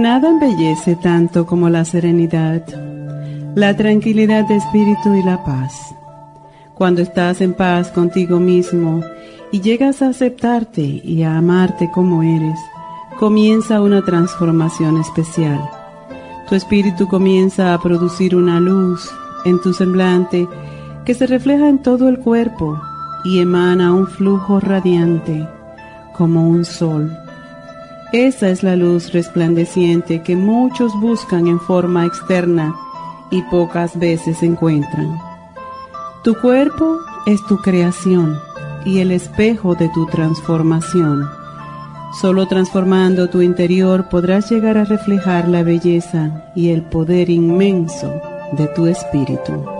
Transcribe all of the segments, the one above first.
Nada embellece tanto como la serenidad, la tranquilidad de espíritu y la paz. Cuando estás en paz contigo mismo y llegas a aceptarte y a amarte como eres, comienza una transformación especial. Tu espíritu comienza a producir una luz en tu semblante que se refleja en todo el cuerpo y emana un flujo radiante como un sol esa es la luz resplandeciente que muchos buscan en forma externa y pocas veces encuentran. Tu cuerpo es tu creación y el espejo de tu transformación. Solo transformando tu interior podrás llegar a reflejar la belleza y el poder inmenso de tu espíritu.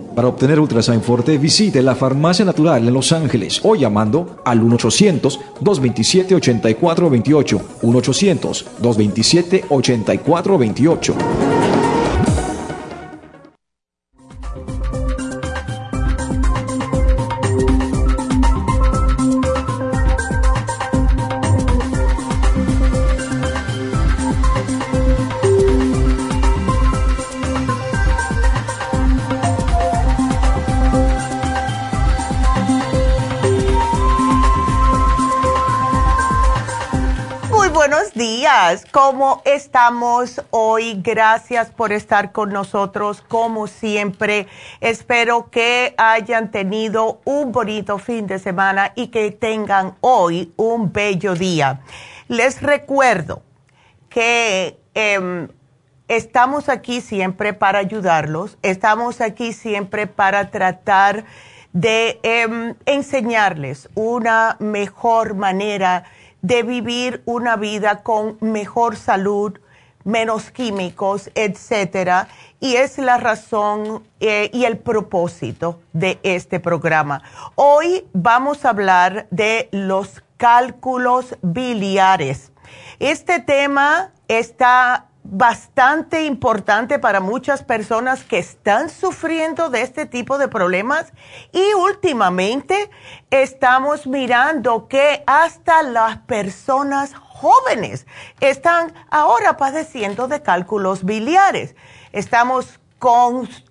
Para obtener Ultrasign Forte, visite la Farmacia Natural en Los Ángeles o llamando al 1-800-227-8428. 1-800-227-8428. ¿Cómo estamos hoy? Gracias por estar con nosotros como siempre. Espero que hayan tenido un bonito fin de semana y que tengan hoy un bello día. Les recuerdo que em, estamos aquí siempre para ayudarlos, estamos aquí siempre para tratar de em, enseñarles una mejor manera de vivir una vida con mejor salud, menos químicos, etcétera, y es la razón eh, y el propósito de este programa. Hoy vamos a hablar de los cálculos biliares. Este tema está bastante importante para muchas personas que están sufriendo de este tipo de problemas y últimamente estamos mirando que hasta las personas jóvenes están ahora padeciendo de cálculos biliares. Estamos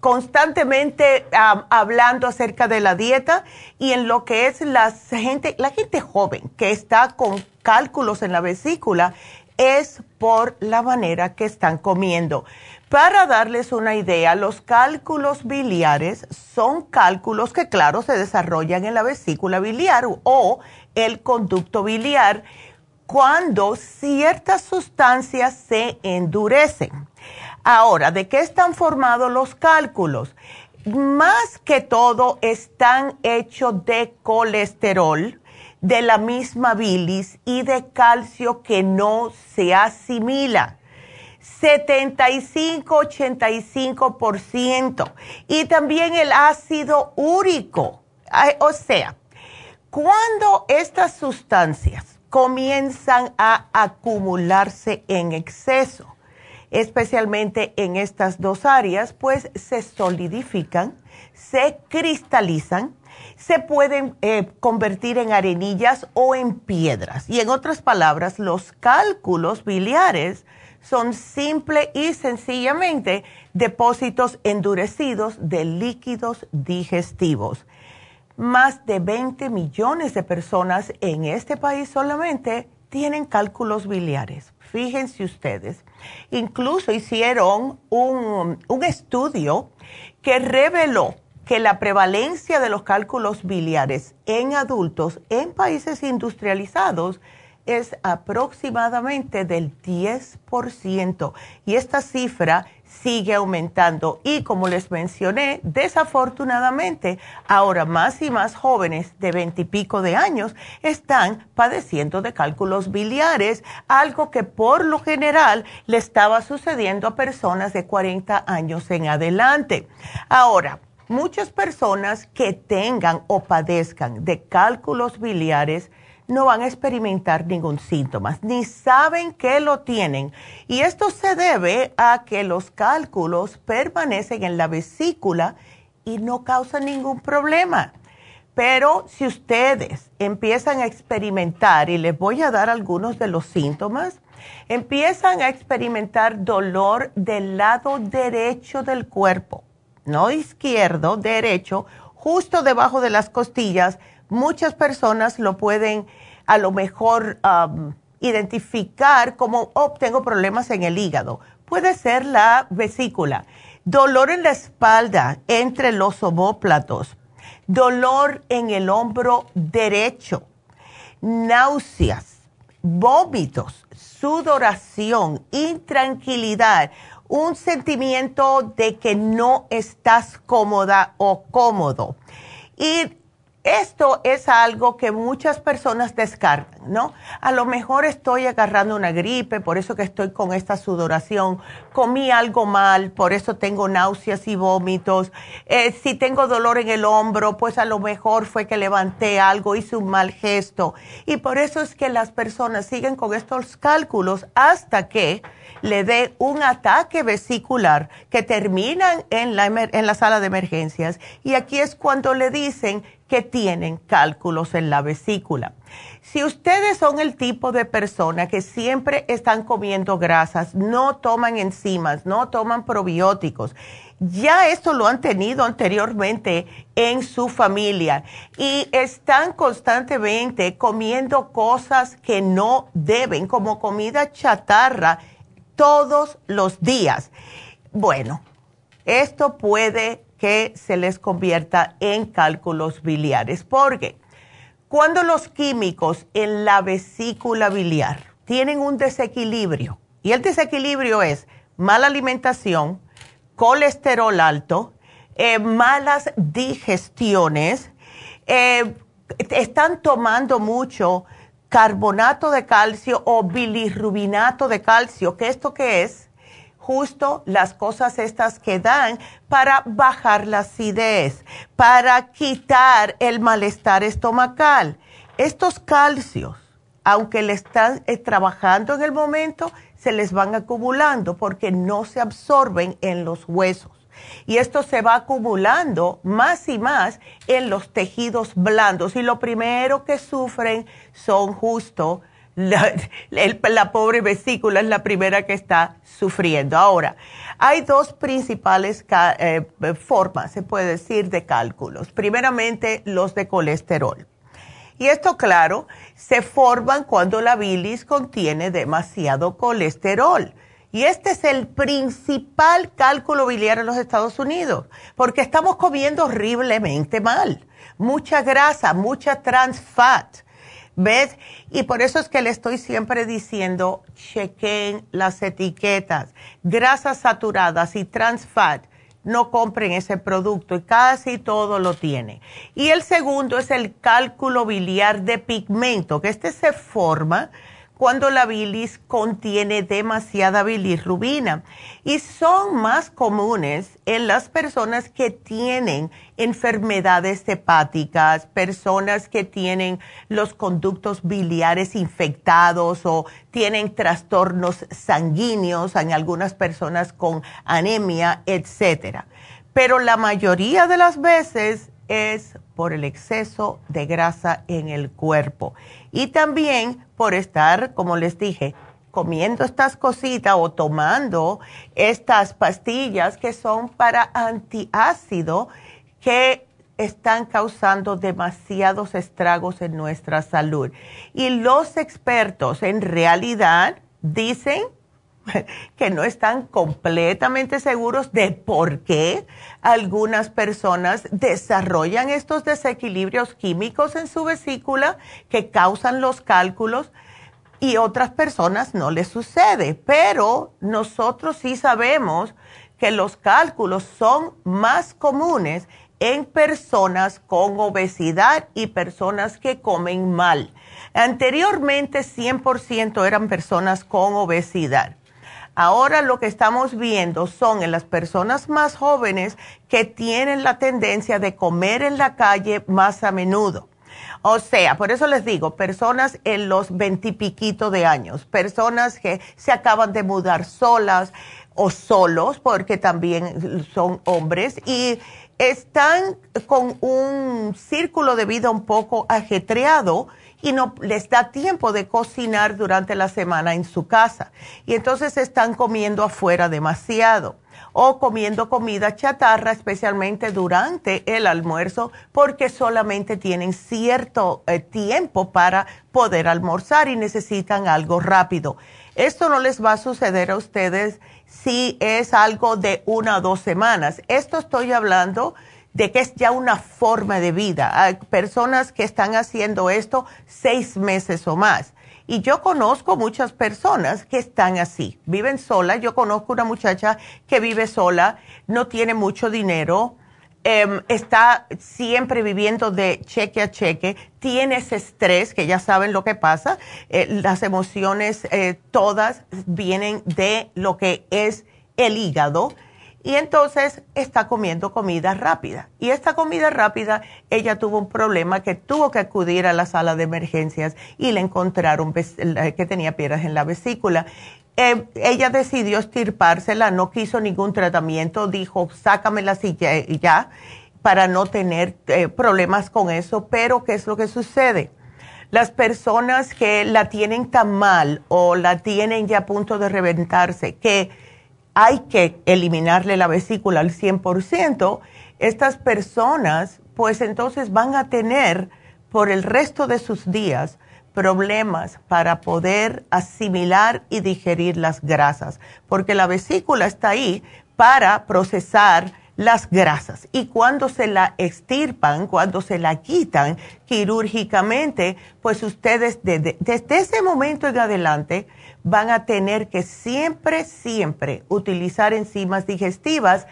constantemente hablando acerca de la dieta y en lo que es la gente, la gente joven que está con cálculos en la vesícula es por la manera que están comiendo. Para darles una idea, los cálculos biliares son cálculos que, claro, se desarrollan en la vesícula biliar o el conducto biliar cuando ciertas sustancias se endurecen. Ahora, ¿de qué están formados los cálculos? Más que todo están hechos de colesterol, de la misma bilis y de calcio que no se asimila. 75-85%. Y también el ácido úrico. O sea, cuando estas sustancias comienzan a acumularse en exceso, especialmente en estas dos áreas, pues se solidifican, se cristalizan, se pueden eh, convertir en arenillas o en piedras. Y en otras palabras, los cálculos biliares son simple y sencillamente depósitos endurecidos de líquidos digestivos. Más de 20 millones de personas en este país solamente tienen cálculos biliares. Fíjense ustedes. Incluso hicieron un, un estudio que reveló que la prevalencia de los cálculos biliares en adultos en países industrializados es aproximadamente del 10% y esta cifra sigue aumentando y como les mencioné, desafortunadamente ahora más y más jóvenes de 20 y pico de años están padeciendo de cálculos biliares, algo que por lo general le estaba sucediendo a personas de 40 años en adelante. Ahora, muchas personas que tengan o padezcan de cálculos biliares no van a experimentar ningún síntoma, ni saben que lo tienen. Y esto se debe a que los cálculos permanecen en la vesícula y no causan ningún problema. Pero si ustedes empiezan a experimentar, y les voy a dar algunos de los síntomas, empiezan a experimentar dolor del lado derecho del cuerpo, no izquierdo, derecho, justo debajo de las costillas, muchas personas lo pueden a lo mejor identificar como, oh, tengo problemas en el hígado. Puede ser la vesícula, dolor en la espalda entre los omóplatos, dolor en el hombro derecho, náuseas, vómitos, sudoración, intranquilidad, un sentimiento de que no estás cómoda o cómodo. Y esto es algo que muchas personas descartan, ¿no? A lo mejor estoy agarrando una gripe, por eso que estoy con esta sudoración, comí algo mal, por eso tengo náuseas y vómitos, eh, si tengo dolor en el hombro, pues a lo mejor fue que levanté algo, hice un mal gesto. Y por eso es que las personas siguen con estos cálculos hasta que le dé un ataque vesicular que terminan en la, en la sala de emergencias. Y aquí es cuando le dicen que tienen cálculos en la vesícula. Si ustedes son el tipo de persona que siempre están comiendo grasas, no toman enzimas, no toman probióticos, ya esto lo han tenido anteriormente en su familia y están constantemente comiendo cosas que no deben, como comida chatarra, todos los días. Bueno, esto puede que se les convierta en cálculos biliares, porque cuando los químicos en la vesícula biliar tienen un desequilibrio, y el desequilibrio es mala alimentación, colesterol alto, eh, malas digestiones, eh, están tomando mucho carbonato de calcio o bilirrubinato de calcio, que esto qué es? justo las cosas estas que dan para bajar la acidez, para quitar el malestar estomacal. Estos calcios, aunque le están eh, trabajando en el momento, se les van acumulando porque no se absorben en los huesos. Y esto se va acumulando más y más en los tejidos blandos. Y lo primero que sufren son justo la, pobre vesícula es la primera que está sufriendo. Ahora, hay dos principales eh, formas, se puede decir, de cálculos. Primeramente, los de colesterol. Y esto, claro, se forman cuando la bilis contiene demasiado colesterol. Y este es el principal cálculo biliar en los Estados Unidos, porque estamos comiendo horriblemente mal. Mucha grasa, mucha trans fat ¿Ves? Y por eso es que le estoy siempre diciendo, chequen las etiquetas. Grasas saturadas y trans fat, no compren ese producto y casi todo lo tiene. Y el segundo es el cálculo biliar de pigmento, que este se forma cuando la bilis contiene demasiada bilirrubina y son más comunes en las personas que tienen enfermedades hepáticas, personas que tienen los conductos biliares infectados o tienen trastornos sanguíneos, en algunas personas con anemia, etc. Pero la mayoría de las veces es por el exceso de grasa en el cuerpo y también por estar, como les dije, comiendo estas cositas o tomando estas pastillas que son para antiácido que están causando demasiados estragos en nuestra salud. Y los expertos en realidad dicen que no están completamente seguros de por qué algunas personas desarrollan estos desequilibrios químicos en su vesícula que causan los cálculos y otras personas no les sucede. Pero nosotros sí sabemos que los cálculos son más comunes en personas con obesidad y personas que comen mal. Anteriormente 100% eran personas con obesidad Ahora lo que estamos viendo son en las personas más jóvenes que tienen la tendencia de comer en la calle más a menudo. O sea, por eso les digo, personas en los veintipiquito de años, personas que se acaban de mudar solas o solos, porque también son hombres, y están con un círculo de vida un poco ajetreado y no les da tiempo de cocinar durante la semana en su casa. Y entonces están comiendo afuera demasiado o comiendo comida chatarra, especialmente durante el almuerzo, porque solamente tienen cierto eh, tiempo para poder almorzar y necesitan algo rápido. Esto no les va a suceder a ustedes si es algo de una o dos semanas. Esto estoy hablando de que es ya una forma de vida. Hay personas que están haciendo esto seis meses o más. Y yo conozco muchas personas que están así, viven solas. Yo conozco una muchacha que vive sola, no tiene mucho dinero, em, está siempre viviendo de cheque a cheque, tiene ese estrés, que ya saben lo que pasa, eh, las emociones eh, todas vienen de lo que es el hígado y entonces está comiendo comida rápida. Y esta comida rápida, ella tuvo un problema que tuvo que acudir a la sala de emergencias y le encontraron que tenía piedras en la vesícula. Eh, ella decidió estirpársela, no quiso ningún tratamiento, dijo, sácamela así ya, ya para no tener eh, problemas con eso. Pero, ¿qué es lo que sucede? Las personas que la tienen tan mal o la tienen ya a punto de reventarse, que hay que eliminarle la vesícula al 100%, estas personas pues entonces van a tener por el resto de sus días problemas para poder asimilar y digerir las grasas, porque la vesícula está ahí para procesar las grasas. Y cuando se la extirpan, cuando se la quitan quirúrgicamente, pues ustedes desde, desde ese momento en adelante van a tener que siempre, siempre utilizar enzimas digestivas,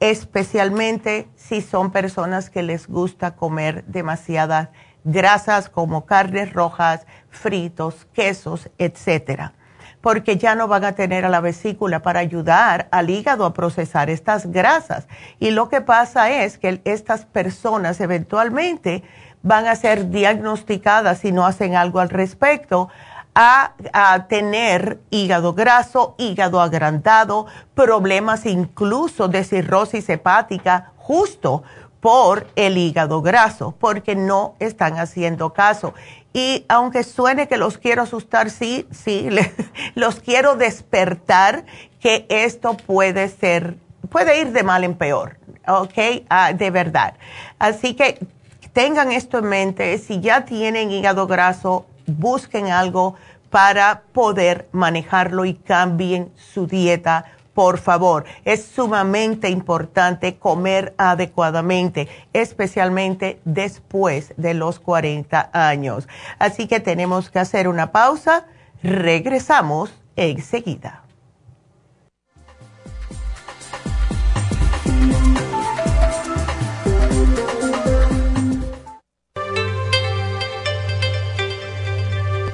especialmente si son personas que les gusta comer demasiadas grasas como carnes rojas, fritos, quesos, etcétera, porque ya no van a tener a la vesícula para ayudar al hígado a procesar estas grasas. Y lo que pasa es que estas personas eventualmente van a ser diagnosticadas si no hacen algo al respecto a, tener hígado graso, hígado agrandado, problemas incluso de cirrosis hepática, justo por el hígado graso, porque no están haciendo caso. Y aunque suene que los quiero asustar, sí, sí, los quiero despertar que esto puede ser, puede ir de mal en peor, ¿ok? Ah, de verdad. Así que tengan esto en mente, si ya tienen hígado graso, busquen algo para poder manejarlo y cambien su dieta, por favor. Es sumamente importante comer adecuadamente, especialmente después de los 40 años. Así que tenemos que hacer una pausa. Regresamos enseguida.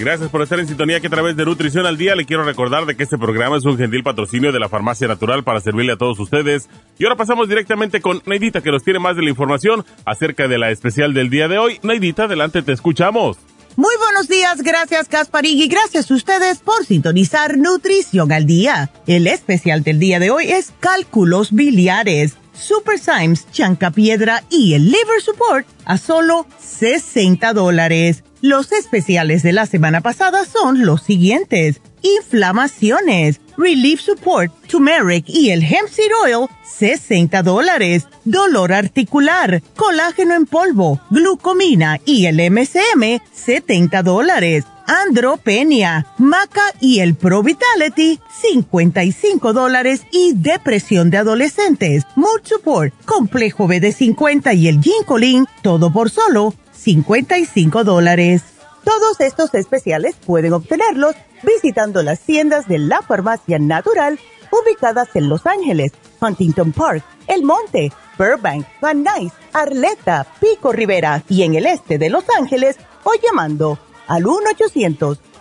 Gracias por estar en sintonía que a través de Nutrición al Día le quiero recordar de que este programa es un gentil patrocinio de la Farmacia Natural para servirle a todos ustedes. Y ahora pasamos directamente con Neidita que nos tiene más de la información acerca de la especial del día de hoy. Neidita, adelante, te escuchamos. Muy buenos días, gracias Gasparín y gracias a ustedes por sintonizar Nutrición al Día. El especial del día de hoy es cálculos biliares, Super Symes, Piedra y el Liver Support a solo 60 dólares. Los especiales de la semana pasada son los siguientes. Inflamaciones, Relief Support, Turmeric y el Hemp Seed Oil, 60 dólares. Dolor articular, colágeno en polvo, glucomina y el MCM, 70 dólares. Andropenia, Maca y el Pro Vitality, 55 dólares. Y depresión de adolescentes, Mood Support, Complejo BD50 y el Ginkolin, todo por solo 55 dólares. Todos estos especiales pueden obtenerlos visitando las tiendas de la farmacia natural ubicadas en Los Ángeles, Huntington Park, El Monte, Burbank, Van Nuys, Arleta, Pico Rivera y en el este de Los Ángeles o llamando al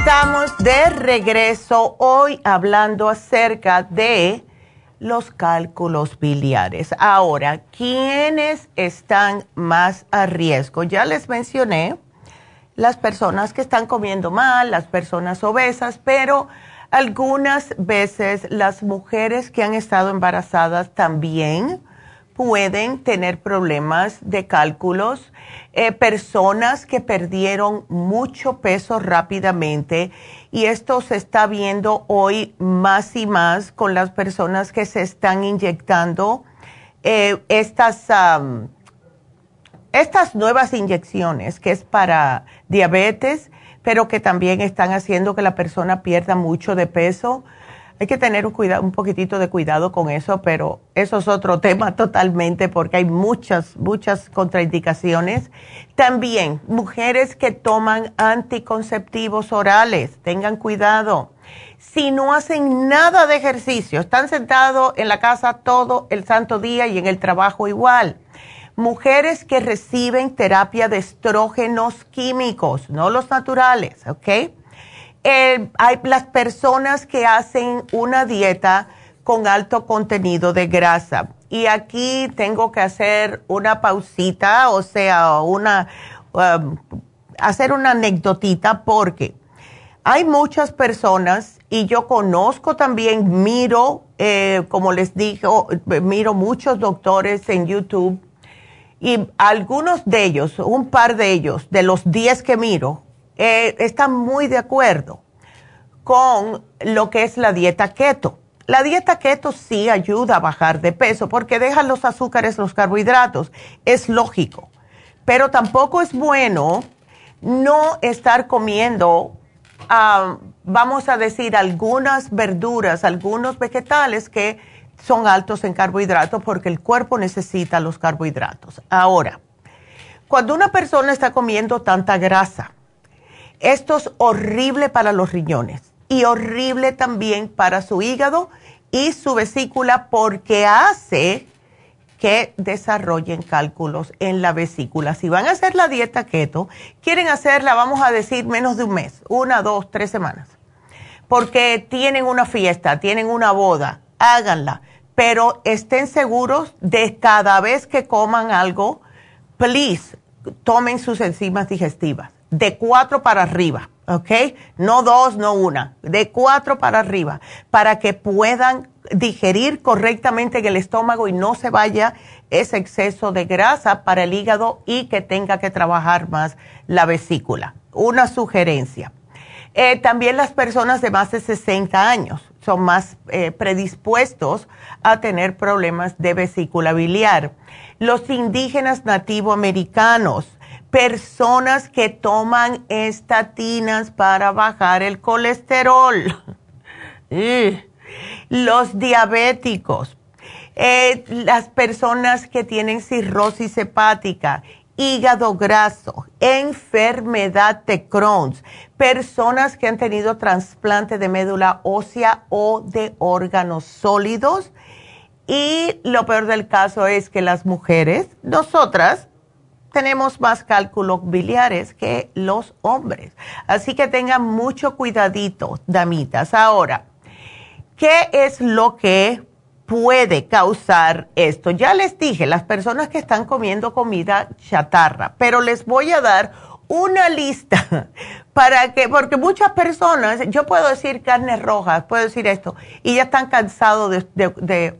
Estamos de regreso hoy hablando acerca de los cálculos biliares. Ahora, ¿quiénes están más a riesgo? Ya les mencioné las personas que están comiendo mal, las personas obesas, pero algunas veces las mujeres que han estado embarazadas también pueden tener problemas de cálculos, eh, personas que perdieron mucho peso rápidamente y esto se está viendo hoy más y más con las personas que se están inyectando eh, estas, estas nuevas inyecciones que es para diabetes, pero que también están haciendo que la persona pierda mucho de peso hay que tener un, poquitito de cuidado con eso, pero eso es otro tema totalmente porque hay muchas, muchas contraindicaciones. También mujeres que toman anticonceptivos orales, tengan cuidado. Si no hacen nada de ejercicio, están sentados en la casa todo el santo día y en el trabajo igual. Mujeres que reciben terapia de estrógenos químicos, no los naturales, ¿ok? Hay las personas que hacen una dieta con alto contenido de grasa. Y aquí tengo que hacer una pausita, o sea, una, um, hacer una anécdotita porque hay muchas personas y yo conozco también, miro, eh, como les digo, miro muchos doctores en YouTube y algunos de ellos, un par de ellos, de los 10 que miro, eh, están muy de acuerdo con lo que es la dieta keto. La dieta keto sí ayuda a bajar de peso porque deja los azúcares, los carbohidratos. Es lógico. Pero tampoco es bueno no estar comiendo, ah, vamos a decir, algunas verduras, algunos vegetales que son altos en carbohidratos porque el cuerpo necesita los carbohidratos. Ahora, cuando una persona está comiendo tanta grasa, esto es horrible para los riñones y horrible también para su hígado y su vesícula porque hace que desarrollen cálculos en la vesícula. Si van a hacer la dieta keto, quieren hacerla, vamos a decir, menos de un mes, una, dos, tres semanas, porque tienen una fiesta, tienen una boda, háganla, pero estén seguros de cada vez que coman algo, please, tomen sus enzimas digestivas, de cuatro para arriba, ¿ok? No dos, no una, de cuatro para arriba, para que puedan digerir correctamente en el estómago y no se vaya ese exceso de grasa para el hígado y que tenga que trabajar más la vesícula. Una sugerencia. Eh, también las personas de más de 60 años son más eh, predispuestos a tener problemas de vesícula biliar. Los indígenas nativoamericanos, personas que toman estatinas para bajar el colesterol. los diabéticos, eh, las personas que tienen cirrosis hepática, hígado graso, enfermedad de Crohn, personas que han tenido trasplante de médula ósea o de órganos sólidos. Y lo peor del caso es que las mujeres, nosotras, tenemos más cálculos biliares que los hombres. Así que tengan mucho cuidadito, damitas. Ahora, ¿Qué es lo que puede causar esto? Ya les dije, las personas que están comiendo comida chatarra, pero les voy a dar una lista para que, porque muchas personas, yo puedo decir carnes rojas, puedo decir esto, y ya están cansados de,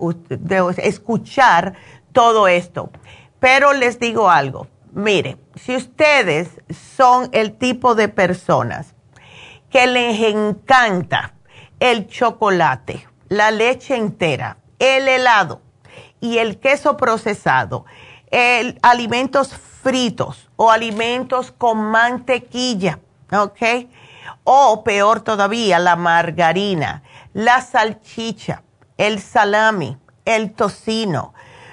escuchar todo esto. Pero les digo algo, mire, si ustedes son el tipo de personas que les encanta el chocolate, la leche entera, el helado y el queso procesado, el, alimentos fritos o alimentos con mantequilla, ¿ok? O peor todavía, la margarina, la salchicha, el salami, el tocino,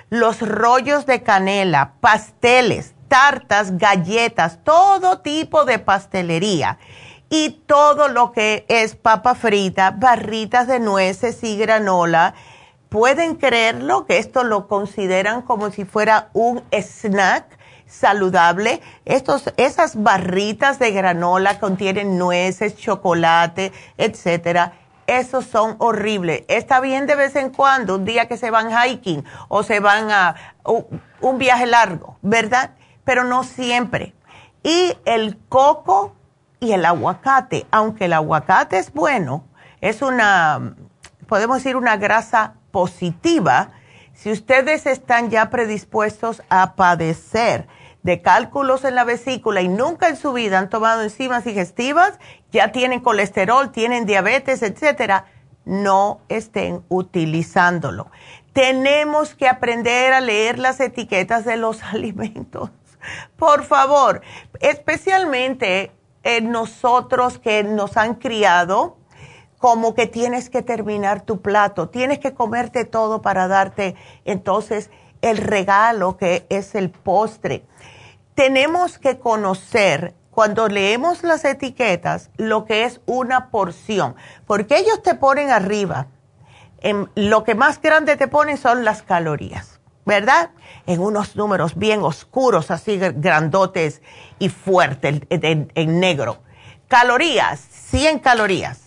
los rollos de canela, pasteles, tartas, galletas, todo tipo de pastelería y todo lo que es papa frita, barritas de nueces y granola. Pueden creerlo que esto lo consideran como si fuera un snack saludable. Estos, esas barritas de granola contienen nueces, chocolate, etcétera. Esos son horribles. Está bien de vez en cuando, un día que se van hiking o se van a un viaje largo, ¿verdad? Pero no siempre. Y el coco y el aguacate, aunque el aguacate es bueno, es una, podemos decir, una grasa positiva, si ustedes están ya predispuestos a padecer de cálculos en la vesícula y nunca en su vida han tomado enzimas digestivas, ya tienen colesterol, tienen diabetes, etcétera, no estén utilizándolo. Tenemos que aprender a leer las etiquetas de los alimentos. Por favor, especialmente nosotros que nos han criado como que tienes que terminar tu plato, tienes que comerte todo para darte entonces el regalo que es el postre. Tenemos que conocer cuando leemos las etiquetas lo que es una porción, porque ellos te ponen arriba, en, lo que más grande te ponen son las calorías, ¿verdad? En unos números bien oscuros, así grandotes y fuertes en, negro. Calorías, 100 calorías.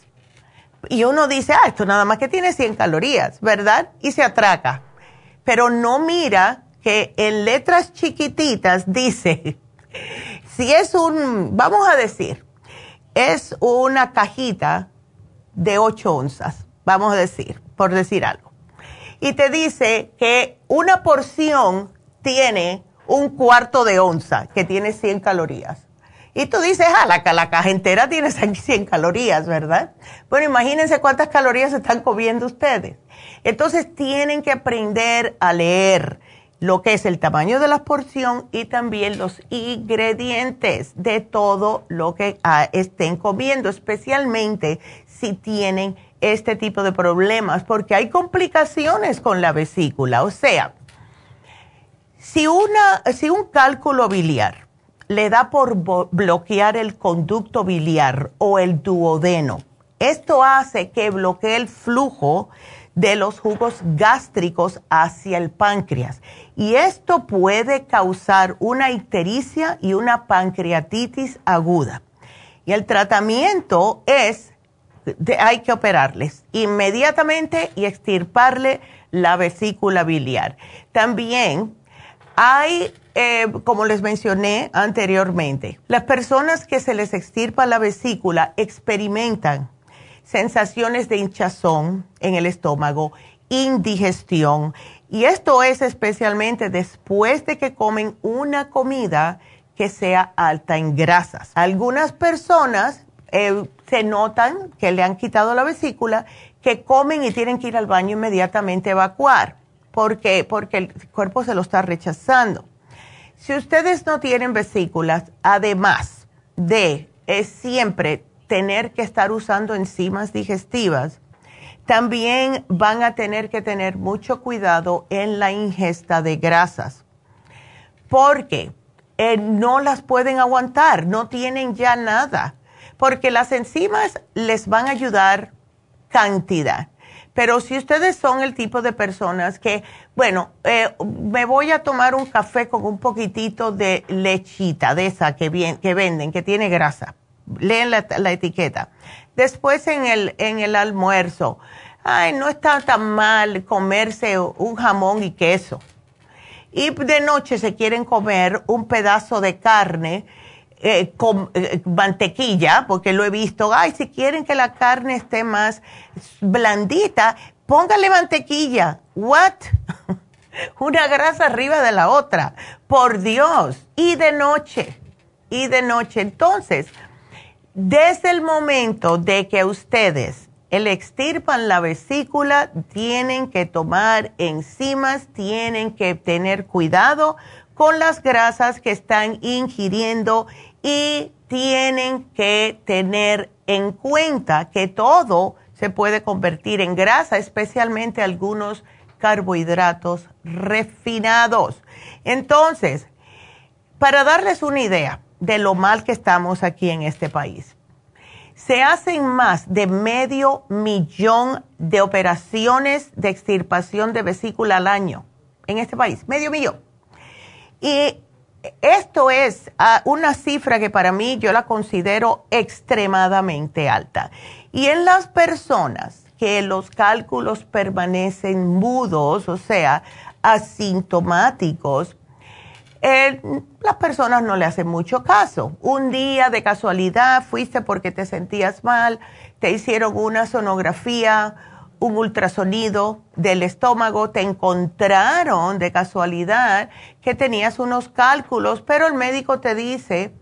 Y uno dice, ah, esto nada más que tiene 100 calorías, ¿verdad? Y se atraca. Pero no mira que en letras chiquititas dice, si es un, vamos a decir, es una cajita de 8 onzas, vamos a decir, por decir algo. Y te dice que una porción tiene un cuarto de onza que tiene 100 calorías. Y tú dices, ah, la, la caja entera tiene 100 calorías, ¿verdad? Bueno, imagínense cuántas calorías están comiendo ustedes. Entonces tienen que aprender a leer lo que es el tamaño de la porción y también los ingredientes de todo lo que ah, estén comiendo, especialmente si tienen este tipo de problemas, porque hay complicaciones con la vesícula. O sea, si, una, si un cálculo biliar le da por bloquear el conducto biliar o el duodeno, esto hace que bloquee el flujo de los jugos gástricos hacia el páncreas. Y esto puede causar una ictericia y una pancreatitis aguda. Y el tratamiento es, hay que operarles inmediatamente y extirparle la vesícula biliar. También hay, eh, como les mencioné anteriormente, las personas que se les extirpa la vesícula experimentan sensaciones de hinchazón en el estómago, indigestión, y esto es especialmente después de que comen una comida que sea alta en grasas. Algunas personas eh, se notan que le han quitado la vesícula, que comen y tienen que ir al baño inmediatamente a evacuar. ¿Por qué? Porque el cuerpo se lo está rechazando. Si ustedes no tienen vesículas, además de siempre tener que estar usando enzimas digestivas, también van a tener que tener mucho cuidado en la ingesta de grasas, porque eh, no las pueden aguantar, no tienen ya nada, porque las enzimas les van a ayudar cantidad. Pero si ustedes son el tipo de personas que, bueno, eh, me voy a tomar un café con un poquitito de lechita, de esa que, que venden, que tiene grasa, leen la, la, etiqueta. Después en el, en el almuerzo, ay, no está tan mal comerse un jamón y queso. Y de noche se quieren comer un pedazo de carne eh, con eh, mantequilla, porque lo he visto, ay, si quieren que la carne esté más blandita, póngale mantequilla. ¿What? Una grasa arriba de la otra. Por Dios. Y de noche. Y de noche. Entonces, desde el momento de que ustedes el extirpan la vesícula, tienen que tomar enzimas, tienen que tener cuidado con las grasas que están ingiriendo y tienen que tener en cuenta que todo se puede convertir en grasa, especialmente algunos carbohidratos refinados. Entonces, para darles una idea de lo mal que estamos aquí en este país, se hacen más de medio millón de operaciones de extirpación de vesícula al año en este país, medio millón. Y esto es ah, una cifra que para mí yo la considero extremadamente alta. Y en las personas que los cálculos permanecen mudos, o sea, asintomáticos, las personas no le hacen mucho caso. Un día de casualidad fuiste porque te sentías mal, te hicieron una sonografía, un ultrasonido del estómago, te encontraron de casualidad que tenías unos cálculos, pero el médico te dice,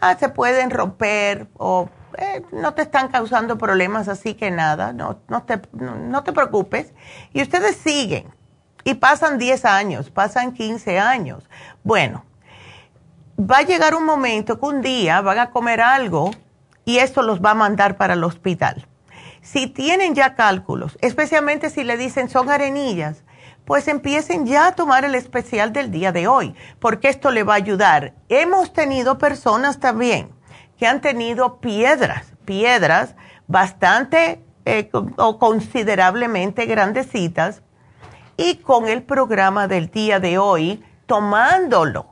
ah, se pueden romper o eh, no te están causando problemas, así que nada, no, no, te, no, te preocupes. Y ustedes siguen y pasan 10 años, pasan 15 años. Bueno, va a llegar un momento que un día van a comer algo y esto los va a mandar para el hospital si tienen ya cálculos, especialmente si le dicen son arenillas, pues empiecen ya a tomar el especial del día de hoy, porque esto le va a ayudar. Hemos tenido personas también que han tenido piedras, piedras bastante eh, o considerablemente grandecitas, y con el programa del día de hoy, tomándolo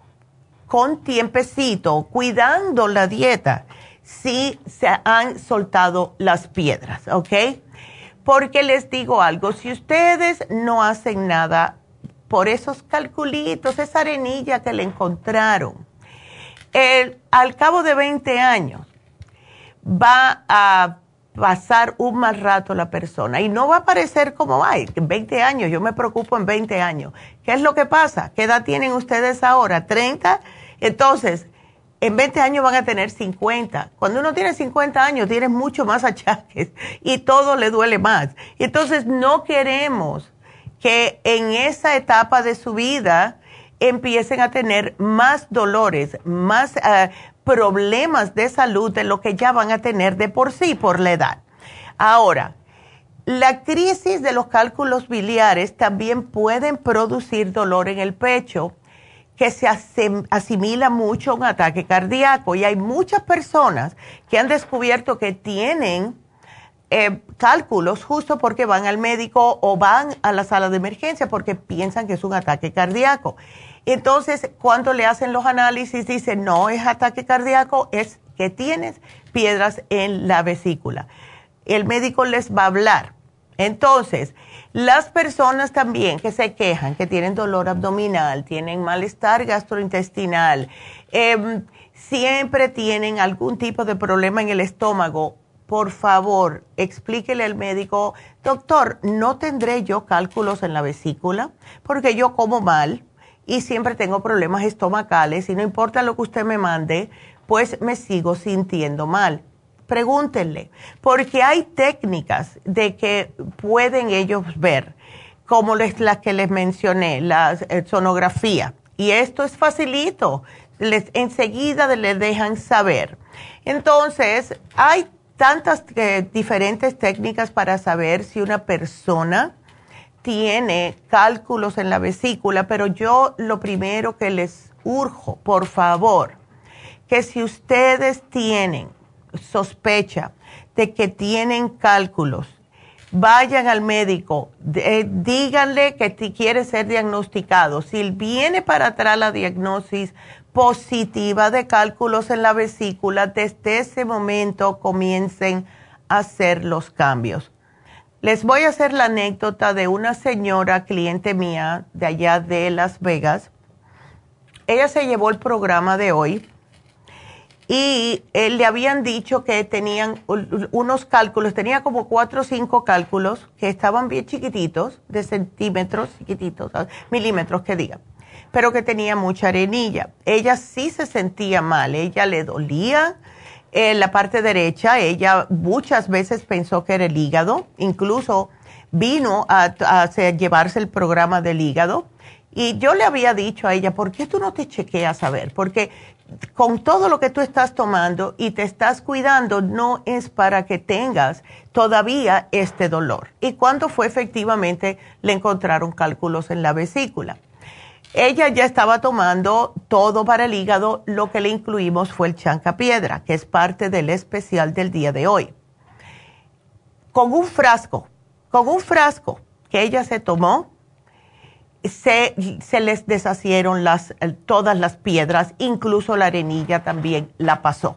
con tiempecito, cuidando la dieta, si se han soltado las piedras, ¿ok? Porque les digo algo, si ustedes no hacen nada por esos calculitos, esa arenilla que le encontraron, al cabo de 20 años va a pasar un mal rato la persona y no va a parecer como, ay, en 20 años, yo me preocupo en 20 años. ¿Qué es lo que pasa? ¿Qué edad tienen ustedes ahora? ¿30? Entonces, en 20 años van a tener 50. Cuando uno tiene 50 años, tiene mucho más achaques y todo le duele más. Entonces no queremos que en esa etapa de su vida empiecen a tener más dolores, más eh, problemas de salud de lo que ya van a tener de por sí por la edad. Ahora, la crisis de los cálculos biliares también pueden producir dolor en el pecho que se asimila mucho a un ataque cardíaco y hay muchas personas que han descubierto que tienen eh, cálculos justo porque van al médico o van a la sala de emergencia porque piensan que es un ataque cardíaco. Entonces, cuando le hacen los análisis, dicen, no es ataque cardíaco, es que tienes piedras en la vesícula. El médico les va a hablar. Entonces, las personas también que se quejan, que tienen dolor abdominal, tienen malestar gastrointestinal, em, siempre tienen algún tipo de problema en el estómago, por favor, explíquele al médico, doctor, ¿no tendré yo cálculos en la vesícula? Porque yo como mal y siempre tengo problemas estomacales y no importa lo que usted me mande, pues me sigo sintiendo mal. Pregúntenle, porque hay técnicas de que pueden ellos ver, como las que les mencioné, la eh, sonografía. Y esto es facilito, les, enseguida les dejan saber. Entonces, hay tantas eh, diferentes técnicas para saber si una persona tiene cálculos en la vesícula, pero yo lo primero que les urjo, por favor, que si ustedes tienen sospecha de que tienen cálculos, vayan al médico, eh, díganle que quiere ser diagnosticado. Si viene para atrás la diagnosis positiva de cálculos en la vesícula, desde ese momento comiencen a hacer los cambios. Les voy a hacer la anécdota de una señora cliente mía de allá de Las Vegas. Ella se llevó el programa de hoy y eh, le habían dicho que tenían unos cálculos, tenía como cuatro o cinco cálculos que estaban bien chiquititos, de centímetros, chiquititos, milímetros que diga, pero que tenía mucha arenilla. Ella sí se sentía mal, ella le dolía en la parte derecha, ella muchas veces pensó que era el hígado, incluso vino a, llevarse el programa del hígado. Y yo le había dicho a ella, ¿por qué tú no te chequeas a ver? Porque con todo lo que tú estás tomando y te estás cuidando, no es para que tengas todavía este dolor. Y cuando fue efectivamente, le encontraron cálculos en la vesícula. Ella ya estaba tomando todo para el hígado, lo que le incluimos fue el chanca piedra, que es parte del especial del día de hoy. Con un frasco, con un frasco que ella se tomó, se, se les deshacieron las, todas las piedras, incluso la arenilla también la pasó.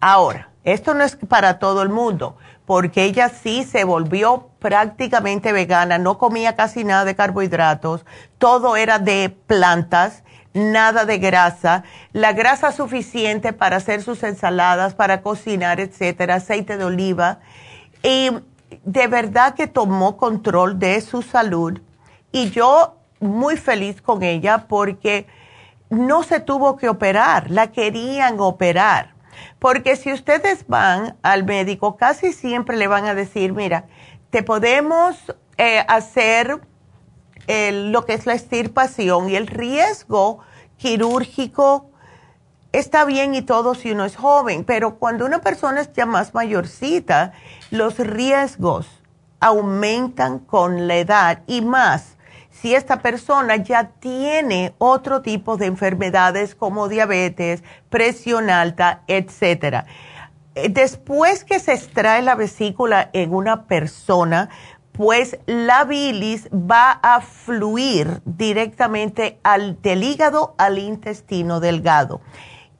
Ahora, esto no es para todo el mundo porque ella sí se volvió prácticamente vegana, no comía casi nada de carbohidratos, todo era de plantas, nada de grasa, la grasa suficiente para hacer sus ensaladas, para cocinar, etcétera, aceite de oliva. Y de verdad que tomó control de su salud y yo muy feliz con ella porque no se tuvo que operar, la querían operar. Porque si ustedes van al médico, casi siempre le van a decir, mira, te podemos eh, hacer lo que es la extirpación y el riesgo quirúrgico está bien y todo si uno es joven, pero cuando una persona es ya más mayorcita, los riesgos aumentan con la edad y más si esta persona ya tiene otro tipo de enfermedades como diabetes, presión alta, etcétera. Eh, después que se extrae la vesícula en una persona, pues la bilis va a fluir directamente del hígado al intestino delgado.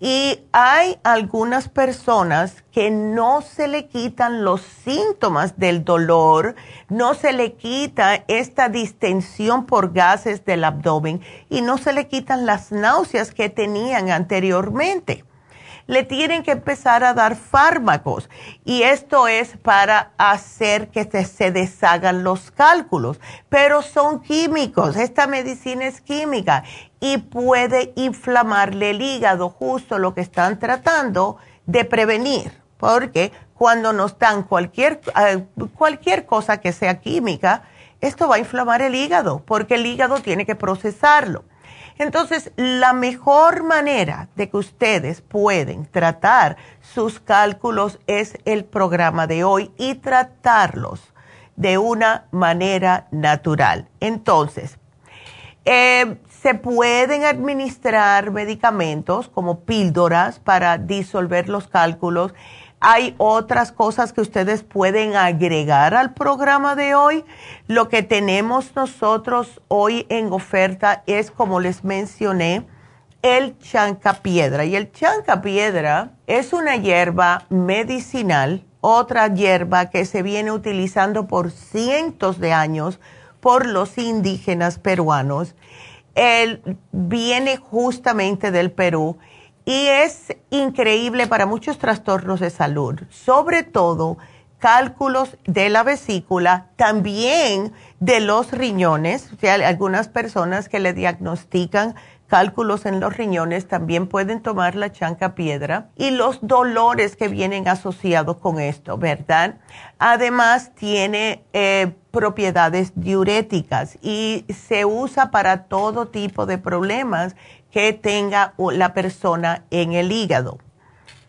Y hay algunas personas que no se le quitan los síntomas del dolor, no se le quita esta distensión por gases del abdomen y no se le quitan las náuseas que tenían anteriormente. Le tienen que empezar a dar fármacos y esto es para hacer que se, deshagan los cálculos, pero son químicos, esta medicina es química y puede inflamarle el hígado, justo lo que están tratando de prevenir, porque cuando nos dan cualquier, eh, cualquier cosa que sea química, esto va a inflamar el hígado, porque el hígado tiene que procesarlo. Entonces, la mejor manera de que ustedes pueden tratar sus cálculos es el programa de hoy y tratarlos de una manera natural. Entonces, eh, se pueden administrar medicamentos como píldoras para disolver los cálculos. hay otras cosas que ustedes pueden agregar al programa de hoy. Lo que tenemos nosotros hoy en oferta es, como les mencioné, el chancapiedra. Y el chancapiedra es una hierba medicinal, otra hierba que se viene utilizando por cientos de años por los indígenas peruanos. Él viene justamente del Perú y es increíble para muchos trastornos de salud, sobre todo cálculos de la vesícula, también de los riñones. Algunas personas que le diagnostican cálculos en los riñones también pueden tomar la chanca piedra y los dolores que vienen asociados con esto, ¿verdad? Además tiene eh, propiedades diuréticas y se usa para todo tipo de problemas que tenga la persona en el hígado.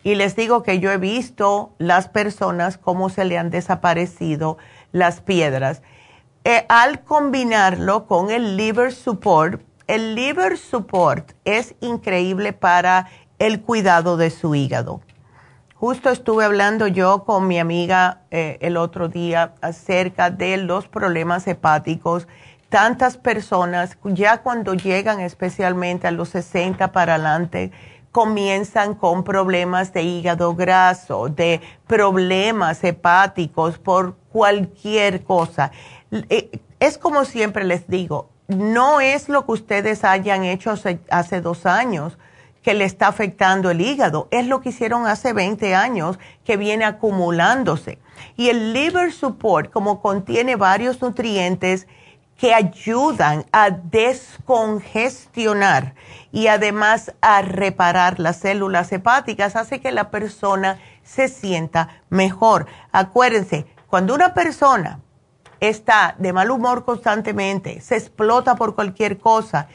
Y les digo que yo he visto las personas cómo se le han desaparecido las piedras. Eh, al combinarlo con el liver support, el liver support es increíble para el cuidado de su hígado. Justo estuve hablando yo con mi amiga eh, el otro día acerca de los problemas hepáticos tantas personas, ya cuando llegan especialmente a los 60 para adelante, comienzan con problemas de hígado graso, de problemas hepáticos por cualquier cosa. Eh, es como siempre les digo, no es lo que ustedes hayan hecho hace, dos años que le está afectando el hígado, es lo que hicieron hace 20 años que viene acumulándose. Y el liver support, como contiene varios nutrientes, que ayudan a descongestionar y además a reparar las células hepáticas, hace que la persona se sienta mejor. Acuérdense, cuando una persona está de mal humor constantemente, se explota por cualquier cosa,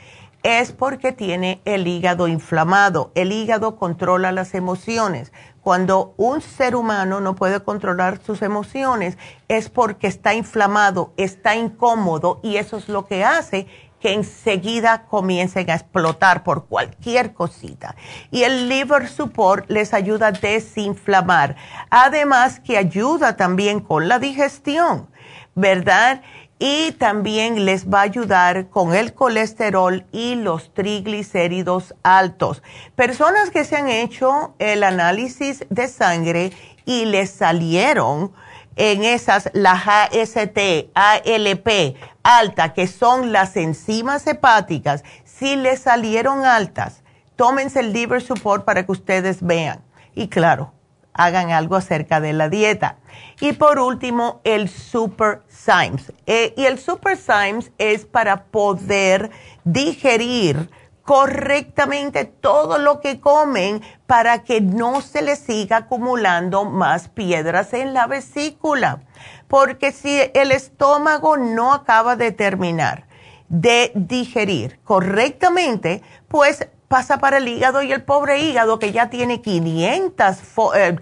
es porque tiene el hígado inflamado. El hígado controla las emociones. Cuando un ser humano no puede controlar sus emociones es porque está inflamado, está incómodo y eso es lo que hace que enseguida comiencen a explotar por cualquier cosita. Y el liver support les ayuda a desinflamar. Además que ayuda también con la digestión, ¿verdad? y también les va a ayudar con el colesterol y los triglicéridos altos. Personas que se han hecho el análisis de sangre y les salieron en esas, las AST, ALP alta, que son las enzimas hepáticas, si les salieron altas, tómense el liver support para que ustedes vean. Y claro, hagan algo acerca de la dieta. Y por último, el Super Symes. Eh, y el Super Symes es para poder digerir correctamente todo lo que comen para que no se les siga acumulando más piedras en la vesícula. Porque si el estómago no acaba de terminar de digerir correctamente, pues pasa para el hígado y el pobre hígado que ya tiene 500 eh,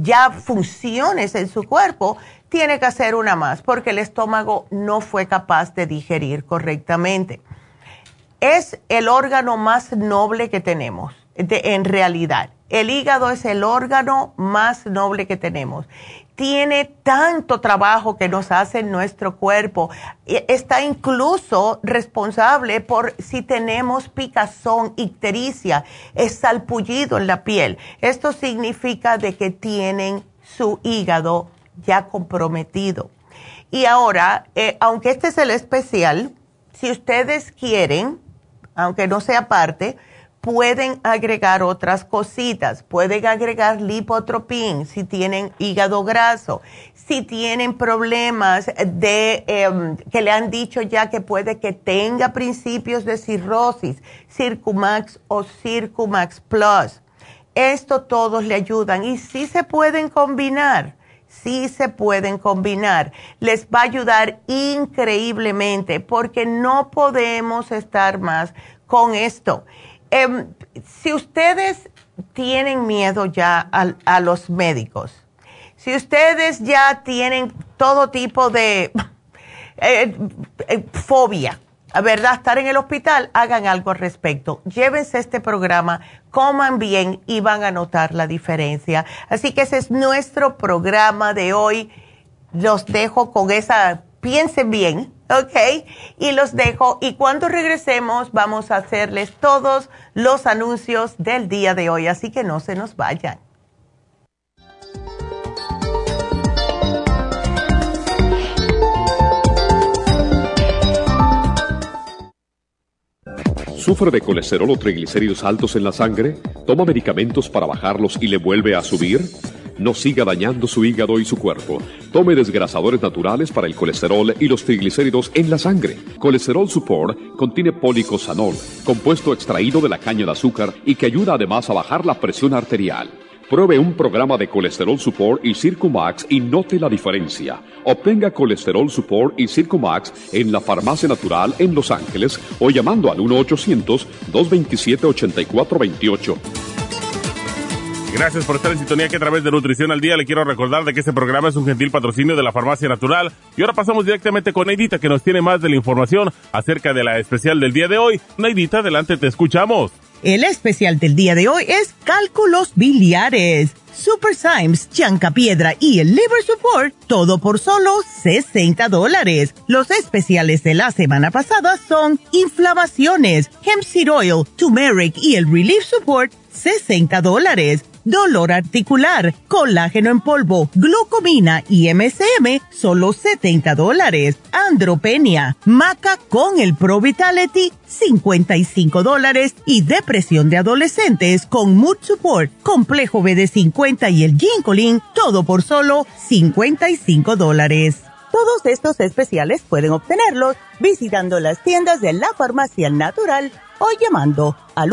ya funciones en su cuerpo, tiene que hacer una más porque el estómago no fue capaz de digerir correctamente. Es el órgano más noble que tenemos, en realidad. El hígado es el órgano más noble que tenemos tiene tanto trabajo que nos hace en nuestro cuerpo. E, está incluso responsable por si tenemos picazón, ictericia, es salpullido en la piel. Esto significa de que tienen su hígado ya comprometido. Y ahora, eh, aunque este es el especial, si ustedes quieren, aunque no sea parte, pueden agregar otras cositas. Pueden agregar lipotropín si tienen hígado graso. Si tienen problemas de em, que le han dicho ya que puede que tenga principios de cirrosis, Circumax o Circumax Plus. Esto todos le ayudan y sí se pueden combinar. Sí se pueden combinar. Les va a ayudar increíblemente porque no podemos estar más con esto. Em, si ustedes tienen miedo ya a, los médicos, si ustedes ya tienen todo tipo de eh, eh, fobia verdad, estar en el hospital, hagan algo al respecto. Llévense este programa, coman bien y van a notar la diferencia. Así que ese es nuestro programa de hoy. Los dejo con esa, piensen bien, ¿ok? Y los dejo. Y cuando regresemos vamos a hacerles todos los anuncios del día de hoy. Así que no se nos vayan. ¿Sufre de colesterol o triglicéridos altos en la sangre? ¿Toma medicamentos para bajarlos y le vuelve a subir? No siga dañando su hígado y su cuerpo. Tome desgrasadores naturales para el colesterol y los triglicéridos en la sangre. Colesterol Support contiene policosanol, compuesto extraído de la caña de azúcar y que ayuda además a bajar la presión arterial. Pruebe un programa de Colesterol Support y Circumax y note la diferencia. Obtenga Colesterol Support y Circumax en la Farmacia Natural en Los Ángeles o llamando al 1-800-227-8428. Gracias por estar en sintonía que a través de Nutrición al Día le quiero recordar de que este programa es un gentil patrocinio de la Farmacia Natural. Y ahora pasamos directamente con Neidita que nos tiene más de la información acerca de la especial del día de hoy. Neidita, adelante, te escuchamos. El especial del día de hoy es cálculos biliares, Super Symes, Piedra y el Liver Support, todo por solo 60 dólares. Los especiales de la semana pasada son inflamaciones, hemp seed oil, turmeric y el Relief Support, 60 dólares dolor articular, colágeno en polvo, glucomina y MSM, solo 70 dólares. Andropenia, maca con el Pro Vitality, 55 dólares. Y depresión de adolescentes con Mood Support, complejo BD50 y el Ginkolin, todo por solo 55 dólares. Todos estos especiales pueden obtenerlos visitando las tiendas de la farmacia natural o llamando al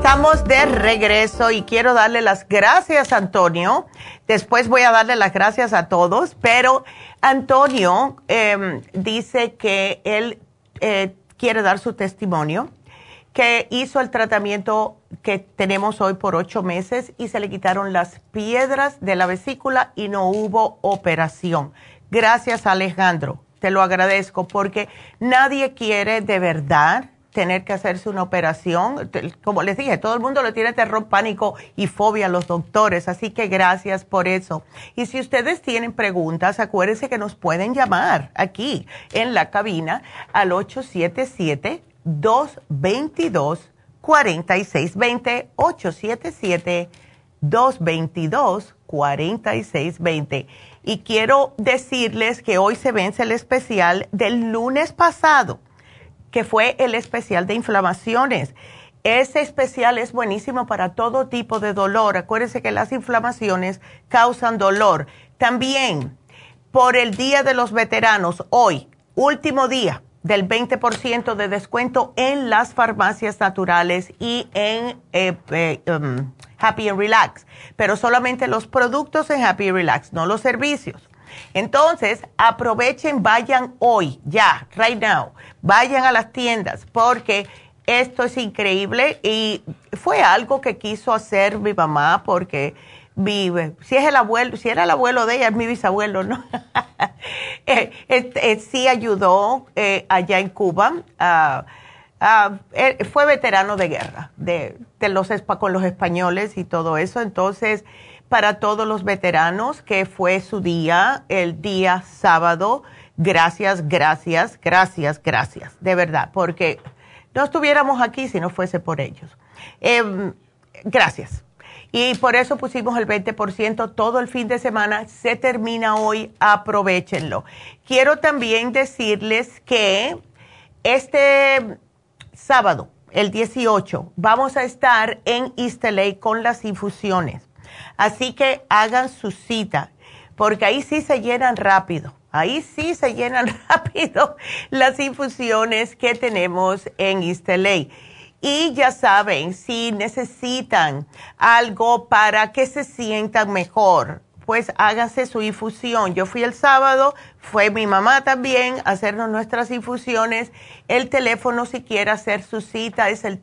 Estamos de regreso y quiero darle las gracias a Antonio. Después voy a darle las gracias a todos, pero Antonio em, dice que él eh, quiere dar su testimonio, que hizo el tratamiento que tenemos hoy por ocho meses y se le quitaron las piedras de la vesícula y no hubo operación. Gracias Alejandro, te lo agradezco porque nadie quiere de verdad tener que hacerse una operación. Como les dije, todo el mundo le tiene terror, pánico y fobia a los doctores, así que gracias por eso. Y si ustedes tienen preguntas, acuérdense que nos pueden llamar aquí en la cabina al 877-222-4620, 877-222-4620. Y quiero decirles que hoy se vence el especial del lunes pasado que fue el especial de inflamaciones. Ese especial es buenísimo para todo tipo de dolor. Acuérdense que las inflamaciones causan dolor. También, por el Día de los Veteranos, hoy, último día del 20% de descuento en las farmacias naturales y en eh, eh, um, Happy and Relax, pero solamente los productos en Happy and Relax, no los servicios. Entonces, aprovechen, vayan hoy, ya, right now, vayan a las tiendas porque esto es increíble y fue algo que quiso hacer mi mamá porque vive, si es el abuelo, si era el abuelo de ella, es mi bisabuelo, ¿no? Eh, eh, sí ayudó eh, allá en Cuba. fue veterano de guerra de, de los, con los españoles y todo eso. Entonces, para todos los veteranos, que fue su día, el día sábado. Gracias, gracias, gracias, gracias, de verdad, porque no estuviéramos aquí si no fuese por ellos. Em, gracias. Y por eso pusimos el 20% todo el fin de semana. Se termina hoy, aprovechenlo. Quiero también decirles que este sábado, el 18, vamos a estar en East con las infusiones. Así que hagan su cita, porque ahí sí se llenan rápido. Ahí sí se llenan rápido las infusiones que tenemos en East Y ya saben, si necesitan algo para que se sientan mejor, pues hágase su infusión. Yo fui el sábado, fue mi mamá también a hacernos nuestras infusiones. El teléfono si quiere hacer su cita es el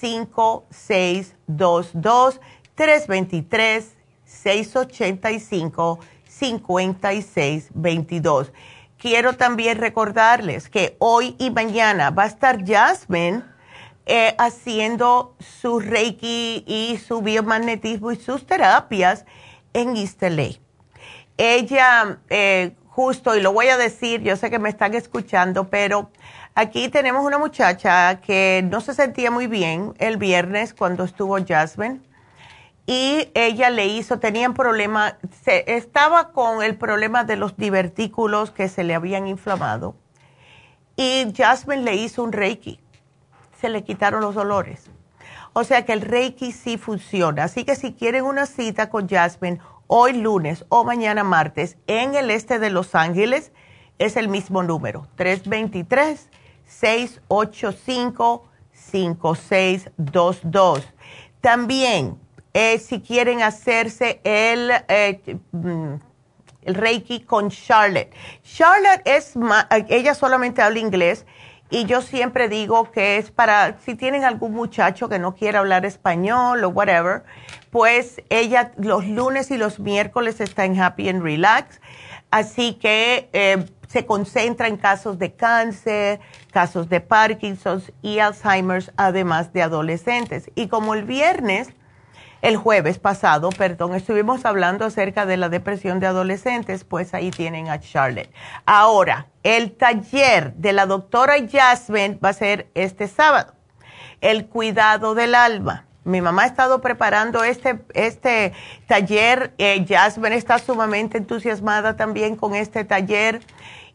323-685-5622. 323-685-5622. Quiero también recordarles que hoy y mañana va a estar Jasmine eh, haciendo su Reiki y su biomagnetismo y sus terapias en East Ella, eh, justo, y lo voy a decir, yo sé que me están escuchando, pero aquí tenemos una muchacha que no se sentía muy bien el viernes cuando estuvo Jasmine y ella le hizo, tenían problema, se, estaba con el problema de los divertículos que se le habían inflamado y Jasmine le hizo un Reiki se le quitaron los dolores. O sea que el Reiki sí funciona. Así que si quieren una cita con Jasmine hoy lunes o mañana martes en el este de Los Ángeles, es el mismo número, 323-685-5622. También, eh, si quieren hacerse el, eh, mm, el Reiki con Charlotte. Charlotte es, ella solamente habla inglés y yo siempre digo que es para, si tienen algún muchacho que no quiere hablar español o whatever, pues ella los lunes y los miércoles está en Happy and Relax. Así que eh, se concentra en casos de cáncer, casos de Parkinson y Alzheimer's, además de adolescentes. Y como el viernes el jueves pasado, perdón, estuvimos hablando acerca de la depresión de adolescentes, pues ahí tienen a Charlotte. Ahora, el taller de la doctora Jasmine va a ser este sábado, el cuidado del alma. Mi mamá ha estado preparando este, este taller, eh, Jasmine está sumamente entusiasmada también con este taller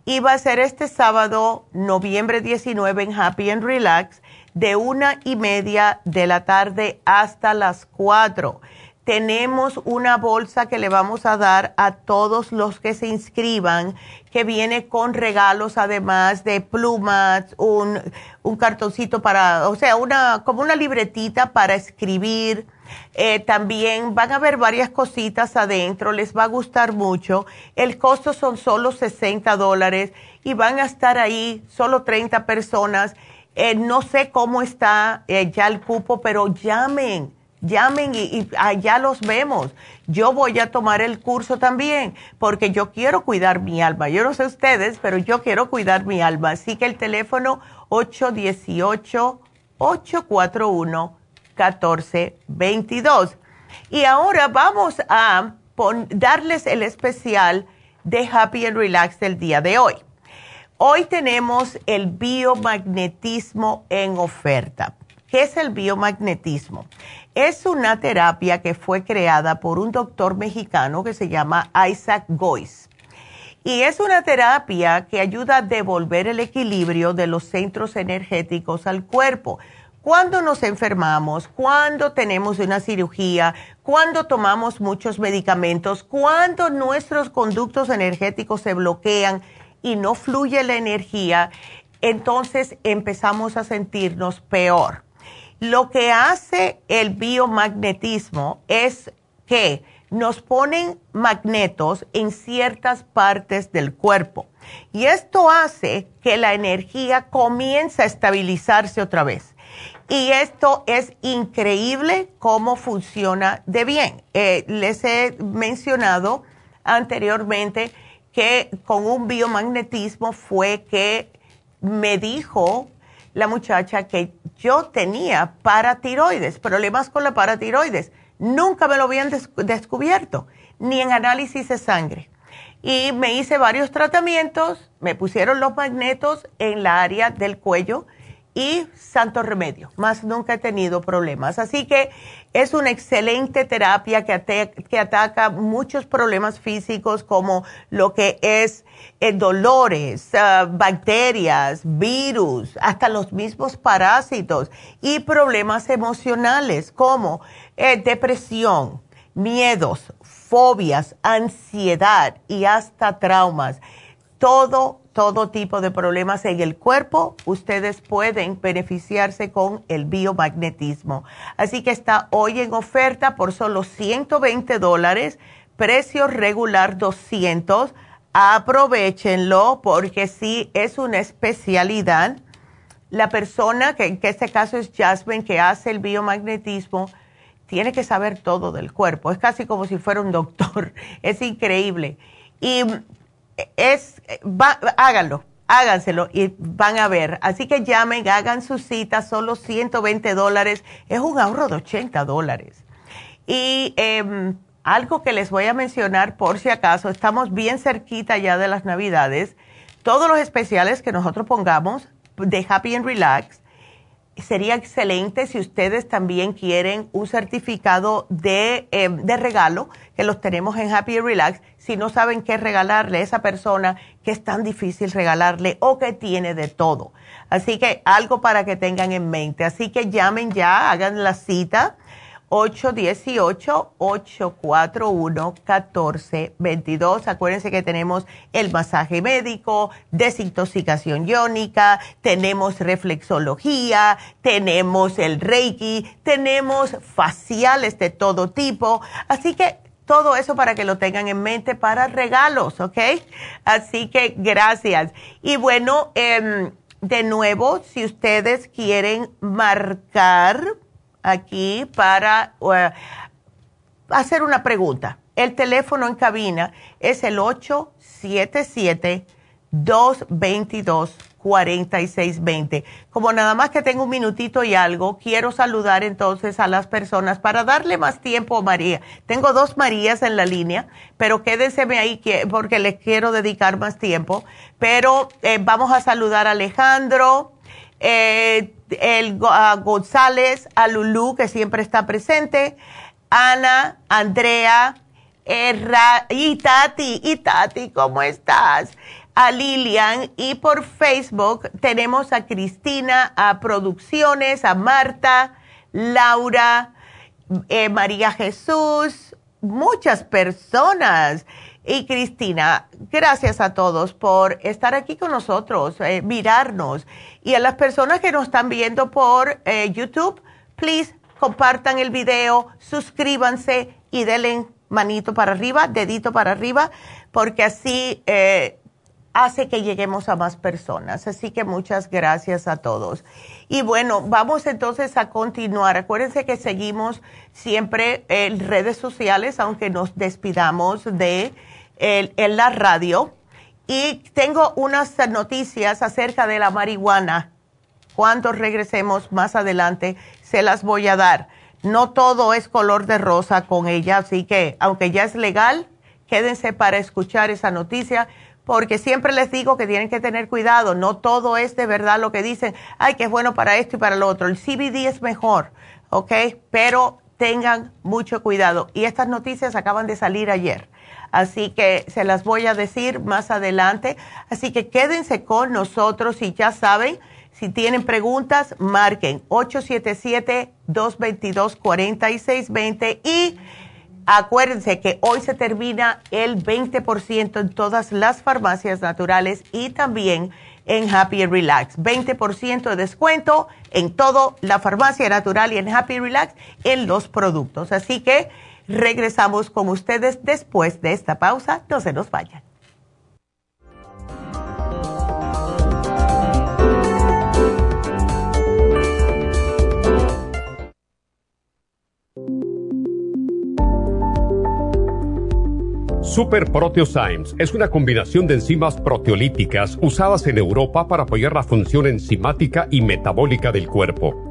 y va a ser este sábado, noviembre 19 en Happy and Relax de una y media de la tarde hasta las cuatro. Tenemos una bolsa que le vamos a dar a todos los que se inscriban, que viene con regalos además de plumas, un, un cartoncito para, o sea, una, como una libretita para escribir. Eh, también van a haber varias cositas adentro, les va a gustar mucho. El costo son solo 60 dólares y van a estar ahí solo 30 personas eh, no sé cómo está eh, ya el cupo, pero llamen, llamen y, allá los vemos. Yo voy a tomar el curso también porque yo quiero cuidar mi alma. Yo no sé ustedes, pero yo quiero cuidar mi alma. Así que el teléfono 818-841-1422. Y ahora vamos a darles el especial de Happy and Relax del día de hoy. Hoy tenemos el biomagnetismo en oferta. ¿Qué es el biomagnetismo? Es una terapia que fue creada por un doctor mexicano que se llama Isaac Gois. Y es una terapia que ayuda a devolver el equilibrio de los centros energéticos al cuerpo. Cuando nos enfermamos, cuando tenemos una cirugía, cuando tomamos muchos medicamentos, cuando nuestros conductos energéticos se bloquean, y no fluye la energía, entonces empezamos a sentirnos peor. Lo que hace el biomagnetismo es que nos ponen magnetos en ciertas partes del cuerpo y esto hace que la energía comience a estabilizarse otra vez. Y esto es increíble cómo funciona de bien. Eh, les he mencionado anteriormente que con un biomagnetismo fue que me dijo la muchacha que yo tenía paratiroides, problemas con la paratiroides. Nunca me lo habían descubierto, ni en análisis de sangre. Y me hice varios tratamientos, me pusieron los magnetos en la área del cuello y santo remedio, más nunca he tenido problemas. Así que es una excelente terapia que, que ataca muchos problemas físicos como lo que es eh, dolores, ah, bacterias, virus, hasta los mismos parásitos y problemas emocionales como eh, depresión, miedos, fobias, ansiedad y hasta traumas. Todo todo tipo de problemas en el cuerpo, ustedes pueden beneficiarse con el biomagnetismo. Así que está hoy en oferta por solo 120 dólares, precio regular 200. Aprovechenlo porque sí es una especialidad. La persona, que en este caso es Jasmine, que hace el biomagnetismo, tiene que saber todo del cuerpo. Es casi como si fuera un doctor. Es increíble. Y es, háganlo, háganselo y van a ver. Así que llamen, hagan su cita, solo 120 dólares. Es un ahorro de 80 dólares. Y em, algo que les voy a mencionar por si acaso, estamos bien cerquita ya de las navidades. Todos los especiales que nosotros pongamos de Happy and Relax sería excelente si ustedes también quieren un certificado de, eh, de, regalo, que los tenemos en Happy Relax, si no saben qué regalarle a esa persona que es tan difícil regalarle o que tiene de todo. Así que algo para que tengan en mente. Así que llamen ya, hagan la cita 818-841-1422. Acuérdense que tenemos el masaje médico, desintoxicación iónica, tenemos reflexología, tenemos el reiki, tenemos faciales de todo tipo. Así que todo eso para que lo tengan en mente para regalos, ¿ok? Así que gracias. Y bueno, em, de nuevo, si ustedes quieren marcar aquí para uh, hacer una pregunta. El teléfono en cabina es el 877-222-4620. Como nada más que tengo un minutito y algo, quiero saludar entonces a las personas para darle más tiempo a María. Tengo dos Marías en la línea, pero quédense ahí porque les quiero dedicar más tiempo. Pero eh, vamos a saludar a Alejandro. Eh, el González, a Lulú, que siempre está presente, Ana, Andrea, Erra, y Tati, y Tati, ¿cómo estás? A Lilian, y por Facebook tenemos a Cristina, a Producciones, a Marta, Laura, eh, María Jesús, muchas personas. Y Cristina, gracias a todos por estar aquí con nosotros, eh, mirarnos. Y a las personas que nos están viendo por eh, YouTube, please compartan el video, suscríbanse y denle manito para arriba, dedito para arriba, porque así eh, hace que lleguemos a más personas. Así que muchas gracias a todos. Y bueno, vamos entonces a continuar. Acuérdense que seguimos siempre en redes sociales, aunque nos despidamos de en la radio y tengo unas noticias acerca de la marihuana. Cuando regresemos más adelante, se las voy a dar. No todo es color de rosa con ella, así que aunque ya es legal, quédense para escuchar esa noticia, porque siempre les digo que tienen que tener cuidado. No todo es de verdad lo que dicen, ay, que es bueno para esto y para lo otro. El CBD es mejor, ¿ok? Pero tengan mucho cuidado. Y estas noticias acaban de salir ayer. Así que se las voy a decir más adelante. Así que quédense con nosotros y ya saben, si tienen preguntas, marquen 877-222-4620 y acuérdense que hoy se termina el 20% en todas las farmacias naturales y también en Happy Relax. 20% de descuento en toda la farmacia natural y en Happy Relax en los productos. Así que Regresamos con ustedes después de esta pausa. No se nos vayan. Super Proteosymes es una combinación de enzimas proteolíticas usadas en Europa para apoyar la función enzimática y metabólica del cuerpo.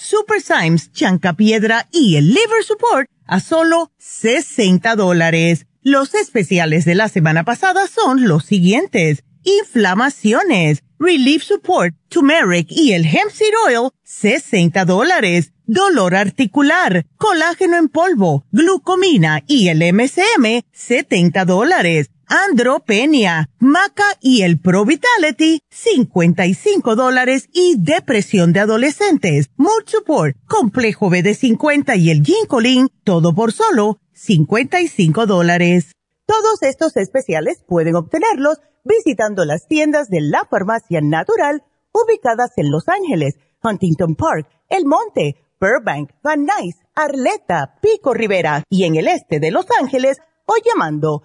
Super Symes, Chancapiedra y el Liver Support a solo 60 dólares. Los especiales de la semana pasada son los siguientes. Inflamaciones, Relief Support, Turmeric y el Hemp Seed Oil, 60 dólares. Dolor articular, colágeno en polvo, glucomina y el MCM, 70 dólares. Andropenia, Maca y el Pro Vitality, 55 dólares y depresión de adolescentes, Mood Support, Complejo BD50 y el Ginkolin, todo por solo 55 dólares. Todos estos especiales pueden obtenerlos visitando las tiendas de la farmacia natural ubicadas en Los Ángeles, Huntington Park, El Monte, Burbank, Van Nuys, Arleta, Pico Rivera y en el este de Los Ángeles o llamando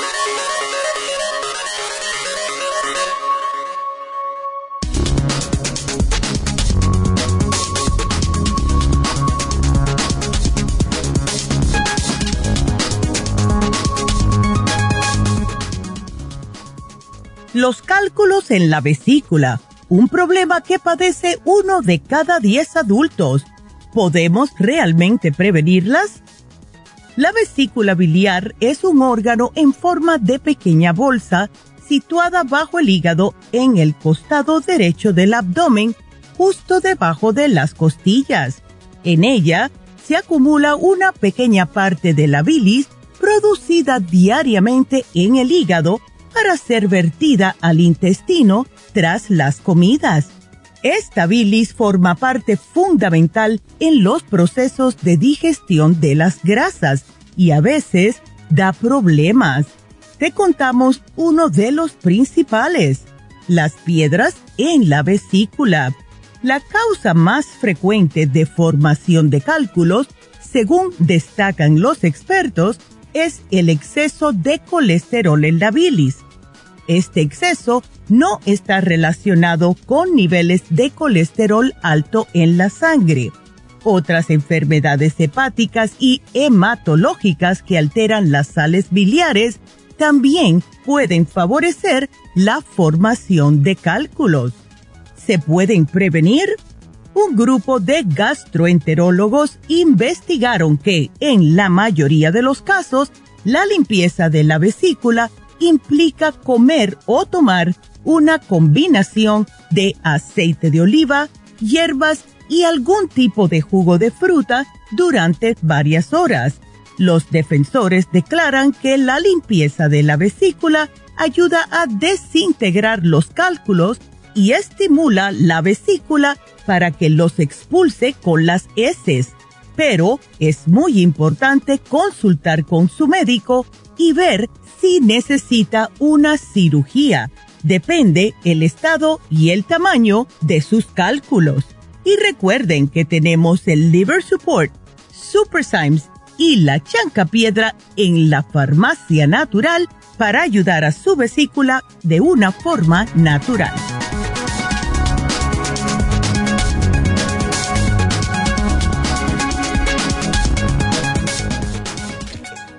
Los cálculos en la vesícula un problema que padece uno de cada diez adultos. ¿Podemos realmente prevenirlas? La vesícula biliar es un órgano en forma de pequeña bolsa situada bajo el hígado en el costado derecho del abdomen, justo debajo de las costillas. En ella se acumula una pequeña parte de la bilis producida diariamente en el hígado para ser vertida al intestino tras las comidas. Esta bilis forma parte fundamental en los procesos de digestión de las grasas y a veces da problemas. Te contamos uno de los principales, las piedras en la vesícula. La causa más frecuente de formación de cálculos, según destacan los expertos, es el exceso de colesterol en la bilis. Este exceso no está relacionado con niveles de colesterol alto en la sangre. Otras enfermedades hepáticas y hematológicas que alteran las sales biliares también pueden favorecer la formación de cálculos. ¿Se pueden prevenir? Un grupo de gastroenterólogos investigaron que, en la mayoría de los casos, la limpieza de la vesícula implica comer o tomar una combinación de aceite de oliva, hierbas y algún tipo de jugo de fruta durante varias horas. Los defensores declaran que la limpieza de la vesícula ayuda a desintegrar los cálculos y estimula la vesícula para que los expulse con las heces. Pero es muy importante consultar con su médico y ver si necesita una cirugía. Depende el estado y el tamaño de sus cálculos. Y recuerden que tenemos el Liver Support, Super Symes y la Chanca Piedra en la farmacia natural para ayudar a su vesícula de una forma natural.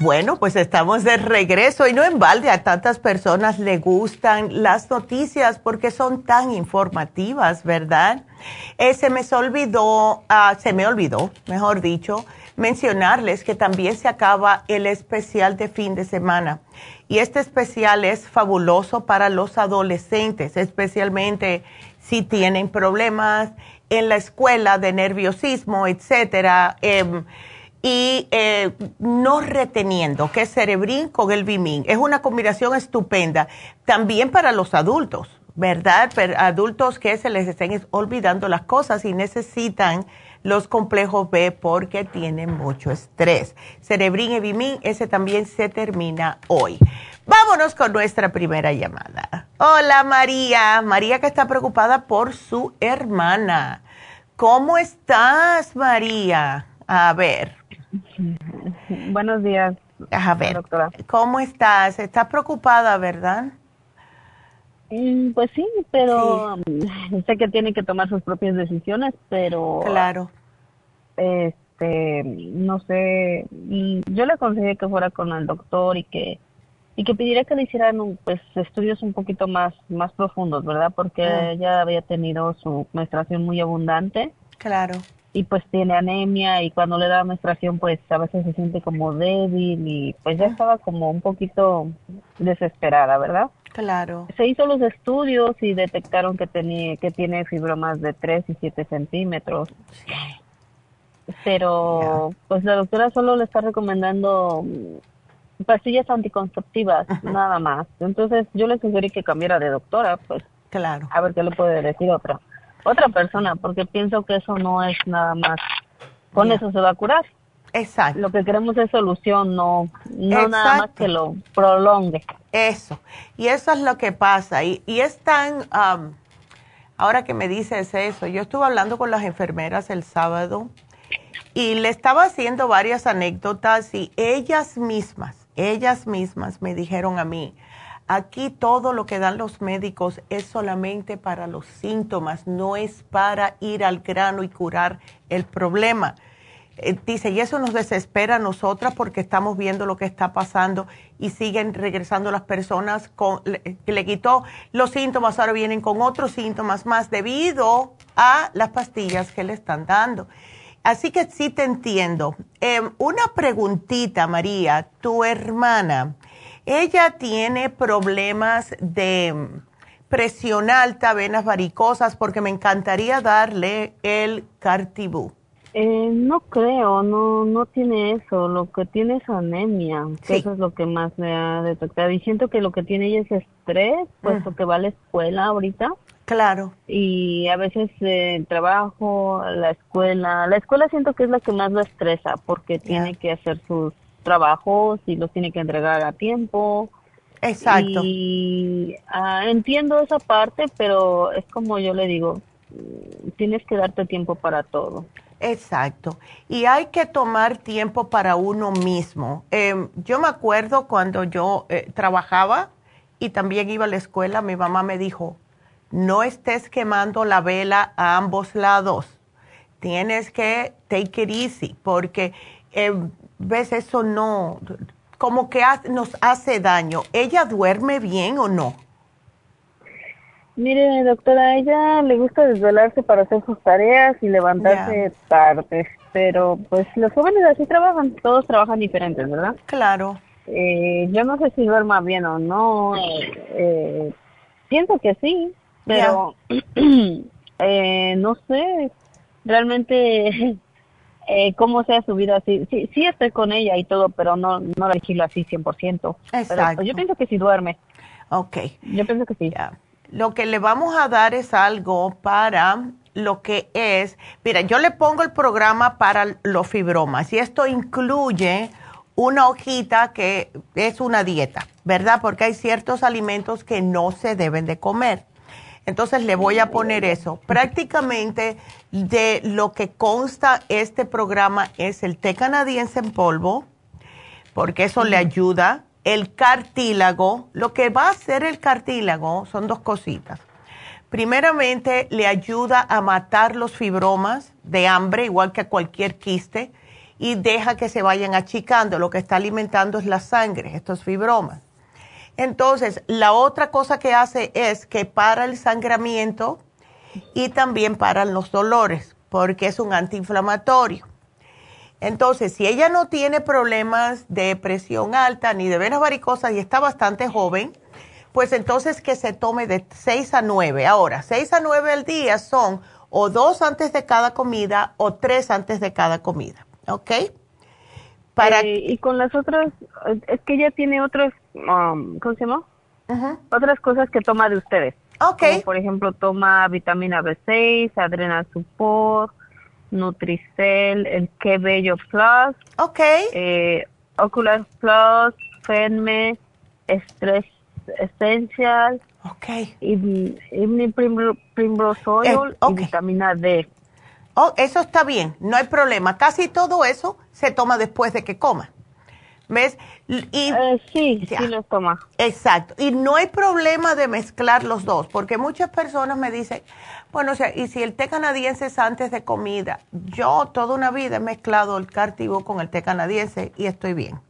Bueno, pues estamos de regreso y no en balde a tantas personas le gustan las noticias porque son tan informativas, ¿verdad? Eh, se me olvidó, ah, se me olvidó, mejor dicho, mencionarles que también se acaba el especial de fin de semana. Y este especial es fabuloso para los adolescentes, especialmente si tienen problemas en la escuela de nerviosismo, etcétera. Em, y eh, no reteniendo, que es Cerebrin con el Bimin. Es una combinación estupenda también para los adultos, ¿verdad? adultos que se les estén olvidando las cosas y necesitan los complejos B porque tienen mucho estrés. Cerebrin y Bimin, ese también se termina hoy. Vámonos con nuestra primera llamada. Hola María, María que está preocupada por su hermana. ¿Cómo estás María? A ver. Buenos días. A ver, doctora. ¿cómo estás? Estás preocupada, ¿verdad? Mm, pues sí, pero sé que tiene que tomar sus propias decisiones, pero... Claro. Este, no sé, mm, yo le aconsejé que fuera con el doctor y que y que pidiera que le hicieran pues estudios un poquito más más profundos, ¿verdad? Porque ella había tenido su menstruación muy abundante. Claro y pues tiene anemia y cuando le da menstruación pues a veces se siente como débil y pues ya estaba como un poquito desesperada, ¿verdad? Claro. Se hizo los estudios y detectaron que tenía que tiene fibromas de 3 y 7 centímetros. Pero pues la doctora solo le está recomendando pastillas anticonceptivas, nada más. Entonces yo le sugerí que cambiara de doctora, pues. Claro. A ver qué le puede decir otra otra persona, porque pienso que eso no es nada más. Con eso se va a curar. Exacto. Lo que queremos es solución, no, no nada más que lo prolongue. Eso. Y eso es lo que pasa. Y, y es tan, ahora que me dices eso, yo estuve hablando con las enfermeras el sábado y le estaba haciendo varias anécdotas y ellas mismas, ellas mismas me dijeron a mí, Aquí todo lo que dan los médicos es solamente para los síntomas, no es para ir al grano y curar el problema. Eh, dice, y eso nos desespera a nosotras porque estamos viendo lo que está pasando y siguen regresando las personas con, que le quitó los síntomas, ahora vienen con otros síntomas más debido a las pastillas que le están dando. Así que sí te entiendo. Em, una preguntita, María, tu hermana ella tiene problemas de presión alta, venas varicosas, porque me encantaría darle el cartibú. Eh, no creo, no no tiene eso. Lo que tiene es anemia, eso es lo que más me ha detectado. Y siento que lo que tiene ella es estrés, puesto mm. que va a la escuela ahorita. Claro. Y a veces eh, el trabajo, la escuela. La escuela siento que es la que más la estresa, porque tiene que hacer sus trabajos y los tiene que entregar a tiempo. Exacto. Y ah, entiendo esa parte, pero es como yo le digo, tienes que darte tiempo para todo. Exacto. Y hay que tomar tiempo para uno mismo. Em, yo me acuerdo cuando yo eh, trabajaba y también iba a la escuela, mi mamá me dijo, no estés quemando la vela a ambos lados. Tienes que take it easy porque em, ves, eso no, como que nos hace daño. ¿Ella duerme bien o no? Mire, doctora, a ella le gusta desvelarse para hacer sus tareas y levantarse tarde, pero pues los jóvenes así trabajan, todos trabajan diferentes, ¿verdad? Claro. Eh, yo no sé si duerma bien o no, eh, pienso que sí, pero eh, no sé, realmente eh, cómo sea su vida. Sí, sí, sí estoy con ella y todo, pero no, no la vigilo así 100%. Exacto. Pero, yo pienso que sí duerme. Ok. Yo pienso que sí. Lo que le vamos a dar es algo para lo que es, mira, yo le pongo el programa para los fibromas y esto incluye una hojita que es una dieta, ¿verdad? Porque hay ciertos alimentos que no se deben de comer. Entonces le voy a poner eso. Prácticamente de lo que consta este programa es el té canadiense en polvo, porque eso le ayuda. El cartílago, lo que va a hacer el cartílago son dos cositas. Primeramente, le ayuda a matar los fibromas de hambre, igual que a cualquier quiste, y deja que se vayan achicando. Lo que está alimentando es la sangre, estos fibromas. Entonces, la otra cosa que hace es que para el sangramiento y también para los dolores, porque es un antiinflamatorio. Entonces, si ella no tiene problemas de presión alta ni de venas varicosas y está bastante joven, pues entonces que se tome de 6 a 9. Ahora, 6 a 9 al día son o dos antes de cada comida o tres antes de cada comida, ¿ok? Para eh, y con las otras, es que ella tiene otras, um, ¿cómo se llama? Otras cosas que toma de ustedes. Ok. por ejemplo, toma vitamina B6, Adrenal Support, Nutricel, el Que Bello Plus. Ok. Eh, Ocular Plus, Fenme, Stress Essential. Ok. Y, Primrose Oil y vitamina D. Oh, eso está bien, no hay problema. Casi todo eso se toma después de que coma. ¿Ves? Y, eh, sí, sí los toma. Exacto. Y no hay problema de mezclar los dos, porque muchas personas me dicen, bueno, o sea, y si el té canadiense es antes de comida, yo toda una vida he mezclado el cartivo con el té canadiense y estoy bien.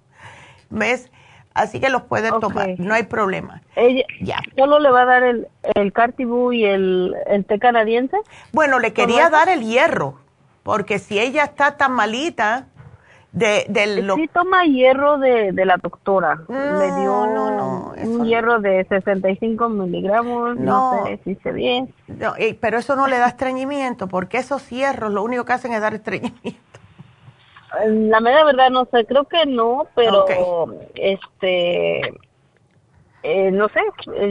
¿Ves? Así que los pueden tomar, no hay problema. Ella, ya. ¿Solo le va a dar el, el Cartibú y el, el té canadiense? Bueno, le quería dar el hierro, porque si ella está tan malita, de, de Sí toma hierro de, de la doctora. Le dio no, no, un hierro de 65 miligramos, no, sé si se bien. No, pero eso no le da estreñimiento, porque esos hierros lo único que hacen es dar estreñimiento. La media verdad no sé, creo que no, pero este, eh, no sé,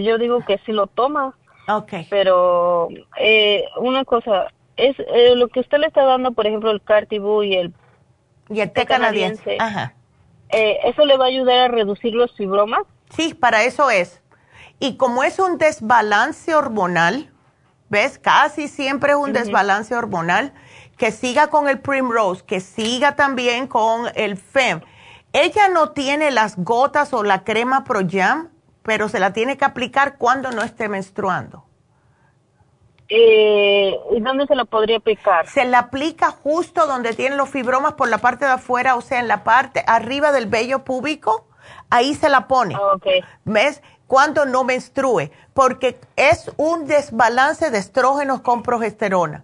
yo digo que sí lo toma. Okay. Pero eh, una cosa, es eh, lo que usted le está dando, por ejemplo, el Cartibú y el y el té canadiense. Ajá. Eh, ¿Eso le va a ayudar a reducir los fibromas? Sí, para eso es. Y como es un desbalance hormonal, ¿ves? Casi siempre es un desbalance hormonal, que siga con el Primrose, que siga también con el FEM. Ella no tiene las gotas o la crema Pro Jam, pero se la tiene que aplicar cuando no esté menstruando. Eh, ¿Y dónde se la podría aplicar? Se la aplica justo donde tienen los fibromas por la parte de afuera, o sea, en la parte arriba del vello púbico, ahí se la pone. Ah, okay. ¿Ves? Cuando no menstrue, porque es un desbalance de estrógenos con progesterona.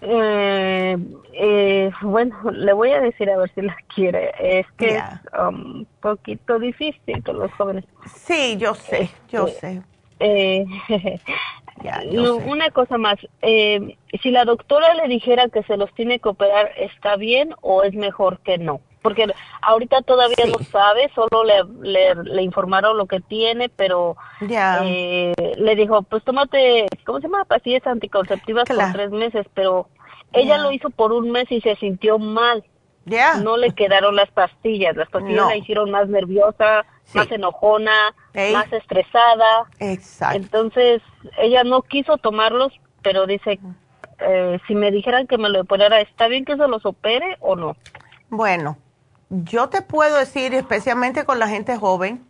Eh, eh, bueno, le voy a decir a ver si la quiere. Es que es un um, poquito difícil con los jóvenes. Sí, yo sé, yo este, sé. Eh, una cosa más, eh, si la doctora le dijera que se los tiene que operar, ¿está bien o es mejor que no? Porque ahorita todavía no sabe, solo le, le, informaron lo que tiene, pero eh, le dijo, pues tómate, ¿cómo se llama? Pastillas anticonceptivas por tres meses, pero ella lo hizo por un mes y se sintió mal. No le quedaron las pastillas, las pastillas la hicieron más nerviosa, más enojona, más estresada. Exacto. Entonces, ella no quiso tomarlos, pero dice, eh, si me dijeran que me lo operara, ¿está bien que se los opere o no? Bueno, yo te puedo decir, especialmente con la gente joven,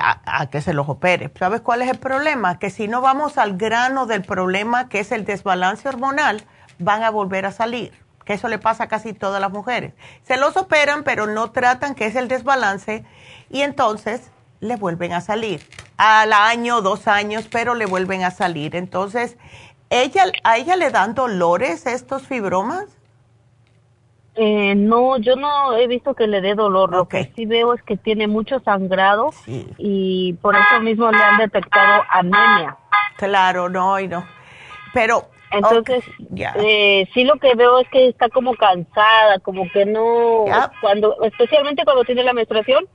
a, a, que se los opere. ¿Sabes cuál es el problema? Que si no vamos al grano del problema, que es el desbalance hormonal, van a volver a salir que eso le pasa a casi todas las mujeres. Se los operan, pero no tratan que es el desbalance y entonces le vuelven a salir. Al año, dos años, pero le vuelven a salir. Entonces, ella, ¿a ella le dan dolores estos fibromas? Eh, no, yo no he visto que le dé dolor. Lo que sí veo es que tiene mucho sangrado y por eso mismo le han detectado anemia. Claro, no, y no. Pero entonces, eh, sí lo que veo es que está como cansada, como que no, cuando, especialmente cuando tiene la menstruación,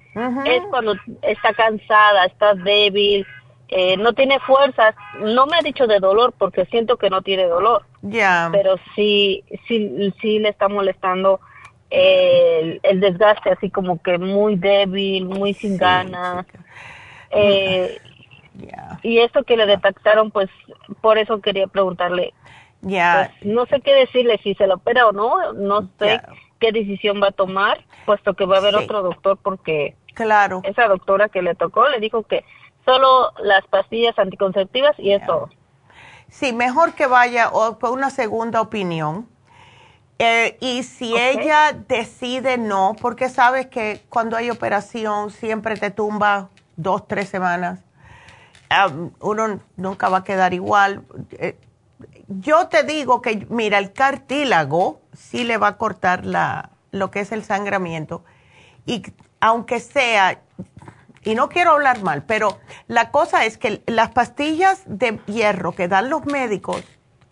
es cuando está cansada, está débil, eh, no tiene fuerzas. No me ha dicho de dolor porque siento que no tiene dolor. Ya. Pero sí, sí, sí le está molestando el, desgaste, así como que muy débil, muy sin ganas. Eh, Y eso que le detectaron, pues por eso quería preguntarle. Ya. Pues, no sé qué decirle, si se lo opera o no, no sé qué decisión va a tomar, puesto que va a haber otro doctor porque claro. esa doctora que le tocó le dijo que solo las pastillas anticonceptivas y eso. Sí, mejor que vaya por una segunda opinión. Eh, y si ella decide no, porque sabes que cuando hay operación siempre te tumba dos, tres semanas, uno nunca va a quedar igual. Eh, yo te digo que, mira, el cartílago sí le va a cortar la, lo que es el sangramiento. Y aunque sea, y no quiero hablar mal, pero la cosa es que las pastillas de hierro que dan los médicos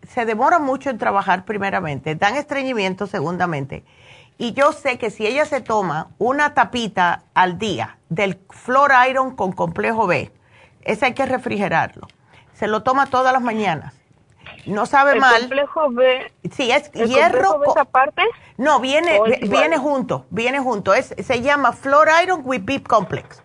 se demoran mucho en trabajar primeramente, dan estreñimiento segundamente. Y yo sé que si ella se toma una tapita al día del Flor Iron con complejo B, ese hay que refrigerarlo. Se lo toma todas las mañanas. No sabe ¿El mal. complejo B? Sí, es ¿El hierro. complejo B aparte? No, viene, ¿O es igual? viene junto, viene junto. Es, se llama Flor Iron with Beep Complex.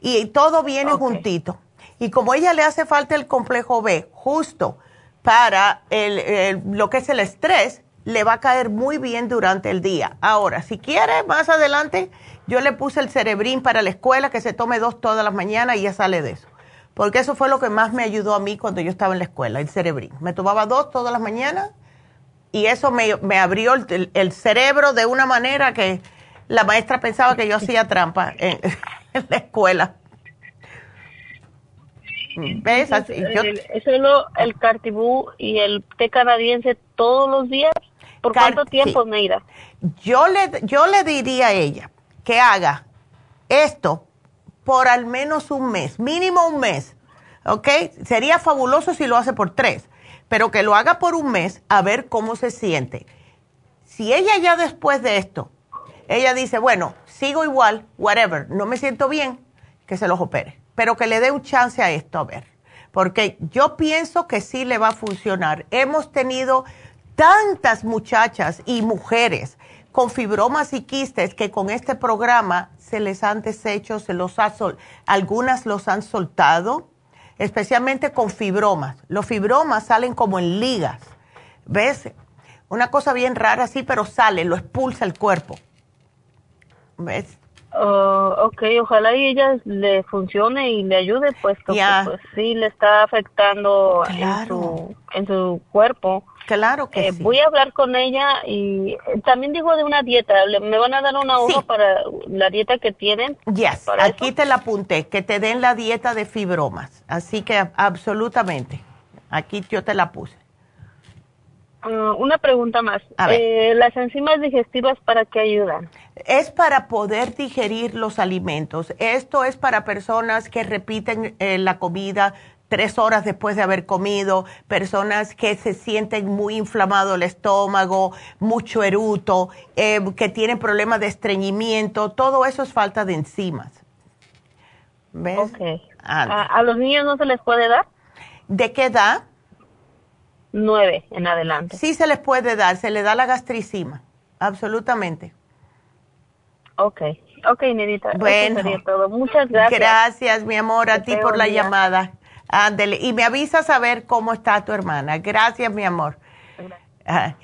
Y todo viene juntito. Y como ella le hace falta el complejo B, justo para el, el- lo que es el estrés, le va a caer muy bien durante el día. Ahora, si quiere, más adelante, yo le puse el cerebrín para la escuela, que se tome dos todas las mañanas y ya sale de eso. Porque eso fue lo que más me ayudó a mí cuando yo estaba en la escuela, el cerebrín. Me tomaba dos todas las mañanas y eso me, me abrió el, cerebro de una manera que la maestra pensaba que yo hacía trampa en, en la escuela. ¿Ves? Así, yo- El- ¿Es solo el cartibú y el té canadiense todos los días? ¿Por cuánto tiempo, sí. Neida? yo le, yo le diría a ella que haga esto por al menos un mes, mínimo un mes, ¿ok? Sería fabuloso si lo hace por tres, pero que lo haga por un mes a ver cómo se siente. Si ella ya después de esto, ella dice, bueno, sigo igual, whatever, no me siento bien, que se los opere, pero que le dé un chance a esto, a ver, porque yo pienso que sí le va a funcionar. Hemos tenido tantas muchachas y mujeres con fibromas y quistes que con este programa se les han deshecho, se los ha sol- algunas los han soltado, especialmente con fibromas. Los fibromas salen como en ligas, ¿ves? Una cosa bien rara, sí, pero sale, lo expulsa el cuerpo. ¿Ves? Oh, ok, ojalá y ella le funcione y le ayude, puesto Ya. que pues, sí le está afectando en, su, en su cuerpo. Claro que Eh, sí. Voy a hablar con ella y eh, también digo de una dieta. Me van a dar una hoja para la dieta que tienen. Yes, para aquí te la apunté, que te den la dieta de fibromas. Así que absolutamente, aquí yo te la puse. Ah, una pregunta más. A ver. Eh, ¿Las enzimas digestivas para qué ayudan? Es para poder digerir los alimentos. Esto es para personas que repiten eh, la comida tres horas después de haber comido, personas que se sienten muy inflamado el estómago, mucho eruto, eh, que tienen problemas de estreñimiento, todo eso es falta de enzimas. ¿Ves? Ok. Anda. ¿A, a los niños no se les puede dar? ¿De qué edad? Nueve en adelante. Sí se les puede dar, se le da la gastricima, absolutamente. Ok. Ok, Nedita. eso Bueno. sería todo. Muchas gracias. Gracias, mi amor, a ti por la día. llamada. Ándele. Y me avisas a ver cómo está tu hermana. Gracias, mi amor. Ah,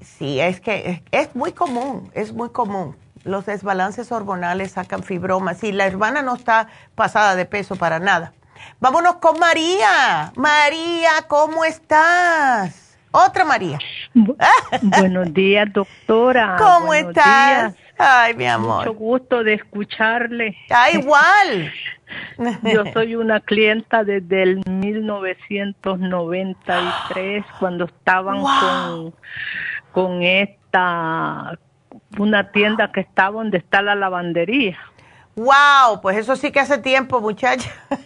sí, es que es, muy común, es muy común. Los desbalances hormonales sacan fibromas y la hermana no está pasada de peso para nada. Vámonos con María. María, ¿cómo estás? Otra María. Buenos días, doctora. ¿Cómo Buenos estás? días. Ay, mi amor. Mucho gusto de escucharle. Ah, igual. Yo soy una clienta desde el 1993, cuando estaban Wow. con, con esta, una tienda que estaba donde está la lavandería. Wow, pues eso sí que hace tiempo, muchacha.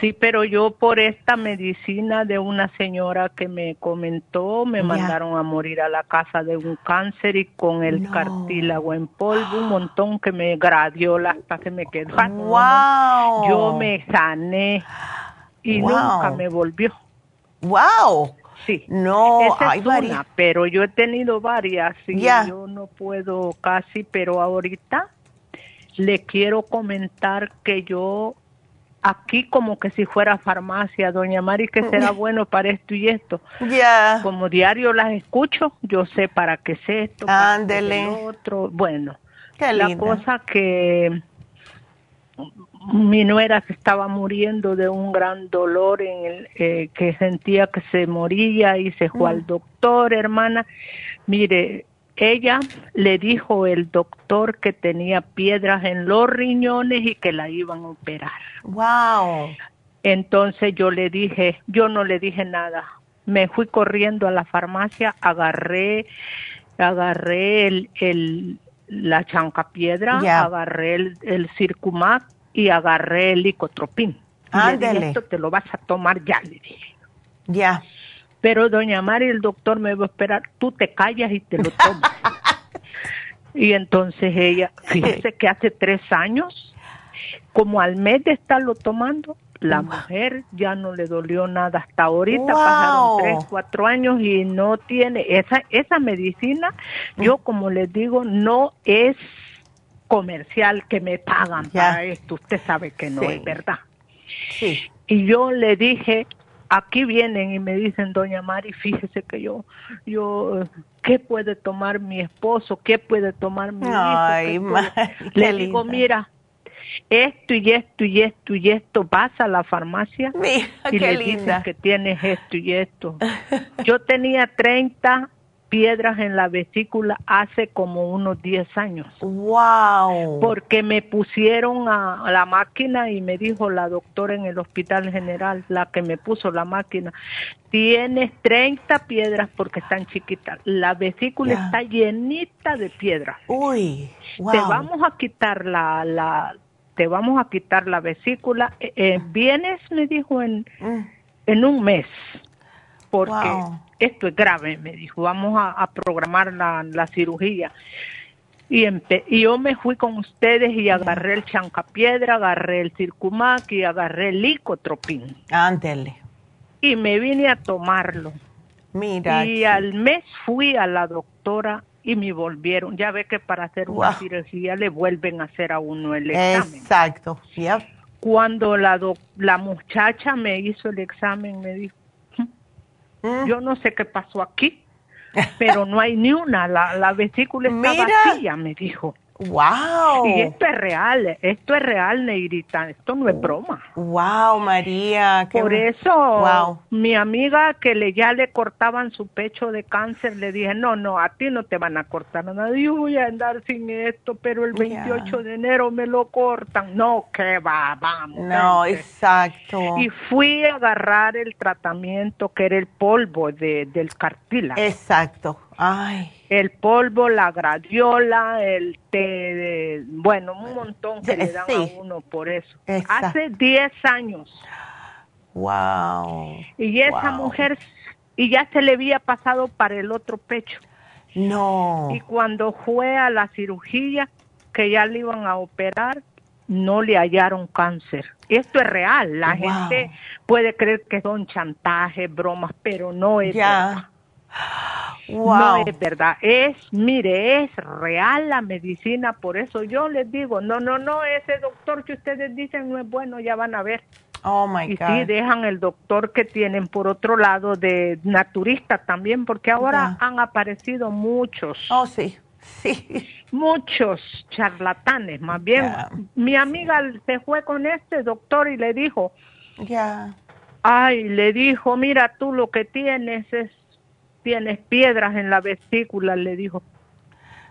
Sí, pero yo por esta medicina de una señora que me comentó, me mandaron a morir a la casa de un cáncer y con el cartílago en polvo, un montón que me gradiola hasta se me quedó. Wow. Yo me sané y Wow. nunca me volvió. Wow. Sí. No, Esa es una, pero yo he tenido varias y yo no puedo casi, pero ahorita le quiero comentar que yo aquí como que si fuera farmacia, doña Mari, que será bueno para esto y esto. Ya. Como diario las escucho, yo sé para qué es esto, para qué es otro. Bueno, Qué la linda. cosa que mi nuera se estaba muriendo de un gran dolor en el eh, que sentía que se moría y se fue Mm. al doctor, hermana. Mire, ella le dijo el doctor que tenía piedras en los riñones y que la iban a operar. Wow. Entonces yo le dije, yo no le dije nada. Me fui corriendo a la farmacia, agarré, agarré el, el la chancapiedra, Ya. agarré el, el Circumax y agarré el licotropín. Y le dije, Ándele. esto te lo vas a tomar ya, le dije. Ya. Pero doña Mari, el doctor me va a esperar, tú te callas y te lo tomas. y entonces ella, fíjese que hace tres años, como al mes de estarlo tomando, la mujer ya no le dolió nada. Hasta ahorita Wow. pasaron tres, cuatro años y no tiene esa esa medicina. Yo como les digo, no es comercial que me pagan para esto. Usted sabe que no Sí. es verdad. Sí. Y yo le dije, aquí vienen y me dicen, doña Mari, fíjese que yo, yo, ¿qué puede tomar mi esposo? ¿Qué puede tomar mi hijo? Ay, ¿Qué puede-?" Mari, Le digo, linda. mira, esto y esto y esto y esto, vas a la farmacia Mira, y qué le linda. dicen que tienes esto y esto. Yo tenía 30 piedras en la vesícula hace como unos 10 años Wow. porque me pusieron a, a la máquina y me dijo la doctora en el hospital general, la que me puso la máquina, tienes 30 piedras porque están chiquitas. La vesícula está llenita de piedras. Uy. Wow. Te vamos a quitar la, la, te vamos a quitar la vesícula. Eh, eh, vienes, me dijo, en, Mm. en un mes, porque Wow. Esto es grave, me dijo, vamos a, a programar la, la cirugía. Y, empe- y yo me fui con ustedes y agarré el chancapiedra, agarré el circumac y agarré el licotropín. Ándele. Y me vine a tomarlo. Mira. y al mes fui a la doctora y me volvieron. Ya ve que para hacer una cirugía le vuelven a hacer a uno el examen. Exacto. Yep. Cuando la, doc- la muchacha me hizo el examen, me dijo, Mm. yo no sé qué pasó aquí, pero no hay ni una, la, la vesícula está Mira. vacía, me dijo. Wow. Y esto es real, esto es real, Negrita, esto no es broma. Wow, María. qué- Por eso, Wow. mi amiga que le ya le cortaban su pecho de cáncer, le dije, no, no, a ti no te van a cortar nada. Yo voy a andar sin esto, pero el Ya. 28 de enero me lo cortan. No, que va, vamos. No, exacto. Y fui a agarrar el tratamiento que era el polvo de, del cartílago. Exacto. Ay. El polvo, la gradiola, el té, de, bueno, un montón que Sí, le dan sí. a uno por eso. Exacto. Hace 10 años. Wow. Y esa Wow. mujer, y ya se le había pasado para el otro pecho. No. Y cuando fue a la cirugía, que ya le iban a operar, no le hallaron cáncer. Esto es real. La Wow. gente puede creer que son chantajes, bromas, pero no es Ya. Wow. No es verdad. Es, mire, es real la medicina. Por eso yo les digo, no, no, no, ese doctor que ustedes dicen no es bueno, ya van a ver. Oh my Y God. sí, dejan el doctor que tienen por otro lado de naturista también, porque ahora han aparecido muchos, Oh, sí. Sí. muchos charlatanes. Más bien, mi amiga se fue con este doctor y le dijo, Ya. ay, le dijo, mira, tú lo que tienes es, tienes piedras en la vesícula, le dijo.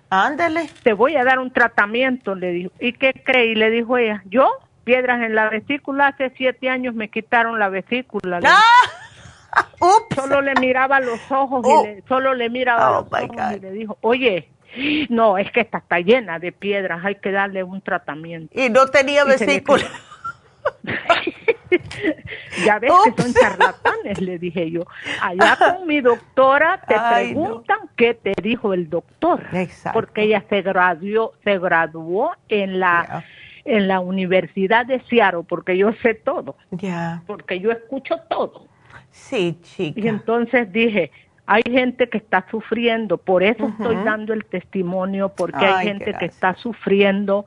Ándale. Te voy a dar un tratamiento, le dijo. ¿Y qué cree? Y le dijo ella, yo, piedras en la vesícula, hace siete años me quitaron la vesícula. ¡Ah! Ups. solo le miraba los ojos Oh. y le, solo le miraba Oh, los my ojos God. y le dijo, oye, no, es que esta está llena de piedras, hay que darle un tratamiento. Y no tenía Y vesícula. ya ves que son charlatanes, le dije yo. Allá con mi doctora te Ay, no. preguntan qué te dijo el doctor, Exacto. porque ella se graduó, se graduó en la en la Universidad de Seattle, porque yo sé todo, Ya. porque yo escucho todo. Sí, Y chica. entonces dije, hay gente que está sufriendo, por eso estoy dando el testimonio, porque hay Ay, gente que está sufriendo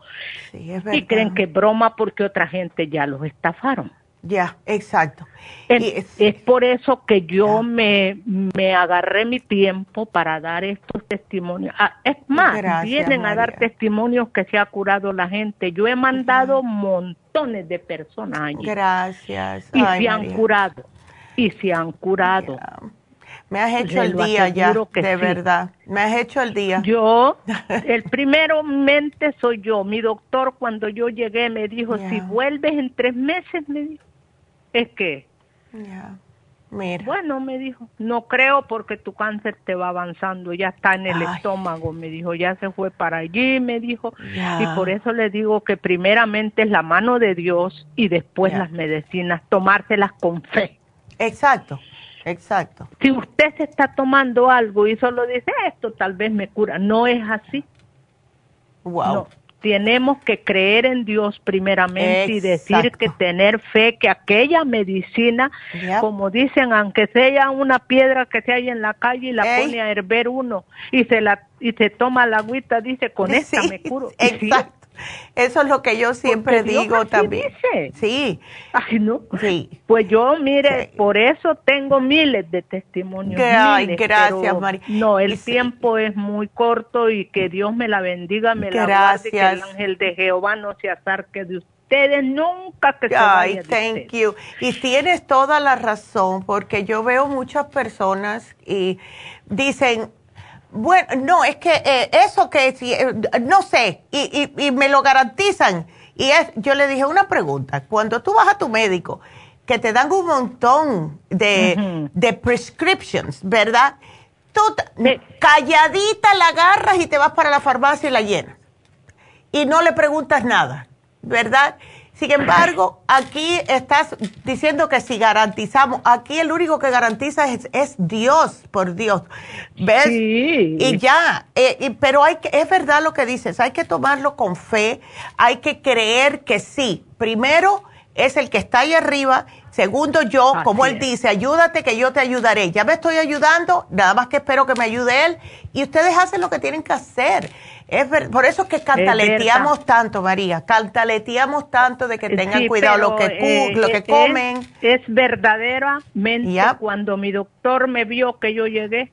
Sí, es y creen que es broma porque otra gente ya los estafaron. Ya, exacto. Es- es por eso que yo me, me agarré mi tiempo para dar estos testimonios. Ah, es más, Gracias, vienen a dar testimonios que se ha curado la gente. Yo he mandado montones de personas allí Gracias. y Ay, se han curado. Y se han curado. Me has hecho el día ya, de sí. verdad. Me has hecho el día. Yo, el primero mente soy yo. Mi doctor cuando yo llegué me dijo, si vuelves en tres meses, me dijo, es que. Mira. bueno, me dijo, no creo porque tu cáncer te va avanzando, ya está en el Ay. estómago, me dijo, ya se fue para allí, me dijo. Y por eso le digo que primeramente es la mano de Dios y después las medicinas, tomárselas con fe. Exacto, exacto. Si usted se está tomando algo y solo dice, esto tal vez me cura, no es así. Wow. No, tenemos que creer en Dios primeramente y decir que tener fe que aquella medicina, Yep. como dicen, aunque sea una piedra que se haya en la calle y la Ey. pone a hervir uno y se la y se toma la agüita, dice, con esta Sí, me curo. Exacto. Eso es lo que yo siempre Porque Dios digo así también. dice. Sí, Ay, no. sí. Pues yo, mire, Sí. por eso tengo miles de testimonios. Ay, miles, gracias, Mari. No, Y el sí. tiempo es muy corto y que Dios me la bendiga, me la guarde, que el Gracias. ángel de Jehová no se acerque de ustedes nunca que se Ay, thank you. Y tienes toda la razón, porque yo veo muchas personas y dicen, bueno, no, es que eh, eso que, si, eh, no sé, y, y, y me lo garantizan. Y es, yo le dije una pregunta, cuando tú vas a tu médico, que te dan un montón de, Ujú. de prescriptions, ¿verdad? Tú Sí. calladita la agarras y te vas para la farmacia y la llenas y no le preguntas nada, ¿verdad? Sin embargo, aquí estás diciendo que si garantizamos, aquí el único que garantiza es, es Dios, por Dios. ¿Ves? Sí. Y ya, eh, y- pero hay que, es verdad lo que dices, hay que tomarlo con fe, hay que creer que sí. Primero es el que está ahí arriba, segundo yo, Así como él es. dice, ayúdate que yo te ayudaré. Ya me estoy ayudando, nada más que espero que me ayude él y ustedes hacen lo que tienen que hacer. Es ver- por eso es que cantaleteamos tanto, María, cantaleteamos tanto de que tengan Sí, cuidado lo que, eh, lo que es- comen. Es, verdaderamente Yep. cuando mi doctor me vio que yo llegué.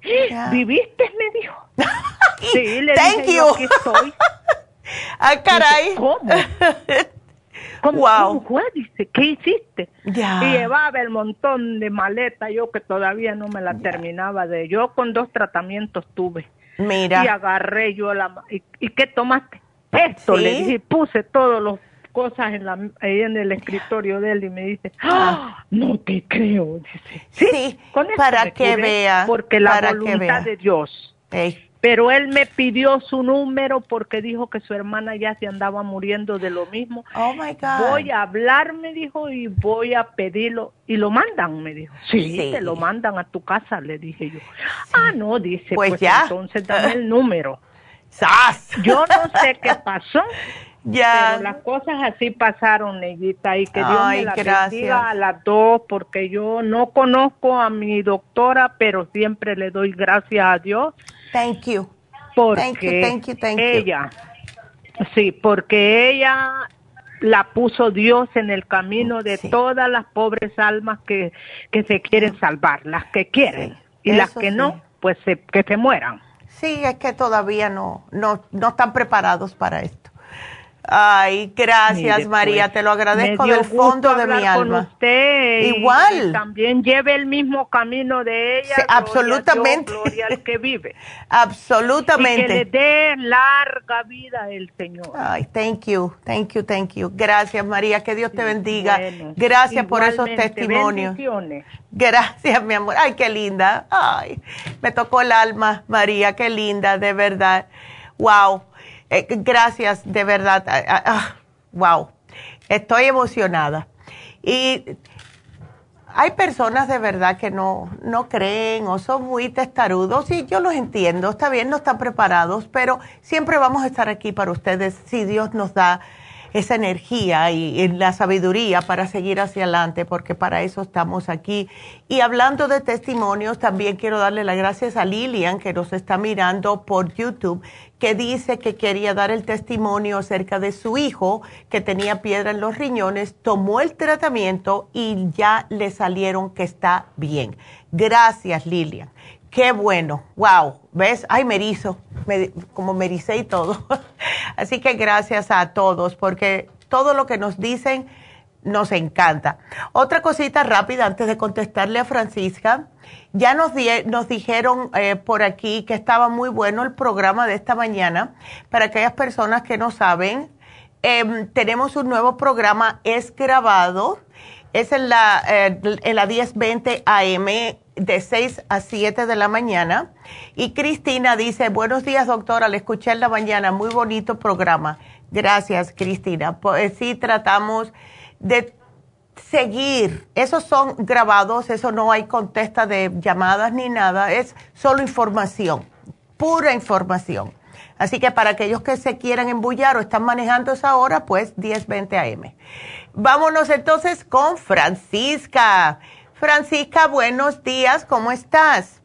¿viviste? Me dijo. Sí, le Thank dije you. yo, aquí estoy. Ah, caray. Dice, ¿Cómo? ¿Cómo, Wow. cómo fue? Dice, ¿qué hiciste? Y llevaba el montón de maleta, yo que todavía no me la terminaba de... Yo con dos tratamientos tuve. Y agarré yo la... ¿Y, y qué tomaste? Esto, ¿Sí? le dije, y puse todas las cosas en la, ahí en el escritorio de él y me dice, ¡Ah! no te creo, dice. Sí, con eso para que vea, Porque la voluntad de Dios. ey, Pero él me pidió su número porque dijo que su hermana ya se andaba muriendo de lo mismo. oh my God. Voy a hablar, me dijo, y voy a pedirlo. Y lo mandan, me dijo. Sí, Sí. te lo mandan a tu casa, le dije yo. Ah, no, dice, Pues pues, ya. entonces dame el número. ¡Sas! Yo no sé qué pasó, ya. pero las cosas así pasaron, Neguita, y que Dios Ay, me la gracias. bendiga a las dos, porque yo no conozco a mi doctora, pero siempre le doy gracias a Dios Thank you. porque Thank you, thank you, thank you. ella, sí, porque ella la puso Dios en el camino de Sí. todas las pobres almas que, que se quieren salvar, las que quieren, Sí, y las que sí. no, pues se- que se mueran. Sí, es que todavía no, no, no están preparados para esto. Ay, gracias María, pues, te lo agradezco del fondo de mi hablar con alma. usted y- Igual. y también lleve el mismo camino de ella. Sí, gloria a absolutamente. Dios, Gloria al que vive. Y que le Absolutamente. dé larga vida el Señor. Ay, thank you, thank you, thank you. Gracias María, que Dios te bendiga. Bueno, Gracias por esos testimonios. Gracias, mi amor. Ay, qué linda. Ay, me tocó el alma, María, qué linda, de verdad. Wow. Eh, gracias, de verdad. Ah, ah, ah, wow. Estoy emocionada. Y hay personas de verdad que no, no creen o son muy testarudos y yo los entiendo. Está bien, no están preparados, pero siempre vamos a estar aquí para ustedes si Dios nos da esa energía y, la sabiduría para seguir hacia adelante, porque para eso estamos aquí. Y hablando de testimonios, también quiero darle las gracias a Lilian, que nos está mirando por YouTube, que dice que quería dar el testimonio acerca de su hijo que tenía piedra en los riñones, tomó el tratamiento y ya le salieron que está bien. Gracias, Lilian. Qué bueno, wow, ¿ves? Ay, me como me y todo. Así que gracias a todos, porque todo lo que nos dicen nos encanta. Otra cosita rápida antes de contestarle a Francisca. Ya nos, nos dijeron eh, por aquí que estaba muy bueno el programa de esta mañana. Para aquellas personas que no saben, em, tenemos un nuevo programa, es grabado, es en la, eh, en la 1020 AM de 6 a 7 de la mañana. Y Cristina dice, buenos días doctora, le escuché en la mañana, muy bonito programa. Gracias Cristina. Pues sí, tratamos de seguir. Esos son grabados, eso no hay contesta de llamadas ni nada, es solo información, pura información. Así que para aquellos que se quieran embullar o están manejando esa hora, pues 10-20 AM. Vámonos entonces con Francisca. Francisca, buenos días, ¿cómo estás?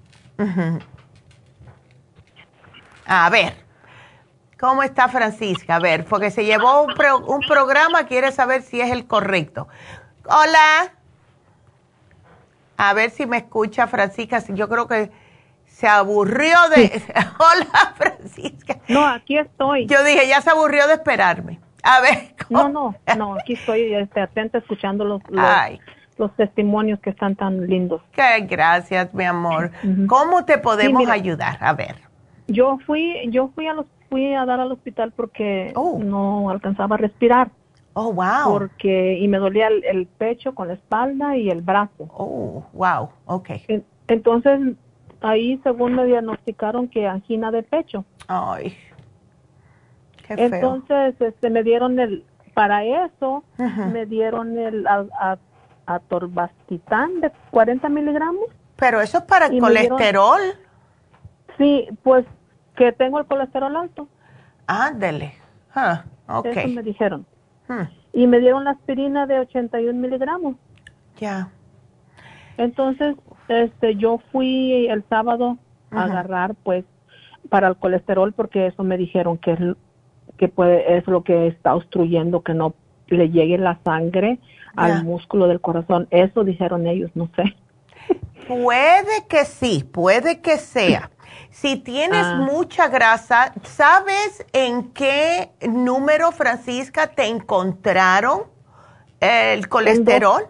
A ver, ¿cómo está Francisca? A ver, porque se llevó un, un programa, quiere saber si es el correcto. Hola. A ver si me escucha Francisca, yo creo que se aburrió de... Hola, Francisca. No, aquí estoy. Yo dije, ya se aburrió de esperarme. A ver. No, no, no, aquí estoy este, atenta escuchando los, los testimonios que están tan lindos. Qué gracias, mi amor. ¿Cómo te podemos ayudar? A ver. Yo fui, yo fui a los, fui a dar al hospital porque oh. no alcanzaba a respirar. Oh, wow. Porque, y me dolía el, pecho con la espalda y el brazo. Oh, wow, ok. Entonces, ahí según me diagnosticaron que angina de pecho. Ay, qué feo. Entonces, este, me dieron el, para eso, me dieron el, atorbastitán de 40 miligramos. Pero eso es para el colesterol. sí, pues que tengo el colesterol alto. Ándele. Ah, okay. Eso me dijeron. Hmm. Y me dieron la aspirina de 81 miligramos. Ya. Entonces, este, yo fui el sábado a agarrar, pues, para el colesterol, porque eso me dijeron que es, que puede, es lo que está obstruyendo que no le llegue la sangre al músculo del corazón. Eso dijeron ellos, no sé. Puede que sí, puede que sea. Si tienes ah. mucha grasa, ¿sabes en qué número, Francisca, te encontraron el colesterol?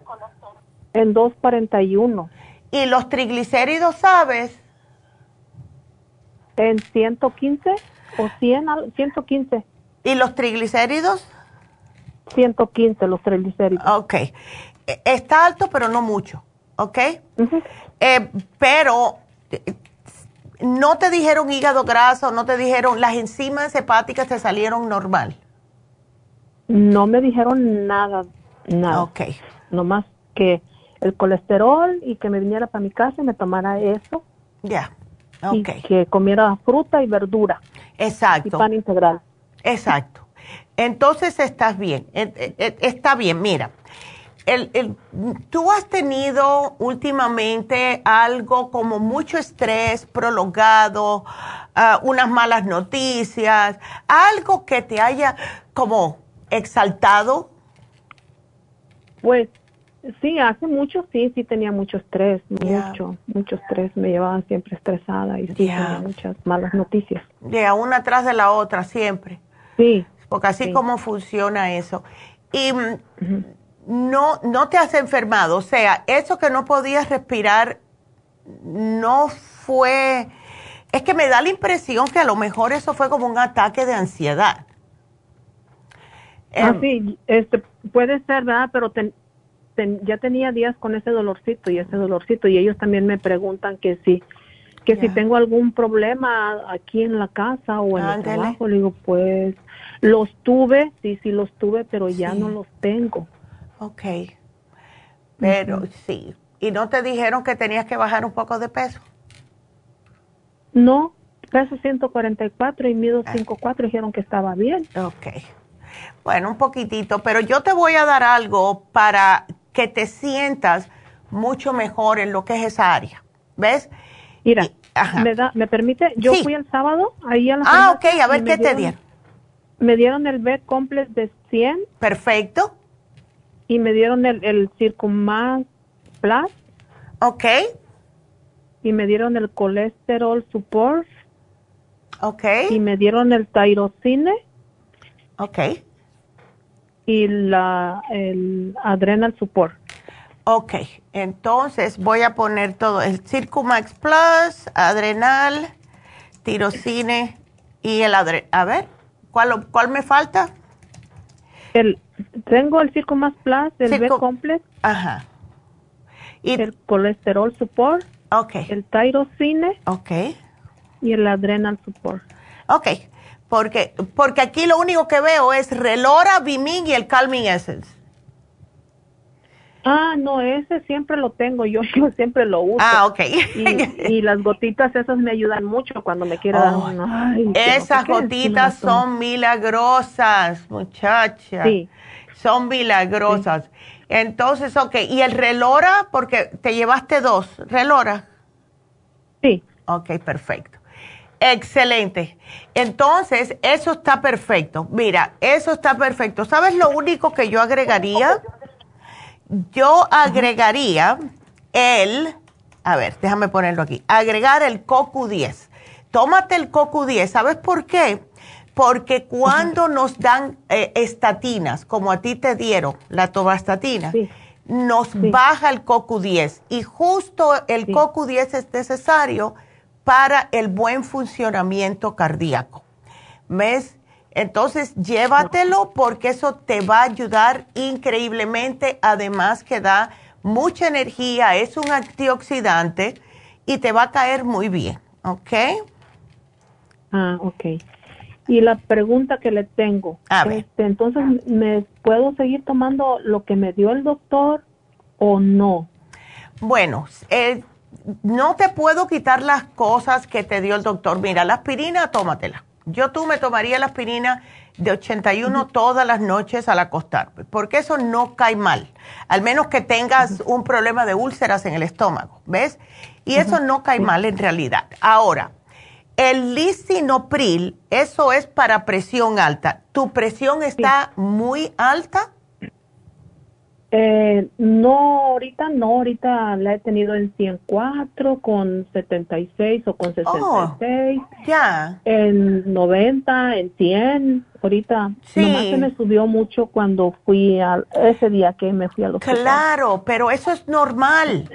En 241. ¿Y los triglicéridos, sabes? En 115 o 100, 115. ¿Y los triglicéridos? 115 los triglicéridos. Ok. E, está alto, pero no mucho, ¿ok? Eh, pero no te dijeron hígado graso, no te dijeron las enzimas hepáticas te salieron normal. No me dijeron nada, nada. Ok. Nomás que el colesterol y que me viniera para mi casa y me tomara eso. Ya. Y que comiera fruta y verdura. Exacto. Y pan integral. Exacto. Entonces estás bien, está bien, mira. El, ¿Tú has tenido últimamente algo como mucho estrés prolongado, ah, unas malas noticias, algo que te haya como exaltado? Pues sí, hace mucho sí, sí tenía mucho estrés, mucho, mucho estrés, me llevaba siempre estresada y sí tenía muchas malas noticias. De una atrás de la otra, siempre. Sí, porque así como funciona eso. Y mm, no, no te has enfermado, o sea, eso que no podías respirar no fue, es que me da la impresión que a lo mejor eso fue como un ataque de ansiedad. Ah, em, sí, este, puede ser, ¿verdad? Pero ya tenía días con ese dolorcito y ese dolorcito y ellos también me preguntan que si que si tengo algún problema aquí en la casa o en el trabajo, le digo, pues los tuve, sí, sí los tuve, pero ya no los tengo. Ok. Pero sí. ¿Y no te dijeron que tenías que bajar un poco de peso? No, peso 144 y mido 54, ah. dijeron que estaba bien. Ok. Bueno, un poquitito, pero yo te voy a dar algo para que te sientas mucho mejor en lo que es esa área. ¿Ves? Mira, me, da, me permite, yo fui el sábado ahí a la Ah, ok, a ver qué te dieron. Me dieron el B complex de 100. Perfecto. Y me dieron el, el Circumax Plus. Ok. Y me dieron el colesterol support. Ok. Y me dieron el tyrosine. Ok. Y la, el adrenal support. Ok, entonces voy a poner todo, el Circumax Plus, adrenal, tirocine y el adrenal. A ver, ¿cuál, ¿cuál me falta? El, tengo el Circumax Plus, el B complex. Ajá. Y el colesterol support. Ok. El tyrosine. Ok. Y el adrenal support. Ok, porque, porque aquí lo único que veo es Relora, Bimin y el Calming Essence. Ah, no, ese siempre lo tengo, yo, yo siempre lo uso. Ah, ok. Y, las gotitas esas me ayudan mucho cuando me quiero dar Oh, un... esas gotitas son milagrosas, muchacha. Sí. Son milagrosas. Entonces, ok, ¿y el relora? Porque te llevaste dos, relora. Sí. Ok, perfecto. Excelente. Entonces, eso está perfecto. Mira, eso está perfecto. ¿Sabes lo único que yo agregaría? Yo agregaría el, a ver, déjame ponerlo aquí, agregar el CoQ10. Tómate el CoQ10, ¿sabes por qué? Porque cuando nos dan eh, estatinas, como a ti te dieron la tobastatina, nos baja el CoQ10 y justo el CoQ10 es necesario para el buen funcionamiento cardíaco. ¿Ves? Entonces, llévatelo porque eso te va a ayudar increíblemente. Además que da mucha energía, es un antioxidante y te va a caer muy bien, ¿ok? Ah, ok. Y la pregunta que le tengo, este, entonces, ¿me puedo seguir tomando lo que me dio el doctor o no? Bueno, eh, no te puedo quitar las cosas que te dio el doctor. Mira, la aspirina, tómatela. Yo tú me tomaría la aspirina de 81 todas las noches al acostarme, porque eso no cae mal, al menos que tengas un problema de úlceras en el estómago, ¿ves? Y eso no cae mal en realidad. Ahora, el lisinopril, eso es para presión alta. ¿Tu presión está muy alta? Eh, no, ahorita no, ahorita la he tenido en 104 con 76 o con 66. ya. En 90, en 100, ahorita. Sí. Nomás se me subió mucho cuando fui a, ese día que me fui a los Claro, pero eso es normal.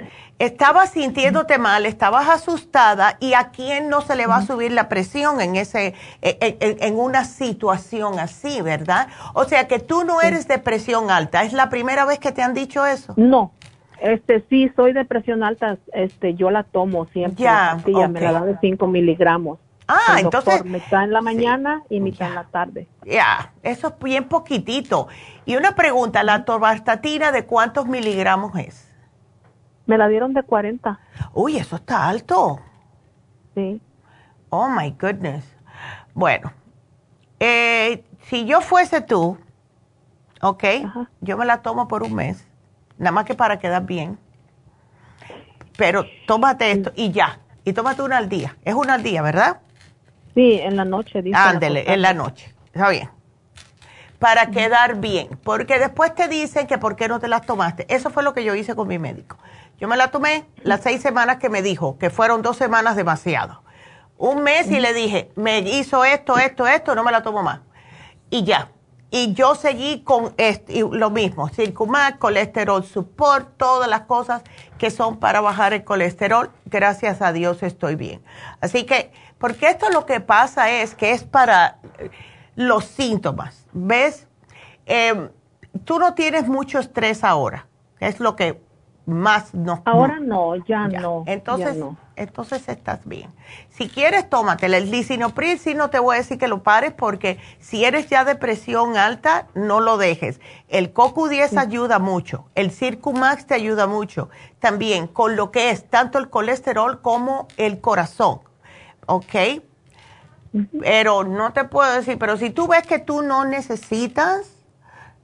Estabas sintiéndote mal, estabas asustada y a quién no se le va a subir la presión en ese en, en- en una situación así, ¿verdad? O sea que tú no eres de presión alta. ¿Es la primera vez que te han dicho eso? No, este sí, soy de presión alta, este yo la tomo siempre. Ya, me la da de 5 miligramos. Ah, El doctor entonces- Me está en la mañana y me está en la tarde. Ya, eso es bien poquitito. Y una pregunta, ¿la torvastatina de cuántos miligramos es? Me la dieron de 40. Uy, eso está alto. Sí. Oh, my goodness. Bueno, eh, si yo fuese tú, ok, yo me la tomo por un mes, nada más que para quedar bien. Pero tómate esto y ya. Y tómate una al día. Es una al día, ¿verdad? Sí, en la noche. dice Ándele, en la noche. Está bien. Para quedar bien. Porque después te dicen que por qué no te las tomaste. Eso fue lo que yo hice con mi médico. Yo me la tomé las seis semanas que me dijo, que fueron dos semanas demasiado. Un mes y le dije, me hizo esto, esto, esto, no me la tomo más. Y ya. Y yo seguí con lo mismo, Circumax, colesterol support, todas las cosas que son para bajar el colesterol. Gracias a Dios estoy bien. Así que, porque esto lo que pasa es que es para eh, los síntomas. ¿Ves? Eh, tú no tienes mucho estrés ahora, es lo que más nos... Ahora no, ya, no. Entonces, ya no. entonces estás bien. Si quieres, tómatela. El lisinopril sí no te voy a decir que lo pares porque si eres ya de presión alta, no lo dejes. El CoQ10 ayuda mucho. El Circumax te ayuda mucho. También con lo que es tanto el colesterol como el corazón. ¿Ok? Pero no te puedo decir, pero si tú ves que tú no necesitas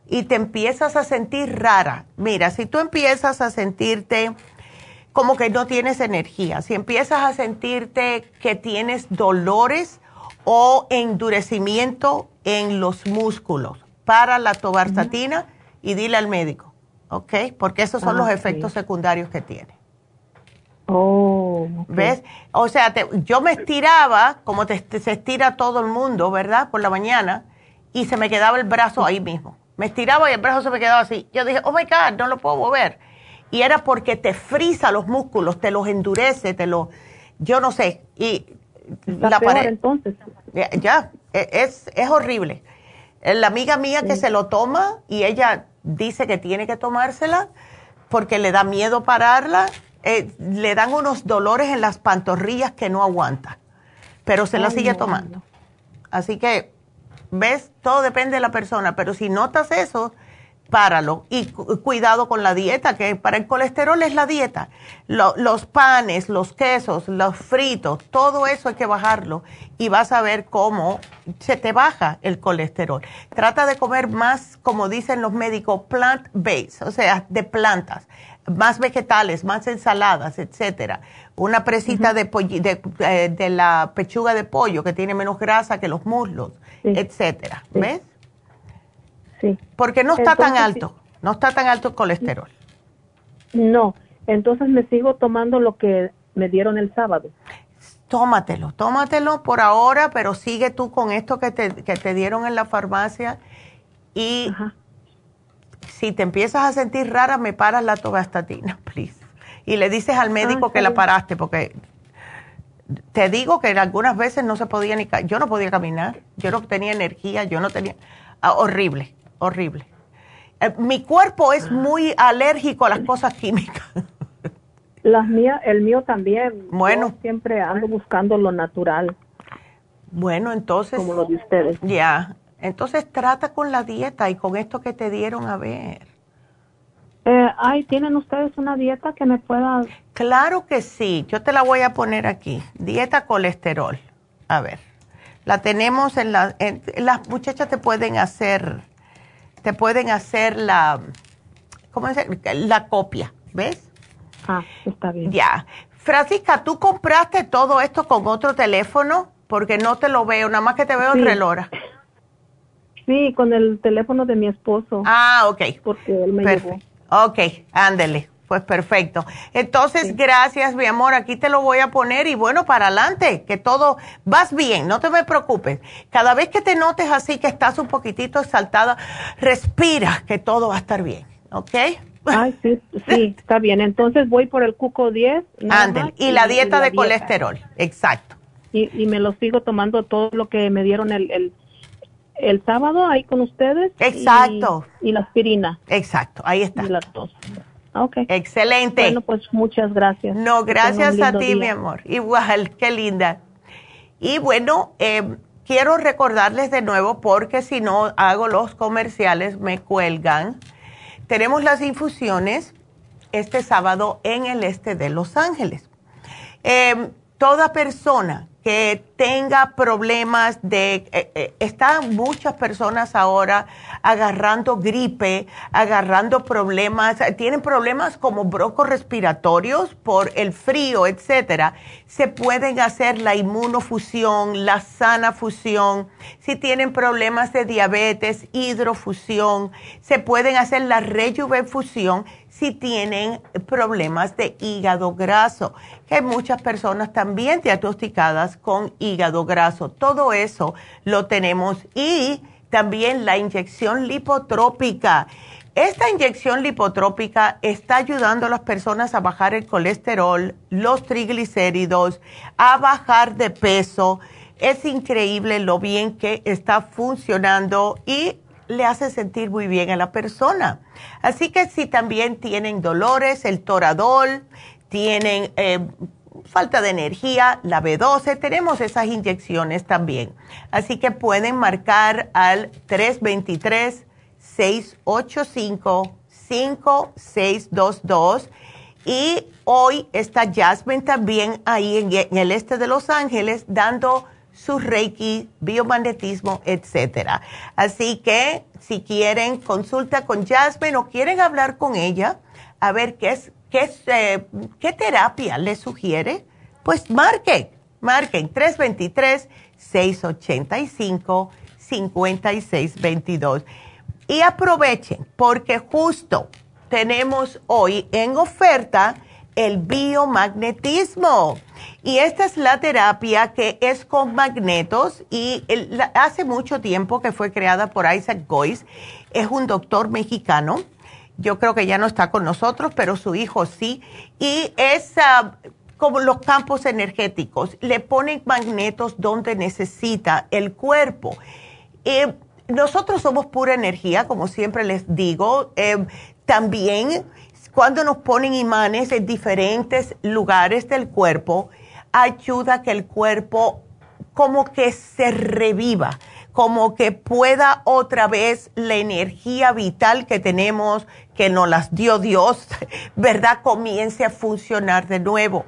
y te empiezas a sentir rara, mira, si tú empiezas a sentirte como que no tienes energía, si empiezas a sentirte que tienes dolores o endurecimiento en los músculos, para la tobarsatina y dile al médico, ¿ok? Porque esos son los ah, efectos secundarios que tiene. Oh, ¿Ves? O sea, yo me estiraba, como te, se estira todo el mundo, ¿verdad? Por la mañana, y se me quedaba el brazo ahí mismo. Me estiraba y el brazo se me quedaba así. Yo dije, oh my God, no lo puedo mover. Y era porque te frisa los músculos, te los endurece, te los, yo no sé. Y la pared. entonces. Ya, e, es, es horrible. La amiga mía que se lo toma y ella dice que tiene que tomársela porque le da miedo pararla eh, le dan unos dolores en las pantorrillas que no aguanta, pero se la sigue tomando. Así que, ves, todo depende de la persona, pero si notas eso, páralo. Y cuidado con la dieta, que para el colesterol es la dieta. los panes, los quesos, los fritos, todo eso hay que bajarlo y vas a ver cómo se te baja el colesterol. Trata de comer más, como dicen los médicos, plant-based, o sea, de plantas más vegetales, más ensaladas, etcétera. Una presita de, eh, de, la pechuga de pollo que tiene menos grasa que los muslos, etcétera. ¿Ves? Sí. Porque no está tan alto, no está tan alto el colesterol. No, entonces me sigo tomando lo que me dieron el sábado. Tómatelo, tómatelo por ahora, pero sigue tú con esto que te, que te dieron en la farmacia y si te empiezas a sentir rara, me paras la togastatina, please. Y le dices al médico ah, que la paraste, porque te digo que algunas veces no se podía ni... Yo no podía caminar, yo no tenía energía, yo no tenía... Ah, horrible, horrible. Eh, mi cuerpo es muy alérgico a las cosas químicas. Las mías, el mío también. Bueno. siempre ando buscando lo natural. Bueno, entonces. Como lo de ustedes. Ya. Entonces trata con la dieta y con esto que te dieron a ver. Eh, ay, ¿tienen ustedes una dieta que me pueda...? Claro que sí, yo te la voy a poner aquí. Dieta colesterol. A ver, la tenemos en la... las muchachas te pueden hacer, te pueden hacer la... ¿Cómo es? La copia, ¿ves? Ah, está bien. Ya. Francisca, ¿tú compraste todo esto con otro teléfono? Porque no te lo veo, nada más que te veo en relora. Sí, con el teléfono de mi esposo. Ah, ok. Porque él me llevó. Ok, ándele. Pues perfecto. Entonces, gracias, mi amor. Aquí te lo voy a poner y bueno, para adelante, que todo vas bien, no te me preocupes. Cada vez que te notes así que estás un poquitito exaltada, respira, que todo va a estar bien, ¿ok? Ay, sí, sí, está bien. Entonces voy por el cuco 10. Ándele. Y, la dieta de colesterol, exacto. Y, y, me lo sigo tomando todo lo que me dieron el el sábado ahí con ustedes. Exacto. Y, la aspirina. Exacto, ahí está. Y las dos. Ok. Excelente. Bueno, pues muchas gracias. No, gracias a ti, mi amor. Igual, qué linda. Y bueno, eh, quiero recordarles de nuevo, porque si no hago los comerciales, me cuelgan. Tenemos las infusiones este sábado en el este de Los Ángeles. Eh, toda persona que tenga problemas de... Eh, eh, están muchas personas ahora agarrando gripe, agarrando problemas, tienen problemas como brocos respiratorios por el frío, etcétera. Se pueden hacer la inmunofusión, la sana fusión. Si tienen problemas de diabetes, hidrofusión, se pueden hacer la rejuvenfusión si tienen problemas de hígado graso, que hay muchas personas también diagnosticadas con hígado graso. Todo eso lo tenemos y también la inyección lipotrópica. Esta inyección lipotrópica está ayudando a las personas a bajar el colesterol, los triglicéridos, a bajar de peso. Es increíble lo bien que está funcionando y le hace sentir muy bien a la persona. Así que si también tienen dolores, el toradol, tienen eh, falta de energía, la B12, tenemos esas inyecciones también. Así que pueden marcar al 323-685-5622. Y hoy está Jasmine también ahí en, en el este de Los Ángeles dando su reiki, biomagnetismo, etcétera. Así que si quieren consulta con Jasmine o quieren hablar con ella, a ver qué es, qué eh, qué terapia le sugiere, pues marquen, marquen 323-685-5622. Y aprovechen, porque justo tenemos hoy en oferta el biomagnetismo. Y esta es la terapia que es con magnetos y hace mucho tiempo que fue creada por Isaac Goyce. Es un doctor mexicano. Yo creo que ya no está con nosotros, pero su hijo sí. Y es ah, como los campos energéticos. Le ponen magnetos donde necesita el cuerpo. Eh, nosotros somos pura energía, como siempre les digo. Eh, también cuando nos ponen imanes en diferentes lugares del cuerpo, ayuda a que el cuerpo como que se reviva, como que pueda otra vez la energía vital que tenemos, que nos las dio Dios, ¿verdad? Comience a funcionar de nuevo.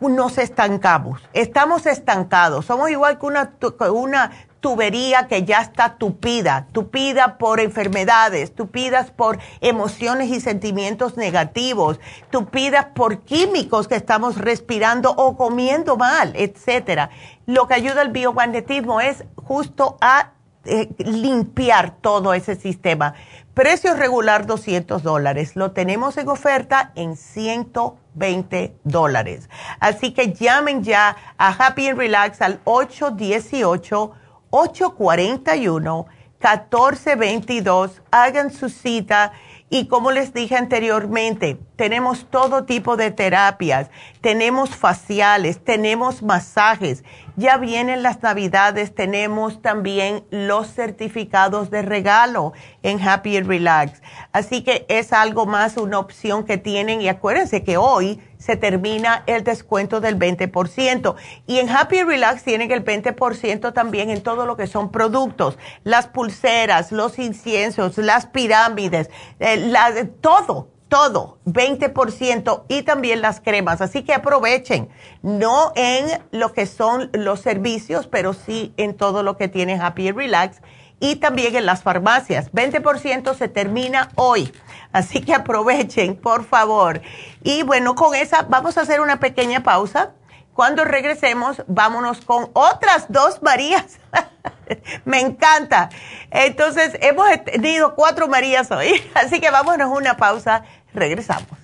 Nos estancamos, estamos estancados, somos igual que una, una tubería que ya está tupida, tupida por enfermedades, tupidas por emociones y sentimientos negativos, tupidas por químicos que estamos respirando o comiendo mal, etcétera. Lo que ayuda al biomagnetismo es justo a eh, limpiar todo ese sistema. Precio regular 200 dólares. Lo tenemos en oferta en 120 dólares. Así que llamen ya a Happy and Relax al 818 841-1422. Hagan su cita y como les dije anteriormente, tenemos todo tipo de terapias, tenemos faciales, tenemos masajes. Ya vienen las navidades, tenemos también los certificados de regalo en Happy and Relax. Así que es algo más una opción que tienen y acuérdense que hoy se termina el descuento del 20%. Y en Happy Relax tienen el 20% también en todo lo que son productos, las pulseras, los inciensos, las pirámides, eh, todo todo, 20% y también las cremas. Así que aprovechen, no en lo que son los servicios, pero sí en todo lo que tiene Happy Relax y también en las farmacias. 20% se termina hoy. Así que aprovechen, por favor. Y bueno, con esa vamos a hacer una pequeña pausa. Cuando regresemos, vámonos con otras dos Marías. Me encanta. Entonces, hemos tenido cuatro Marías hoy. Así que vámonos una pausa Regresamos.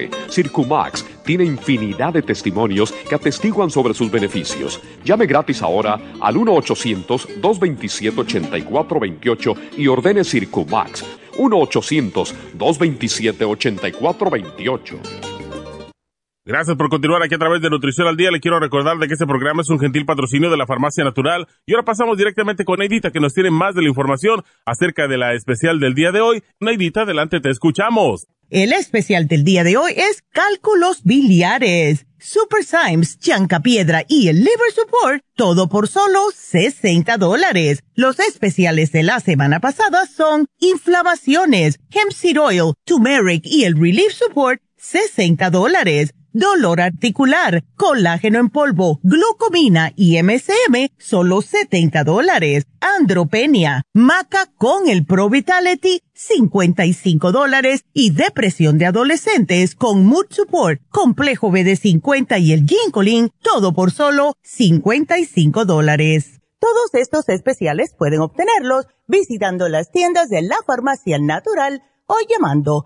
Circumax tiene infinidad de testimonios que atestiguan sobre sus beneficios. Llame gratis ahora al 1-800-227-8428 y ordene Circumax. 1-800-227-8428. Gracias por continuar aquí a través de Nutrición al Día. Le quiero recordar de que este programa es un gentil patrocinio de la Farmacia Natural. Y ahora pasamos directamente con Neidita, que nos tiene más de la información acerca de la especial del día de hoy. Neidita, adelante, te escuchamos. El especial del día de hoy es cálculos biliares, Super Symes, Piedra y el Liver Support, todo por solo 60 dólares. Los especiales de la semana pasada son inflamaciones, Hemp Seed Oil, Turmeric y el Relief Support, 60 dólares. Dolor articular, colágeno en polvo, glucomina y MCM, solo 70 dólares. Andropenia, maca con el Pro Vitality, 55 dólares. Y depresión de adolescentes con Mood Support, complejo BD50 y el Ginkolin, todo por solo 55 dólares. Todos estos especiales pueden obtenerlos visitando las tiendas de la farmacia natural o llamando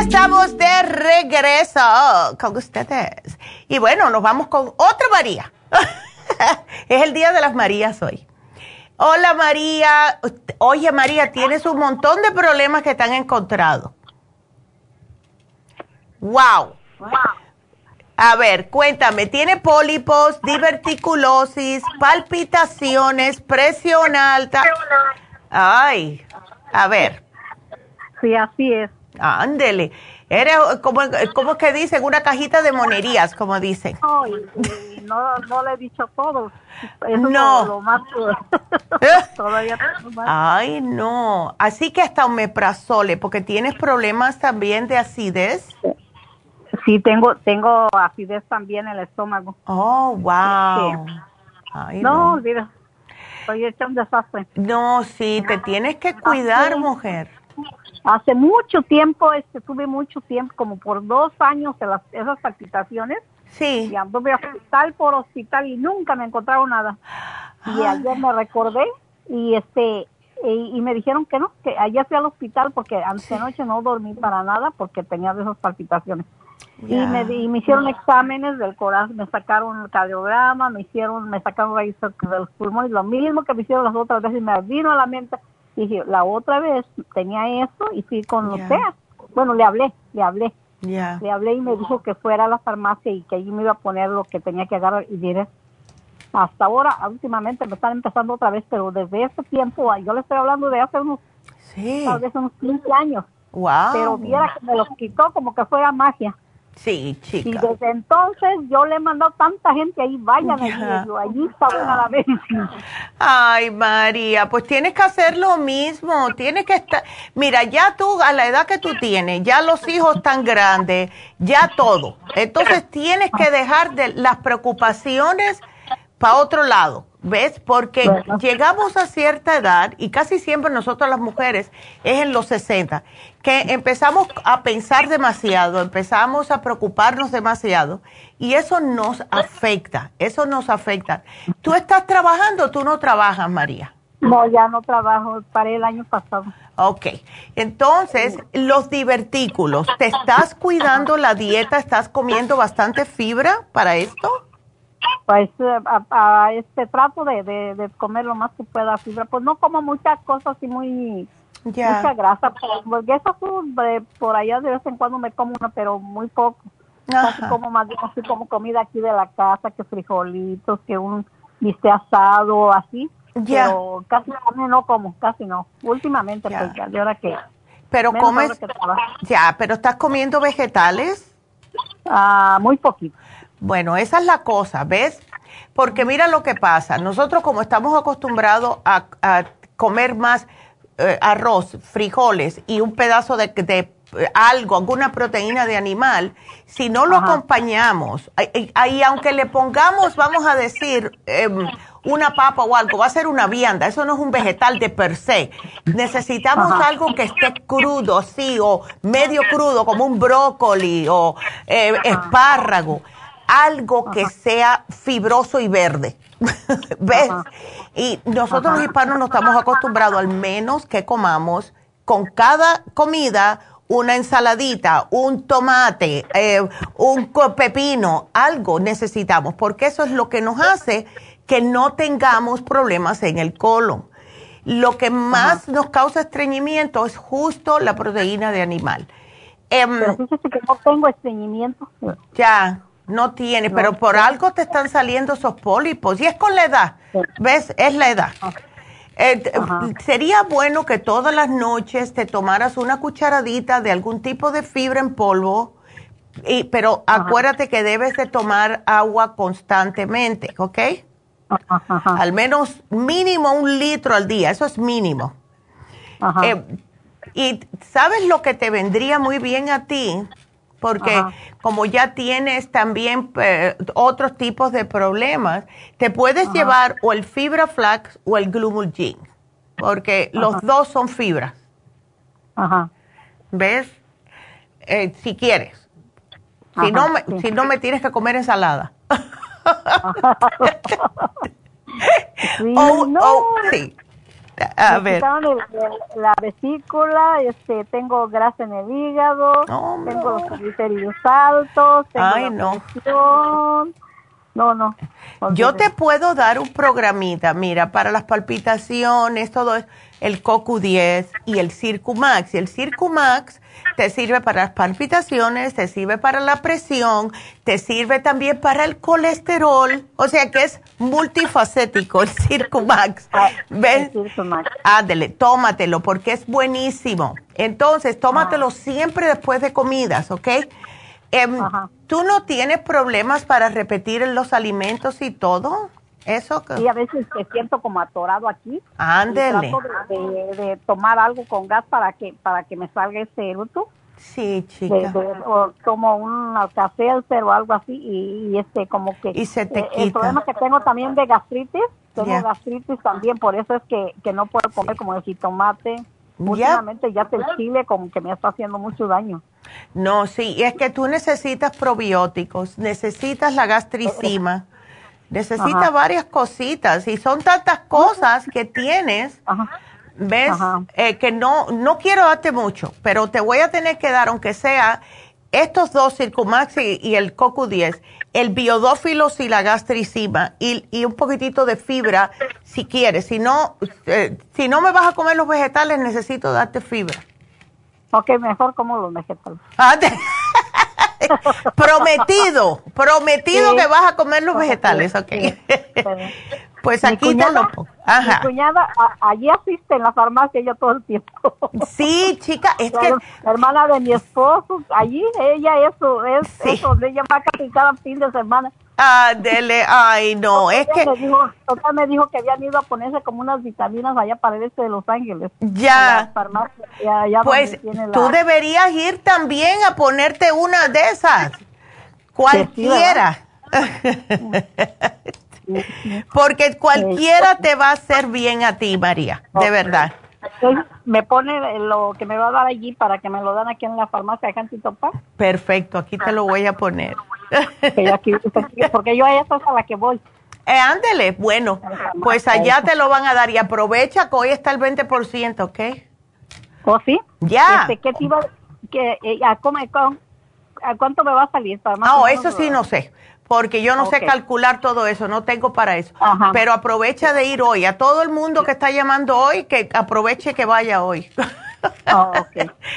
Estamos de regreso con ustedes. Y bueno, nos vamos con otra María. es el Día de las Marías hoy. Hola María. Oye María, tienes un montón de problemas que te han encontrado. Wow. A ver, cuéntame, ¿tiene pólipos, diverticulosis, palpitaciones, presión alta? Ay, a ver. Sí, así es. Ándele. Eres como, como que dicen, una cajita de monerías, como dicen. no, no le he dicho todo. no. Lo, más, todavía más. Ay, no. Así que hasta omeprazole, porque tienes problemas también de acidez. Sí, tengo, tengo acidez también en el estómago. Oh, wow. no, mira, estoy hecha un desastre. No, sí, te tienes que cuidar, mujer. Hace mucho tiempo, este, tuve mucho tiempo, como por dos años, de las, esas palpitaciones. Sí. Y anduve hospital por hospital y nunca me encontraron nada. Y ayer me recordé y este y, me dijeron que no, que ayer fui al hospital porque anoche no dormí para nada porque tenía de esas palpitaciones. Y, me, y me hicieron exámenes del corazón, me sacaron el cardiograma, me hicieron, me sacaron raíces de los pulmones, lo mismo que me hicieron las otras veces, y me vino a la mente Dije, la otra vez tenía eso y fui con usted. Bueno, le hablé, le hablé. Le hablé y me dijo que fuera a la farmacia y que allí me iba a poner lo que tenía que agarrar. Y diré, hasta ahora, últimamente me están empezando otra vez, pero desde ese tiempo, yo le estoy hablando de hace unos, sí. tal vez unos 15 años. Wow. Pero viera que me los quitó como que fuera magia. Sí, chica. Y desde entonces yo le he mandado tanta gente ahí, vayan allí, allí está buena la medicina. Ay, María, pues tienes que hacer lo mismo, tienes que estar, mira, ya tú, a la edad que tú tienes, ya los hijos están grandes, ya todo. Entonces tienes que dejar de las preocupaciones para otro lado. ¿Ves? Porque llegamos a cierta edad y casi siempre nosotros las mujeres es en los 60 que empezamos a pensar demasiado, empezamos a preocuparnos demasiado y eso nos afecta, eso nos afecta. ¿Tú estás trabajando o tú no trabajas, María? No, ya no trabajo, paré el año pasado. Ok, entonces los divertículos, ¿te estás cuidando la dieta? ¿Estás comiendo bastante fibra para esto? Pues eh, a, este trato de, de, comer lo más que pueda fibra. Pues no como muchas cosas y muy mucha grasa pues, porque eso por allá de vez en cuando me como una pero muy poco. Casi como más así como comida aquí de la casa que frijolitos que un biste asado así. Pero casi no como casi no. Últimamente pues ya de hora que pero comes ya pero estás comiendo vegetales ah muy poquito bueno, esa es la cosa, ¿ves? Porque mira lo que pasa. Nosotros como estamos acostumbrados a, comer más eh, arroz, frijoles y un pedazo de, de eh, algo, alguna proteína de animal, si no lo acompañamos, ahí aunque le pongamos, vamos a decir, em, una papa o algo, va a ser una vianda, eso no es un vegetal de per se. Necesitamos algo que esté crudo, sí, o medio crudo, como un brócoli o eh, espárrago algo que sea fibroso y verde. ¿Ves? Y nosotros los hispanos no estamos acostumbrados al menos que comamos con cada comida una ensaladita, un tomate, eh, un pepino, algo necesitamos, porque eso es lo que nos hace que no tengamos problemas en el colon. Lo que más nos causa estreñimiento es justo la proteína de animal Em, pero fíjese que no tengo estreñimiento. Ya, no tiene, pero por algo te están saliendo esos pólipos. Y es con la edad, ¿ves? Es la edad. Eh, sería bueno que todas las noches te tomaras una cucharadita de algún tipo de fibra en polvo, y, pero acuérdate que debes de tomar agua constantemente, ¿ok? Al menos mínimo un litro al día, eso es mínimo. Eh, y sabes lo que te vendría muy bien a ti, porque como ya tienes también eh, otros tipos de problemas, te puedes llevar o el fibra flax o el glumulgin, porque los dos son fibras. Ajá. ¿Ves? Eh, si quieres. Si no, me, si no me tienes que comer ensalada. sí, no. sí. A ver. la vesícula, este, tengo grasa en el hígado, tengo los triglicéridos altos, tengo Ay, no. No, no. Yo te puedo dar un programita, mira, para las palpitaciones, todo el CoQ10 y el Circumax. Y el Circumax te sirve para las palpitaciones, te sirve para la presión, te sirve también para el colesterol, o sea que es multifacético el Circumax. Ah, ¿Ves? Ándele, tómatelo porque es buenísimo. Entonces, tómatelo ah. siempre después de comidas, ¿ok? Em, ¿Tú no tienes problemas para repetir los alimentos y todo? Eso que... Sí, a veces me siento como atorado aquí. Ándele. Trato de, tomar algo con gas para que para que me salga ese eruto. Sí, chica. o tomo un café o algo así y, este como que... Y se te eh, quita. El problema que tengo también de gastritis, tengo gastritis también, por eso es que, que no puedo comer como el jitomate. Últimamente ya el chile como que me está haciendo mucho daño. No, sí, es que tú necesitas probióticos, necesitas la gastricima. Necesita varias cositas y son tantas cosas que tienes, ves, eh, que no, no quiero darte mucho, pero te voy a tener que dar, aunque sea estos dos, Circumax y, el CoQ10, el biodófilos y la gastricima y, y, un poquitito de fibra si quieres. Si no, eh, si no me vas a comer los vegetales, necesito darte fibra. Ok, mejor como los vegetales. Ah, prometido, prometido que vas a comer los vegetales, ok. pues aquí te lo pongo. Mi cuñada allí asiste en la farmacia yo todo el tiempo. Sí, chica, es que... La hermana de mi esposo, allí, ella eso, es eso, ella va casi cada fin de semana. Ah, dele, ay, no, es que... Me dijo, me dijo que habían ido a ponerse como unas vitaminas allá para el este de Los Ángeles. Ya. pues tú deberías ir también a ponerte una de esas. Cualquiera. Porque cualquiera te va a hacer bien a ti, María, de verdad. me pone lo que me va a dar allí para que me lo dan aquí en la farmacia de Cantito Perfecto, aquí te lo voy a poner. porque yo a esa es a la que voy. Eh, ándele, bueno, pues allá te lo van a dar y aprovecha que hoy está el 20%, ¿ok? ¿O sí? Ya. Este, ¿Qué te iba, que, eh, a, a, cuánto me va a salir? no, eso sí no sé, porque yo no sé calcular todo eso, no tengo para eso. Pero aprovecha de ir hoy. A todo el mundo que está llamando hoy, que aproveche que vaya hoy. Oh, ok.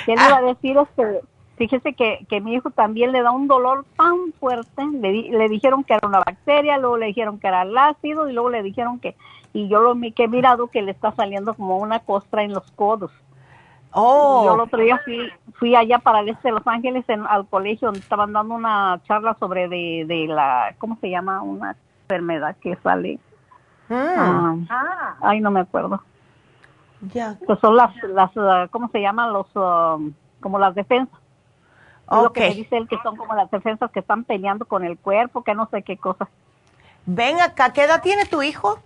¿Qué le iba a decir? Este, Fíjese que, que mi hijo también le da un dolor tan fuerte. Le, le dijeron que era una bacteria, luego le dijeron que era el ácido y luego le dijeron que, y yo lo que he mirado que le está saliendo como una costra en los codos. Oh. Yo el otro día fui, fui allá para el este de Los Ángeles en, al colegio donde estaban dando una charla sobre de, de la, ¿cómo se llama? Una enfermedad que sale. Mm. Ah, ay, no me acuerdo. Ya. Pues son las, las, ¿cómo se llaman? Los, um, como las defensas. Lo que dice él que son como las defensas que están peleando con el cuerpo, que no sé qué cosa. Ven acá, ¿qué edad tiene tu hijo?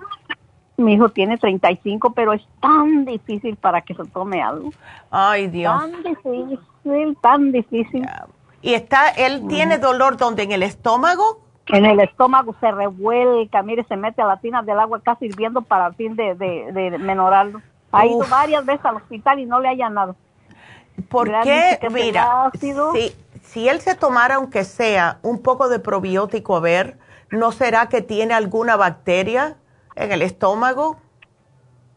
Mi hijo tiene 35, pero es tan difícil para que se tome algo. Ay, Dios. Tan difícil, tan difícil. ¿Y está, él tiene dolor donde? ¿En el estómago? En el estómago se revuelca, mire, se mete a la tina del agua casi hirviendo para el fin de, de, de menorarlo. Ha ido varias veces al hospital y no le haya nada. ¿Por qué? Mira, si, si él se tomara, aunque sea un poco de probiótico, a ver, ¿no será que tiene alguna bacteria en el estómago?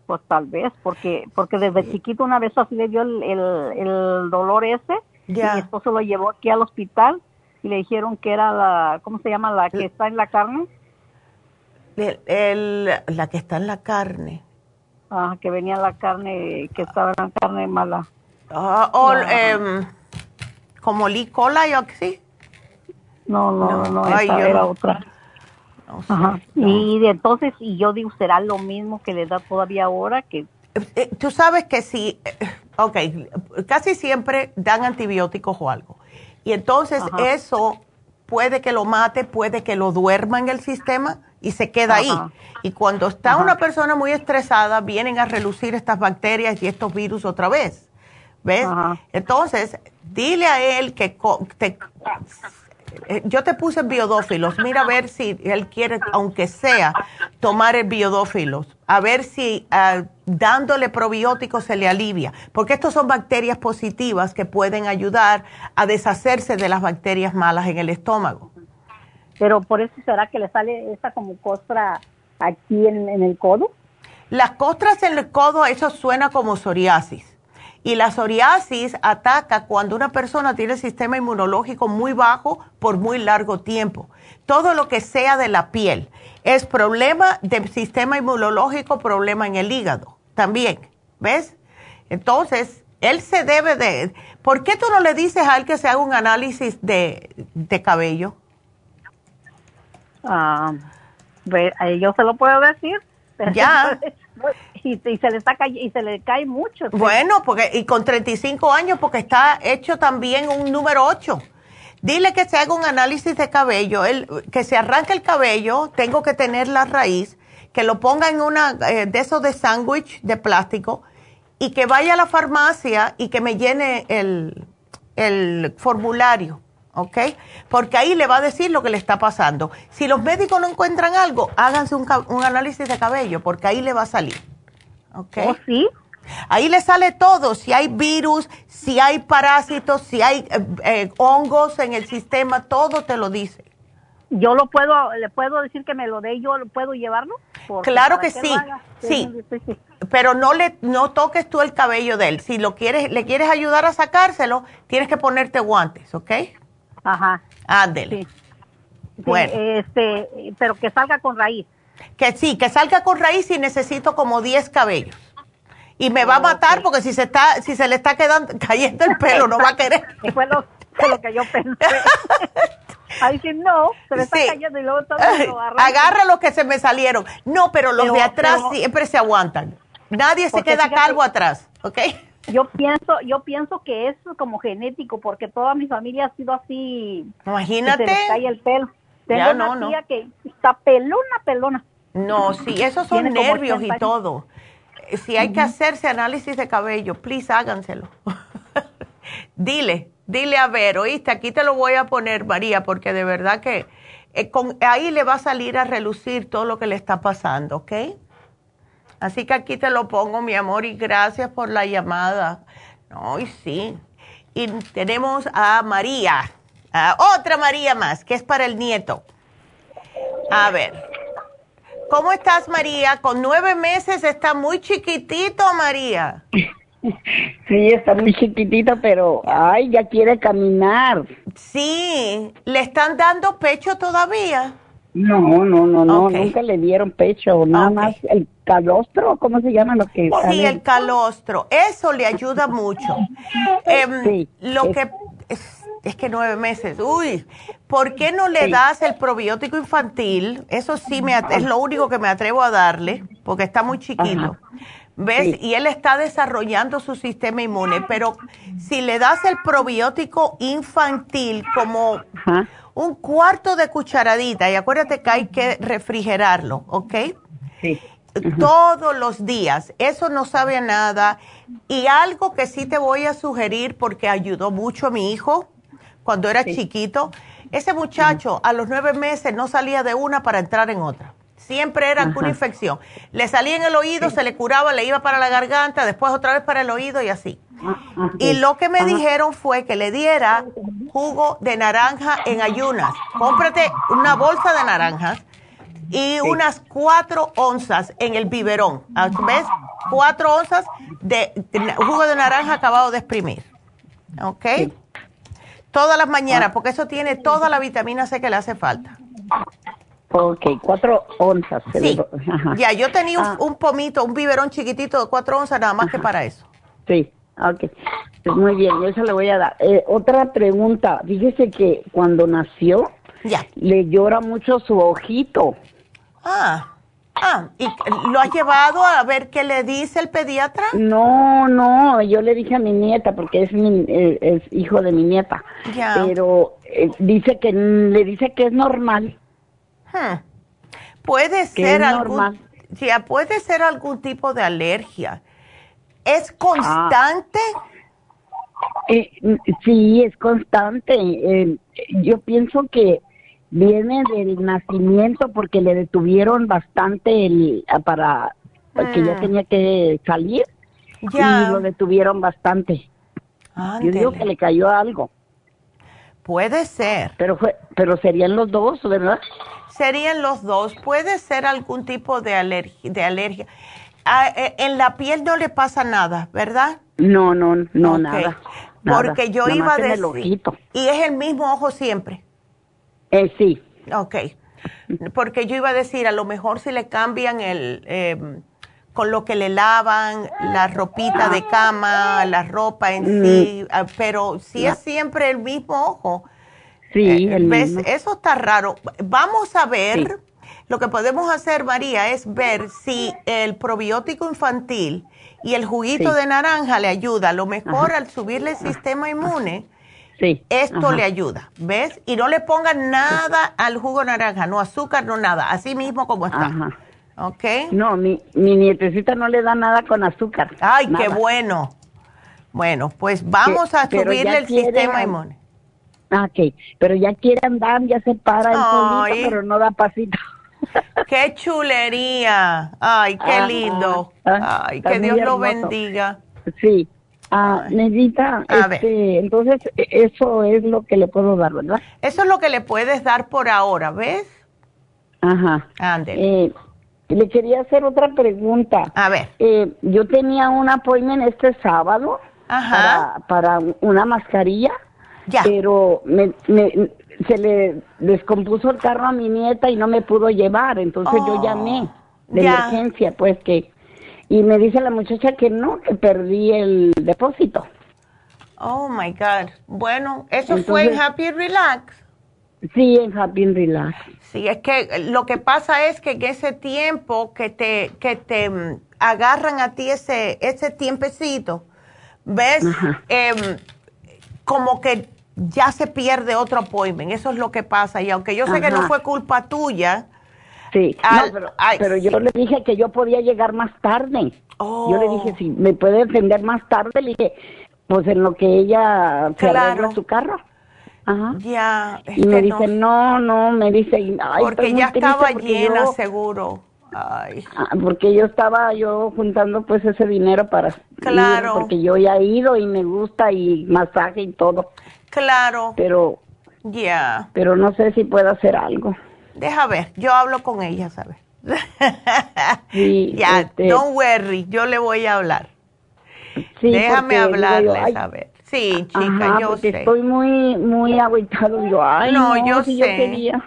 Pues tal vez, porque porque desde chiquito una vez así le dio el, el, dolor ese. Mi esposo lo llevó aquí al hospital y le dijeron que era la, ¿cómo se llama? La que está en la carne. El, la que está en la carne. Ah, que venía la carne, que estaba en la carne mala. Ah, o, em, como Lee Cola y así. No, no, no, esa era otra. Ajá. Y entonces, y yo digo, ¿será lo mismo que le da todavía ahora? que eh, Tú sabes que sí, eh, ok, casi siempre dan antibióticos o algo. Y entonces eso puede que lo mate, puede que lo duerma en el sistema y se queda ahí. Y cuando está una persona muy estresada, vienen a relucir estas bacterias y estos virus otra vez. ¿Ves? Entonces, dile a él que te, yo te puse biodófilos, mira a ver si él quiere, aunque sea, tomar el biodófilos, a ver si ah, dándole probióticos se le alivia, porque estos son bacterias positivas que pueden ayudar a deshacerse de las bacterias malas en el estómago. Pero por eso será que le sale esta como costra aquí en, en el codo. Las costras en el codo, eso suena como psoriasis. Y la psoriasis ataca cuando una persona tiene el sistema inmunológico muy bajo por muy largo tiempo. Todo lo que sea de la piel es problema del sistema inmunológico, problema en el hígado también. ¿Ves? Entonces, él se debe de... ¿Por qué tú no le dices a él que se haga un análisis de, cabello? Ah, yo se lo puedo decir. Ya. y, se le está y se le cae mucho. Bueno, porque y con 35 años porque está hecho también un número 8. Dile que se haga un análisis de cabello, el, que se arranque el cabello, tengo que tener la raíz, que lo ponga en una eh, de esos de sándwich de plástico y que vaya a la farmacia y que me llene el, el formulario, ¿ok? Porque ahí le va a decir lo que le está pasando. Si los médicos no encuentran algo, háganse un, un análisis de cabello, porque ahí le va a salir. ¿Ok? ¿Oh, sí? Ahí le sale todo, si hay virus, si hay parásitos, si hay eh, eh, hongos en el sistema, todo te lo dice. ¿Yo lo puedo, le puedo decir que me lo dé, yo puedo llevarlo? claro que sí, sí, pero no le, no toques tú el cabello de él. Si lo quieres, le quieres ayudar a sacárselo, tienes que ponerte guantes, ¿ok? Ajá. Ándele. Bueno. Este, pero que salga con raíz. Que sí, que salga con raíz y necesito como 10 cabellos. Y me va a matar porque si se está, si se le está quedando, cayendo el pelo, no va a querer. Fue lo, lo que yo pensé. Ahí sí, no, se le está cayendo y luego todo lo Agarra los que se me salieron. No, pero los de atrás siempre se aguantan. Nadie se queda calvo atrás, ¿ok? Yo pienso, yo pienso que es como genético, porque toda mi familia ha sido así. Imagínate. se le cae el pelo. Tengo una tía que está pelona, pelona. No, sí, esos son nervios y todo. Si hay que hacerse análisis de cabello, please háganselo. dile, dile a ver, oíste, aquí te lo voy a poner, María, porque de verdad que eh, con, ahí le va a salir a relucir todo lo que le está pasando, ¿ok? Así que aquí te lo pongo, mi amor, y gracias por la llamada. No, y sí. Y tenemos a María, a otra María más, que es para el nieto. A ver. ¿Cómo estás, María? Con nueve meses está muy chiquitito, María. Sí, está muy chiquitito, pero ay, ya quiere caminar. Sí, ¿le están dando pecho todavía? No, no, no, no, nunca le dieron pecho, nada más el calostro, ¿cómo se llama lo que? Sí, el calostro, eso le ayuda mucho. Em, sí, lo que es que nueve meses, uy, ¿por qué no le das el probiótico infantil? Eso sí me es lo único que me atrevo a darle, porque está muy chiquito. ¿Ves? Y él está desarrollando su sistema inmune, pero si le das el probiótico infantil como un cuarto de cucharadita, y acuérdate que hay que refrigerarlo, ¿ok? Sí. Todos los días, eso no sabe a nada. Y algo que sí te voy a sugerir porque ayudó mucho a mi hijo, cuando era chiquito, ese muchacho a los nueve meses no salía de una para entrar en otra. Siempre era una infección. Le salía en el oído, se le curaba, le iba para la garganta, después otra vez para el oído y así. Ah, y lo que me dijeron fue que le diera jugo de naranja en ayunas. Cómprate una bolsa de naranjas y unas cuatro onzas en el biberón. Ah, ¿Ves? Cuatro onzas de jugo de naranja acabado de exprimir. ¿Ok? Todas las mañanas, porque eso tiene toda la vitamina C que le hace falta. Ok, cuatro onzas. Sí. Ajá. Ya, yo tenía un, Ah. un pomito, un biberón chiquitito de cuatro onzas, nada más que para eso. Sí, ok. Pues muy bien, eso le voy a dar. Eh, otra pregunta. Fíjese que cuando nació, Ya. le llora mucho su ojito. Ah, ah, ¿y lo has llevado a ver qué le dice el pediatra? No, no, yo le dije a mi nieta, porque es, mi, eh, es hijo de mi nieta. Ya. Pero eh, dice que, le dice que es normal. Hmm. Puede ser algún, normal. sí, puede ser algún tipo de alergia. ¿Es constante? Eh, sí, es constante. Eh, yo pienso que viene del nacimiento porque le detuvieron bastante el ah, para que ya Mm. tenía que salir Ya. y lo detuvieron bastante. Yo digo que le cayó algo. Puede ser. Pero fue, pero serían los dos, ¿verdad? Serían los dos. Puede ser algún tipo de alergia. De alergia. Ah, eh, en la piel no le pasa nada, ¿verdad? No, no, no, nada. nada. Porque yo iba a decir. Y es el mismo ojo siempre. Eh, sí. Ok. Porque yo iba a decir, a lo mejor si le cambian el. eh, con lo que le lavan, la ropita de cama, la ropa en Mm. sí, ah, pero si Ya. es siempre el mismo ojo. Sí, Eh, el ¿Ves? mismo. Eso está raro. Vamos a ver, lo que podemos hacer, María, es ver si el probiótico infantil y el juguito Sí. de naranja le ayuda. A lo mejor Ajá. al subirle el sistema inmune, Sí. esto Ajá. le ayuda. ¿Ves? Y no le pongan nada al jugo naranja, no azúcar, no nada. Así mismo como está. Ajá. ¿Ok? No, mi, mi nietecita no le da nada con azúcar. Ay, qué bueno. Bueno, pues vamos Que- a subirle el quiere sistema inmune. Ah, ok, pero ya quiere andar, ya se para el solito, pero no da pasito. ¡Qué chulería! ¡Ay, qué Ajá. lindo! Ah, ¡Ay, que Dios lo bendiga! Sí. Ah, Nedita, A ver. este, entonces e- eso es lo que le puedo dar, ¿verdad? Eso es lo que le puedes dar por ahora, ¿ves? Ajá. Ándele. Eh, le quería hacer otra pregunta. A ver. Eh, yo tenía un appointment este sábado Ajá. para, para una mascarilla, pero me, me- se le descompuso el carro a mi nieta y no me pudo llevar, entonces Oh, yo llamé de ya. emergencia, pues que y me dice la muchacha que no, que perdí el depósito. Oh, my God. Bueno, eso fue en Happy Relax. Sí, en Happy and Relax. Sí, es que lo que pasa es que en ese tiempo que te, que te mm, agarran a ti ese, ese tiempecito, ¿ves? Em, como que ya se pierde otro appointment. Eso es lo que pasa. Y aunque yo sé que no fue culpa tuya, Sí, Al- no, pero, ay, pero yo sí. le dije que yo podía llegar más tarde. Oh. Yo le dije, si me puede atender más tarde, le dije, pues en lo que ella se Claro. arregla su carro. Ajá. ya. Y me dice, no, no, me dice, ay, porque ya estaba llena, yo- seguro. Ay. Ah, porque yo estaba yo juntando pues ese dinero para Claro. ir, porque yo ya he ido y me gusta y masaje y todo, Claro. pero Ya. pero no sé si puedo hacer algo. Deja ver, yo hablo con ella, ¿sabes? Sí, ya, este- don't worry, yo le voy a hablar. Sí, Déjame digo hablarle, yo, ay, ¿sabes? Sí, chica, Ajá, yo sé. estoy muy muy agüitado, digo, ay, No, no, yo si sé. yo quería.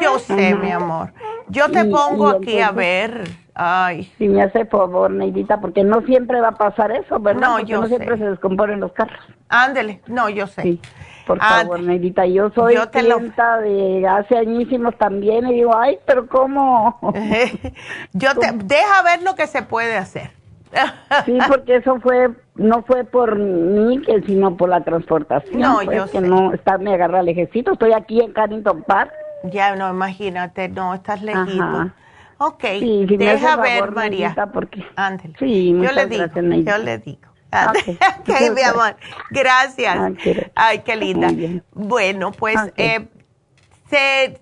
Yo sé, Ajá. mi amor. Yo te Y- pongo y aquí a ver. Ay. Si me hace favor, Neidita, porque no siempre va a pasar eso, ¿verdad? No, porque yo no siempre se descomponen los carros. Ándele. No, yo sé. Sí, por Ah, favor, Neidita. Yo soy yo te lo- clienta de hace añísimos también y digo, ay, pero ¿cómo? Yo te deja ver lo que se puede hacer. Sí, porque eso fue, no fue por mí, que sino por la transportación. No, pues, yo que sé. no, está, me agarra lejecito. Estoy aquí en Carrington Park. Ya, no, imagínate, no, estás lejito. Ajá. Ok, Sí, si deja favor, ver, María. Porque... Sí, yo muchas le digo, gracias, Neidita. yo le digo. Ándele. Ok. ok, mi amor. Gracias. Ah, Ay, qué linda. Bueno, pues Ok. eh, se...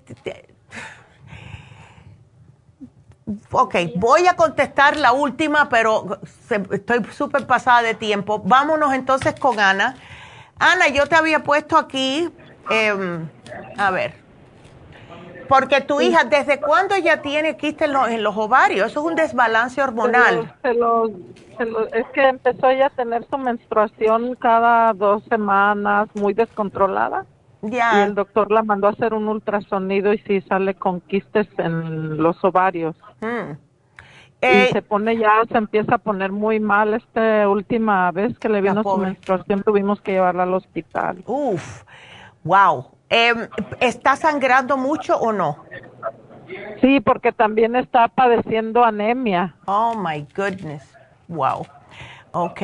Ok, voy a contestar la última, pero se- estoy súper pasada de tiempo. Vámonos entonces con Ana. Ana, yo te había puesto aquí, em, a ver, Porque tu hija, ¿desde cuándo ella tiene quiste en, los- en los ovarios? Eso es un desbalance hormonal. Se lo- se lo- es que empezó ella a tener su menstruación cada dos semanas, muy descontrolada. Ya. Y el doctor la mandó a hacer un ultrasonido y sí sale con quistes en los ovarios. Mm. y Eh, se pone ya, se empieza a poner muy mal. Esta última vez que le vino su menstruación tuvimos que llevarla al hospital. Uf, wow. Em, ¿Está sangrando mucho o no? Sí, porque también está padeciendo anemia. Oh my goodness. Wow. Ok.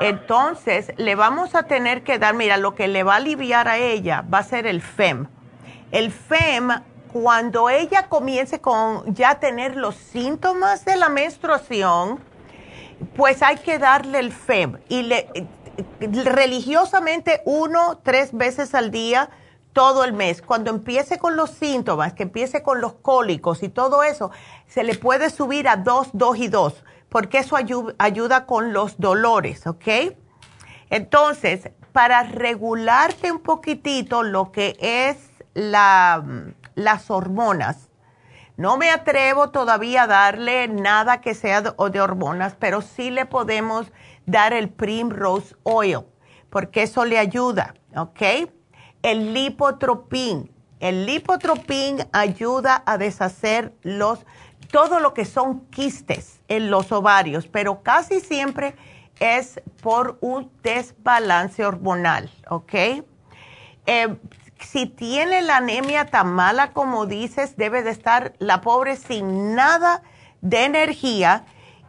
Entonces, le vamos a tener que dar, mira, lo que le va a aliviar a ella va a ser el FEM. El FEM, cuando ella comience con ya tener los síntomas de la menstruación, pues hay que darle el FEM. Y le, religiosamente uno, tres veces al día, todo el mes. Cuando empiece con los síntomas, que empiece con los cólicos y todo eso, se le puede subir a dos, dos y dos, porque eso ayu- ayuda con los dolores, ¿ok? Entonces, para regularte un poquitito lo que es la, las hormonas, no me atrevo todavía a darle nada que sea de, de hormonas, pero sí le podemos dar el Primrose Oil, porque eso le ayuda, ¿ok? El lipotropín. El lipotropín ayuda a deshacer los, todo lo que son quistes en los ovarios, pero casi siempre es por un desbalance hormonal, ¿ok? Eh, si tiene la anemia tan mala como dices, debe de estar la pobre sin nada de energía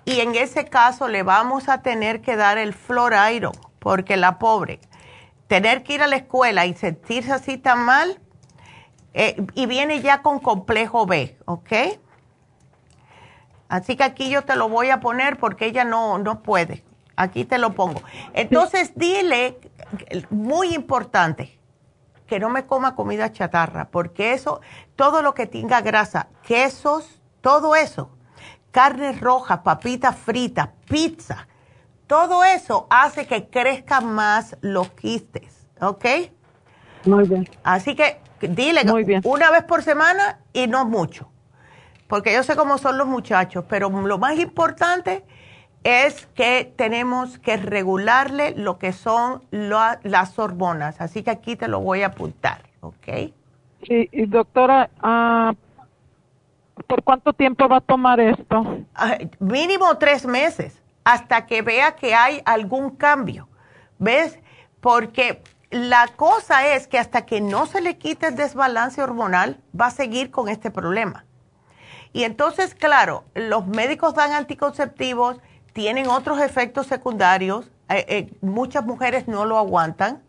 y en ese caso le vamos a tener que dar el fluoride porque la pobre, tener que ir a la escuela y sentirse así tan mal, eh, y viene ya con complejo B, ¿ok? Así que aquí yo te lo voy a poner porque ella no, no puede. Aquí te lo pongo. Entonces dile, muy importante, que no me coma comida chatarra, porque eso, todo lo que tenga grasa, quesos, todo eso, carne roja, papitas fritas, pizza, todo eso hace que crezcan más los quistes, ¿ok? Muy bien. Así que dile una vez por semana y no mucho, porque yo sé cómo son los muchachos, pero lo más importante es que tenemos que regularle lo que son las hormonas. Así que aquí te lo voy a apuntar, ¿ok? Sí, y doctora, ah, ¿por cuánto tiempo va a tomar esto? Ay, Mínimo tres meses, hasta que vea que hay algún cambio. ¿Ves? Porque la cosa es que hasta que no se le quite el desbalance hormonal, va a seguir con este problema. Y entonces, claro, los médicos dan anticonceptivos, tienen otros efectos secundarios, eh, eh, muchas mujeres no lo aguantan.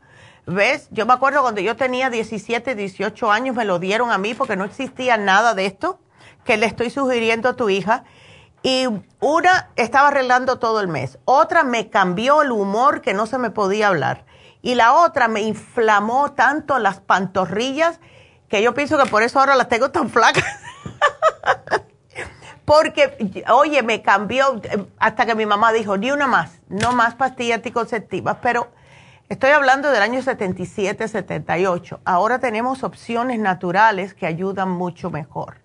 ¿Ves? Yo me acuerdo cuando yo tenía 17, 18 años, me lo dieron a mí porque no existía nada de esto que le estoy sugiriendo a tu hija. Y una estaba arreglando todo el mes, otra me cambió el humor que no se me podía hablar. Y la otra me inflamó tanto las pantorrillas que yo pienso que por eso ahora las tengo tan flacas. Porque, oye, me cambió hasta que mi mamá dijo, ni una más, no más pastillas anticonceptivas. Pero estoy hablando del año 77, 78. Ahora tenemos opciones naturales que ayudan mucho mejor.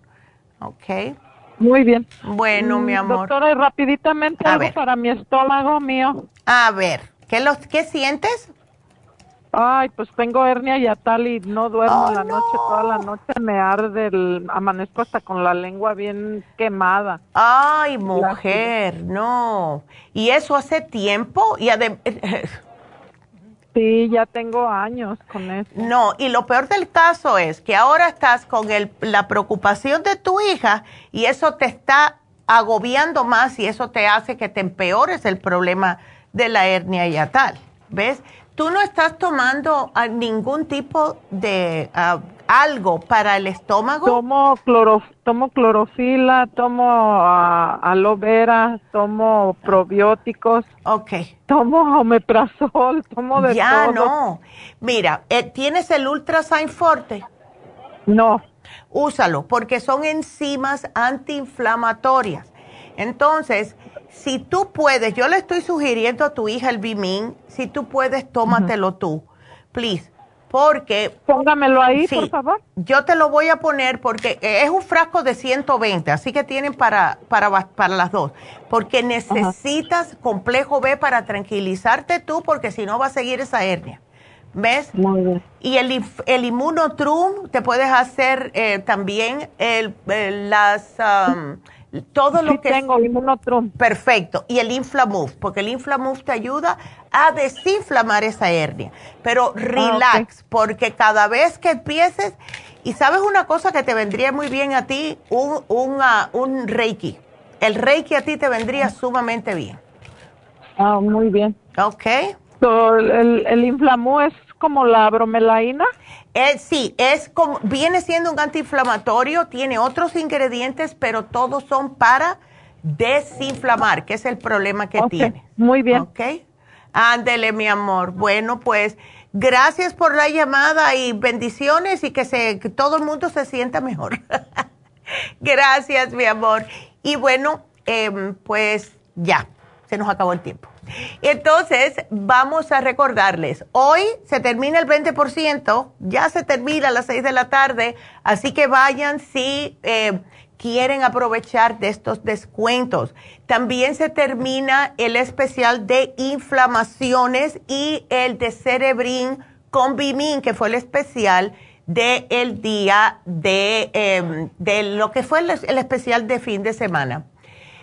¿Ok? Muy bien. Bueno, mi Mm, amor. Doctora, y rapiditamente A algo ver. para mi estómago mío. A ver, ¿qué, los, ¿qué sientes? Ay, pues tengo hernia y tal y no duermo Oh, la noche, toda la noche me arde, el, amanezco hasta con la lengua bien quemada. Ay, mujer, no. ¿Y eso hace tiempo? Y adem- Sí, ya tengo años con eso. No, y lo peor del caso es que ahora estás con el, la preocupación de tu hija y eso te está agobiando más y eso te hace que te empeores el problema de la hernia y tal. ¿Ves? Tú no estás tomando ah, ningún tipo de ah, algo para el estómago. Tomo, cloro, tomo clorofila, tomo ah, aloe vera, tomo probióticos. Ok. Tomo omeprazol, tomo de ya todo. no. Mira, eh, ¿tienes el Ultrasign Forte? No. Úsalo, porque son enzimas antiinflamatorias. Entonces, si tú puedes, yo le estoy sugiriendo a tu hija el Bimin, si tú puedes, tómatelo tú. Please. porque... Póngamelo ahí, por favor. Yo te lo voy a poner porque es un frasco de 120, así que tienen para, para, para las dos. Porque necesitas complejo B para tranquilizarte tú, porque si no va a seguir esa hernia. ¿Ves? Muy bien. Y el, el Immunotrum te puedes hacer eh, también el, las... todo lo que tengo. Perfecto. Y el Inflamove, porque el Inflamove te ayuda a desinflamar esa hernia. Pero ah, relax, porque cada vez que empieces... Y sabes una cosa que te vendría muy bien a ti, un, un, ah, un Reiki. El Reiki a ti te vendría sumamente bien. Ah, muy bien. Ok el, el inflamú es como la bromelaína. Eh, sí, es como, viene siendo un antiinflamatorio, tiene otros ingredientes, pero todos son para desinflamar, que es el problema que tiene. Muy bien. Ok. Ándele, mi amor. Bueno, pues gracias por la llamada y bendiciones y que, se, que todo el mundo se sienta mejor. gracias, mi amor. Y bueno, em, pues ya, se nos acabó el tiempo. Entonces, vamos a recordarles, hoy se termina el 20%, ya se termina a las 6 de la tarde, así que vayan si eh, quieren aprovechar de estos descuentos. También se termina el especial de inflamaciones y el de Cerebrin con Bimin, que fue el especial del el día de, em, de lo que fue el especial de fin de semana.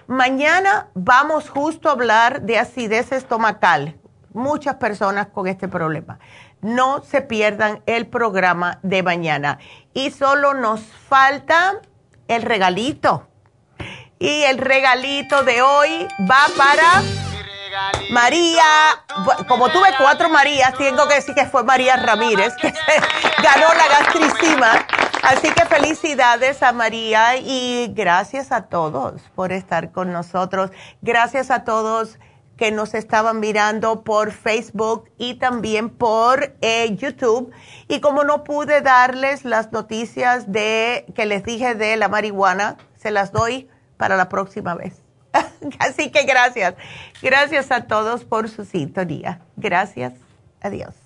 Mañana vamos justo a hablar de acidez estomacal. Muchas personas con este problema. No se pierdan el programa de mañana. Y solo nos falta el regalito. Y el regalito de hoy va para María. Como tuve cuatro Marías, tengo que decir que fue María Ramírez, que ganó la gastricima Así que felicidades a María y gracias a todos por estar con nosotros. Gracias a todos que nos estaban mirando por Facebook y también por eh, YouTube. Y como no pude darles las noticias de que les dije de la marihuana, se las doy para la próxima vez. Así que gracias. Gracias a todos por su sintonía. Gracias. Adiós.